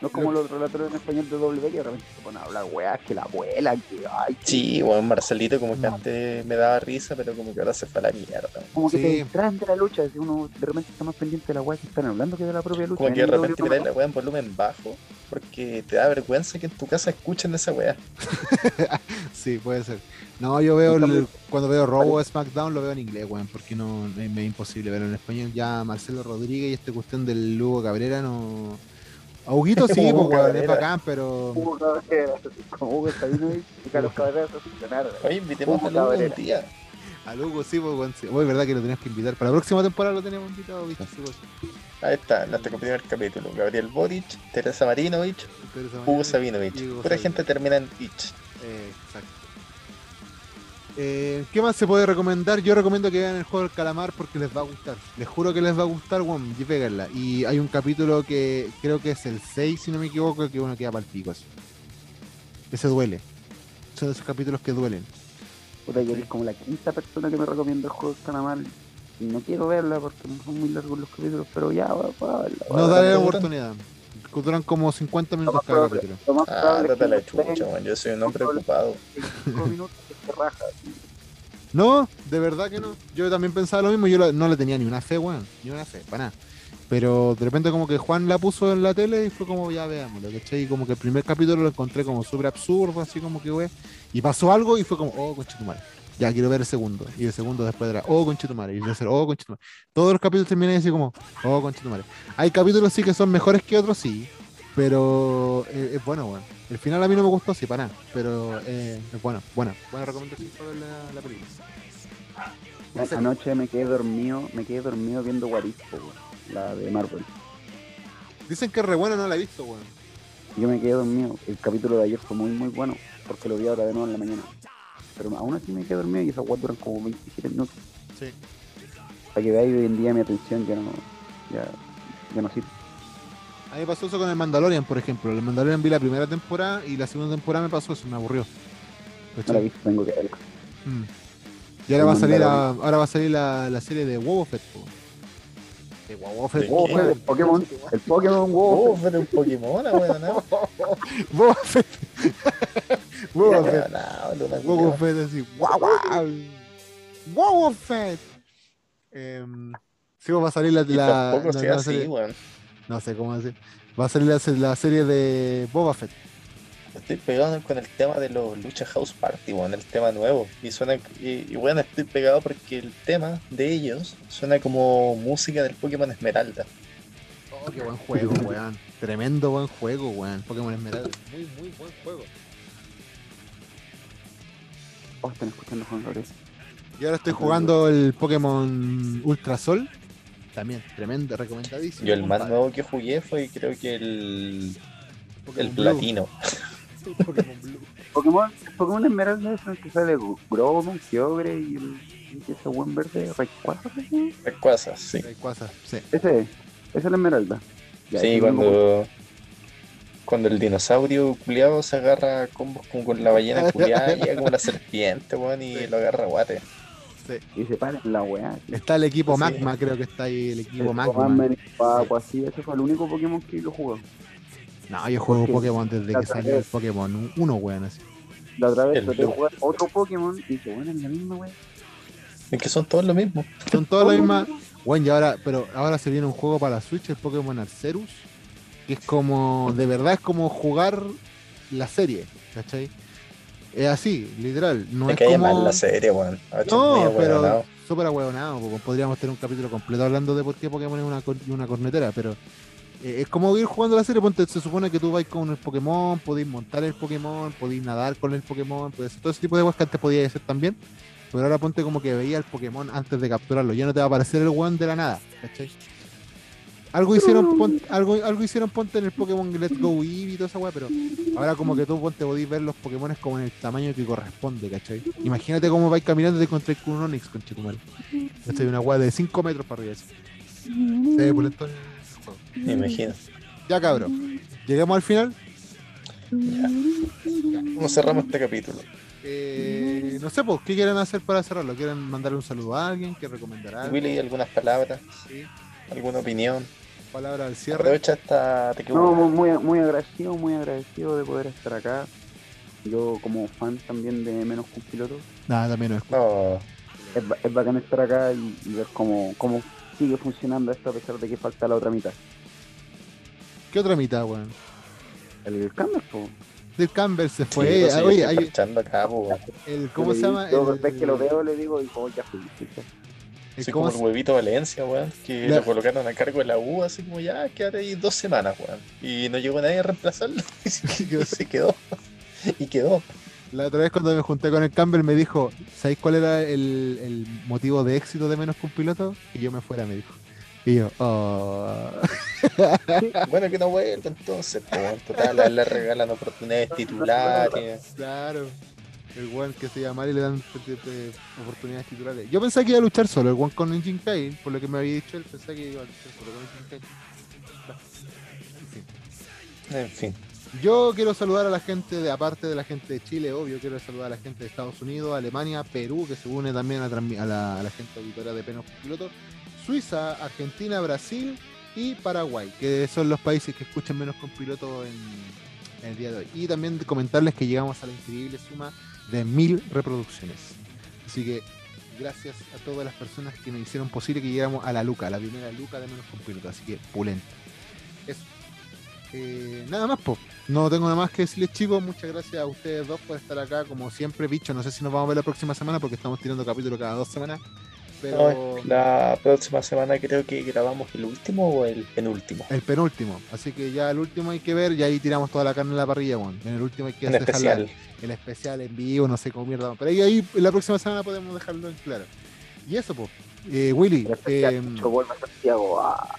No es como los relatores en español de W que de repente se ponen a hablar weas, que la abuela, que ay, que- Sí, weón, Marcelito como que No. antes me daba risa, pero como que ahora se fue a la mierda. como que Sí. te distraen de la lucha, si uno de repente está más pendiente de la wea que están hablando que de la propia lucha. Como que de repente miráis la weá en volumen bajo, porque te da vergüenza que en tu casa escuchen esa weá. [laughs] Sí, puede ser. No, yo veo, el- cuando veo Raw o SmackDown, lo veo en inglés, weón, porque no me, me es imposible verlo en español. Ya Marcelo Rodríguez y esta cuestión del Lugo Cabrera no. A Huguito sí, pues, weón, es bacán, pero. Hugo Cabrera, [laughs] como Hugo Sabinovich y [laughs] Carlos Cabrera se funcionaron. Oye, invitemos Hugo a Lugo un día. A Lugo sí, pues, weón. Sí. Hoy es verdad que lo tenías que invitar. Para la próxima temporada lo tenemos invitado, ¿viste? Sí, pues. Ahí está, nuestro primer capítulo. Gabriel Boric, Teresa Marinovich, Hugo Sabinovich. Pura gente termina en Ich. Eh, exacto. Eh, ¿Qué más se puede recomendar? Yo recomiendo que vean el juego del calamar porque les va a gustar. Les juro que les va a gustar, weón. Y péganla. Y hay un capítulo que creo que es el 6, si no me equivoco, que uno queda para el pico. así. Ese duele. Son de esos capítulos que duelen. Puta, yo eres como la quinta persona que me recomienda el juego de Calamar. Y no quiero verla porque son muy largos los capítulos, pero ya, va, No daré la oportunidad. Duran como 50 Lo minutos cada probable- capítulo. lo Ah, date la que chucha, weón. Yo soy un hombre ocupado. minutos raja. No, de verdad que no. Yo también pensaba lo mismo. Yo la- no le tenía ni una fe, weón. Ni una fe, para nada. Pero de repente como que Juan la puso en la tele y fue como, ya veámoslo, ¿cachai? Y como que el primer capítulo lo encontré como súper absurdo, así como que, wey. Y pasó algo y fue como, oh, conchetumare. Ya, quiero ver el segundo. Y el segundo después era, oh, conchetumare. Y el tercero, oh, conchetumare. Todos los capítulos terminan así como, oh, conchetumare. Hay capítulos sí que son mejores que otros, sí. Pero eh, es bueno, weón. El final a mí no me gustó, sí, para nada. Pero eh, es bueno, buena. Buena recomendación para ver la, la película. Anoche me quedé dormido, me quedé dormido viendo weón, la de Marvel. Dicen que es re buena, no la he visto, weón. Yo me quedé dormido. El capítulo de ayer fue muy, muy bueno, porque lo vi ahora de nuevo en la mañana. Pero aún así me quedé dormido y esas guas duran como 27 minutos. Sí. Para que veáis hoy en día mi atención ya no, ya, ya no sirve. A mí me pasó eso con el Mandalorian, por ejemplo. El Mandalorian vi la primera temporada y la segunda temporada me pasó eso, me aburrió. No la tengo que verla. Mm. Y ahora va a salir, la, ahora va a salir la, la serie de Boba Fett. De fue el Pokémon, el Pokémon Oh, WoW. un Pokémon, weón, ¿no? Boba no. Fett así. Boba Fett. Em, sí, va a salir la, la, la así. No sé cómo decir. Va a salir la, la serie de Boba Fett. Estoy pegado con el tema de los Lucha House Party, weón, el tema nuevo. Y suena, y, y bueno, estoy pegado porque el tema de ellos suena como música del Pokémon Esmeralda. Oh, qué buen juego, weón. Tremendo buen juego, weón. Pokémon Esmeralda. Muy, muy buen juego. Oh, están escuchando Juan Gabriel. Y ahora estoy jugando el Pokémon Ultra Sol. También, tremendo, recomendadísimo. Yo el más nuevo que jugué fue creo que el, Pokémon el Blue. platino. Pokémon Blue. Pokémon, Pokémon Esmeralda es el que sale Groudon, Kyogre y el y ese buen verde Rayquaza. ¿sí? Rayquaza, sí. Rayquaza, sí. Ese es, ese es el Esmeralda. Ya, Sí, cuando, cuando el dinosaurio culiado se agarra combos como con la ballena [laughs] culiada, llega como la serpiente, weón, y Sí. lo agarra guate. Y se para la weá. sí. Está el equipo Sí. Magma, creo que está ahí el equipo El Magma. Papo, así, ese fue el único Pokémon que yo jugué. No, yo juego Porque Pokémon desde que salió el Pokémon 1, weón. Así. La otra vez El traté de Blue. jugar otro Pokémon y dije, bueno, es la misma weá. Es que son todos lo mismo. Son todas las mismas. Bueno, y ahora, pero ahora se viene un juego para la Switch, el Pokémon Arceus. Que es como, de verdad es como jugar la serie, ¿cachai? Es así, literal. No es cae como... mal la serie, weón. No, pero súper ahueonado. Podríamos tener un capítulo completo hablando de por qué Pokémon es una, cor- una cornetera, pero eh, es como ir jugando la serie. Ponte, se supone que tú vas con el Pokémon, podéis montar el Pokémon, podéis nadar con el Pokémon, podéis hacer todo ese tipo de cosas que antes podías hacer también. Pero ahora ponte como que veía el Pokémon antes de capturarlo. Ya no te va a aparecer el weón de la nada, ¿cachai? Algo hicieron, pon- algo, algo hicieron ponte en el Pokémon Let's Go Eevee y toda esa weá, pero ahora como que tú ponte podéis ver los Pokémon como en el tamaño que corresponde, ¿cachai? Imagínate cómo vais caminando y te encontráis con un Onix, con Chetumal. ¿Cachai? Una weá de 5 metros para arriba. así. Se ve el juego. Me imagino. Ya cabrón. Llegamos al final. Ya. ¿Cómo cerramos este capítulo? Eh, no sé, pues, ¿qué quieren hacer para cerrarlo? ¿Quieren mandarle un saludo a alguien? ¿Quieren recomendar algo? Willy, algunas palabras, Sí. alguna opinión. Palabra al cierre. Aprovecha esta. Te No, muy, muy agradecido, muy agradecido de poder estar acá. Yo como fan también de Menos que un Piloto, Nada, también no es. No, es, es bacán estar acá y, y ver cómo, cómo sigue funcionando esto a pesar de que falta la otra mitad. ¿Qué otra mitad, weón? El cambio, po. Del Campbell se fue. pues, sí, Ah, oye, hay, acá, el, ¿cómo se llama? Yo El- vez que lo veo le digo, y oh, ya fui. sí, el Soy ¿cómo como el se- huevito Valencia, weón, que La- lo colocaron a cargo de la U, así como ya, quédate ahí dos semanas, weón. Y no llegó nadie a reemplazarlo. [laughs] Y se- se quedó. Y quedó. La otra vez cuando me junté con el Campbell me dijo, ¿sabéis cuál era el, el motivo de éxito de menos que un piloto? Que yo me fuera, me dijo. Y yo, oh. Bueno, que no vuelva entonces, weón. Total, le regalan oportunidades titulares. Claro. El one que se llama y le dan oportunidades titulares. Yo pensé que iba a luchar solo, el one con Engine Kyle, por lo que me había dicho él, pensé que iba a luchar solo con Engine Kyle. En fin. En fin. Yo quiero saludar a la gente de, aparte de la gente de Chile, obvio, quiero saludar a la gente de Estados Unidos, Alemania, Perú, que se une también a la, a la gente auditora de Penos Piloto, Suiza, Argentina, Brasil y Paraguay, que son los países que escuchan menos con piloto en, el día de hoy. Y también comentarles que llegamos a la increíble suma de mil reproducciones. Así que gracias a todas las personas que nos hicieron posible que llegáramos a la Luca, la primera Luca de menos con piloto. Así que pulenta. Eso. Eh, nada más, po. No tengo nada más que decirles, chicos. Muchas gracias a ustedes dos por estar acá. Como siempre, bicho, no sé si nos vamos a ver la próxima semana porque estamos tirando capítulo cada dos semanas. Pero No, la próxima semana creo que grabamos el último o el penúltimo. el penúltimo. Así que ya el último hay que ver y ahí tiramos toda la carne en la parrilla, bueno. En el último hay que dejarla- especial. el especial en vivo, no sé cómo mierda. Pero ahí, ahí la próxima semana podemos dejarlo en claro. Y eso, pues. Willy, El especial, eh, Bicho, vuelve a Santiago. ah.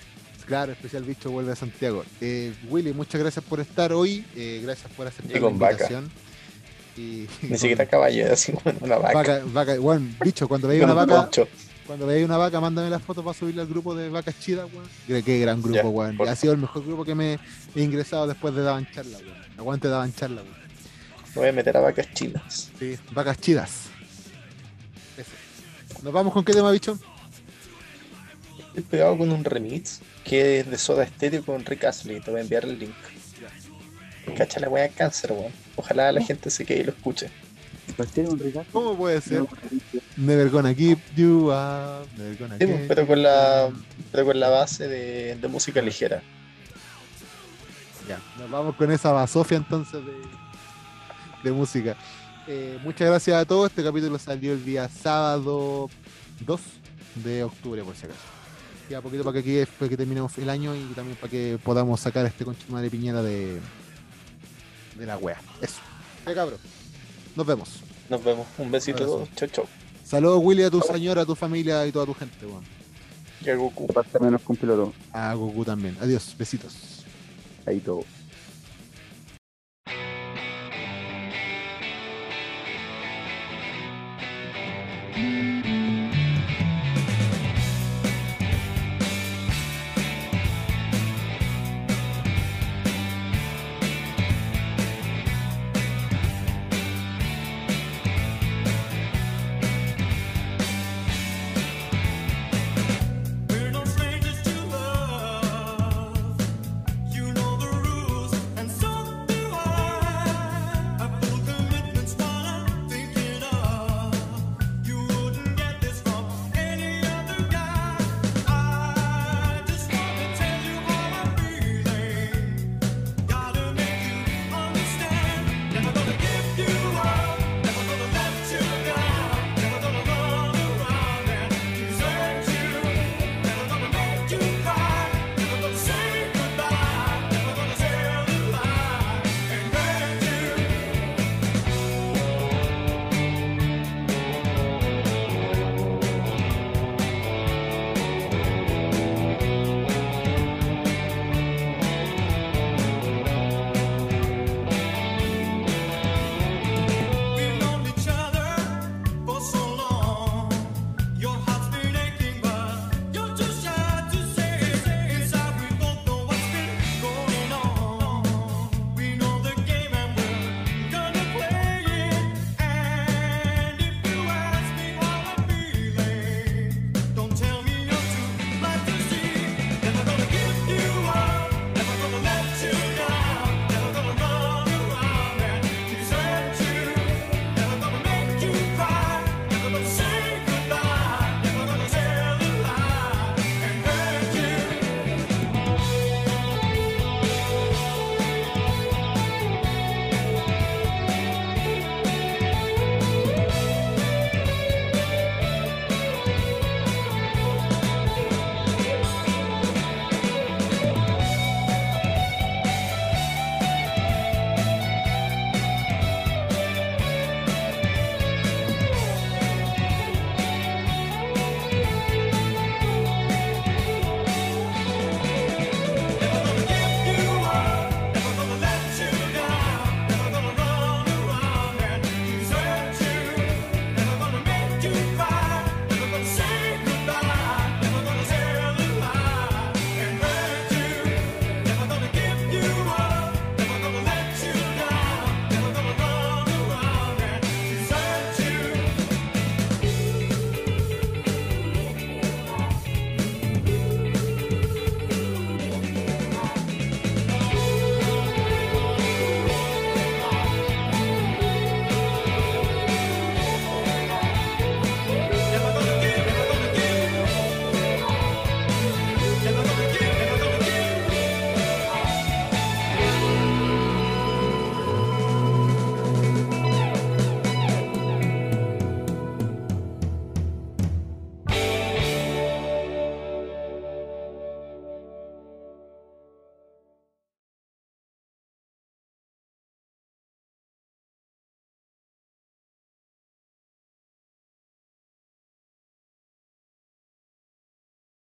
claro, especial bicho vuelve a Santiago. Eh, Willy, muchas gracias por estar hoy. eh, gracias por aceptar Y con la vaca. invitación. Y, Ni siquiera caballo, así como una vaca. vaca, vaca, bueno, bicho, cuando veáis Con una un vaca. Cuando veáis una vaca, mándame la foto para subirla al grupo de vacas chidas, weón. Qué, qué gran grupo, Ya, weón. por- Ha sido el mejor grupo que me he ingresado después de Daban Charla, weón. Aguante Daban Charla, weón. Me voy a meter a vacas chinas. Sí, vacas chidas. Eso. ¿Nos vamos con qué tema, bicho? Estoy pegado con un remix que es de Soda Stereo con Rick Astley. Te voy a enviar el link. Cacha la wea de cáncer, weón. Ojalá la gente se quede y lo escuche. ¿Cómo puede ser? Never gonna keep you up. Never gonna Sí, pues, keep pero con la, pero con la base de, de música ligera. Ya, nos vamos con esa basofia entonces de, de música. Eh, muchas gracias a todos. Este capítulo salió el día sábado 2 de octubre, por si acaso. Ya poquito para que, aquí, para que terminemos el año y también para que podamos sacar este concho de piñera de, de la wea. Eso. Ya cabrón. Nos vemos. Nos vemos. Un besito. Chau, chau. Saludos, Willy, a tu señora, a tu familia y toda tu gente, weón. Y a Goku. Pasa menos un piloto. A Goku también. Adiós, besitos. Ahí todo.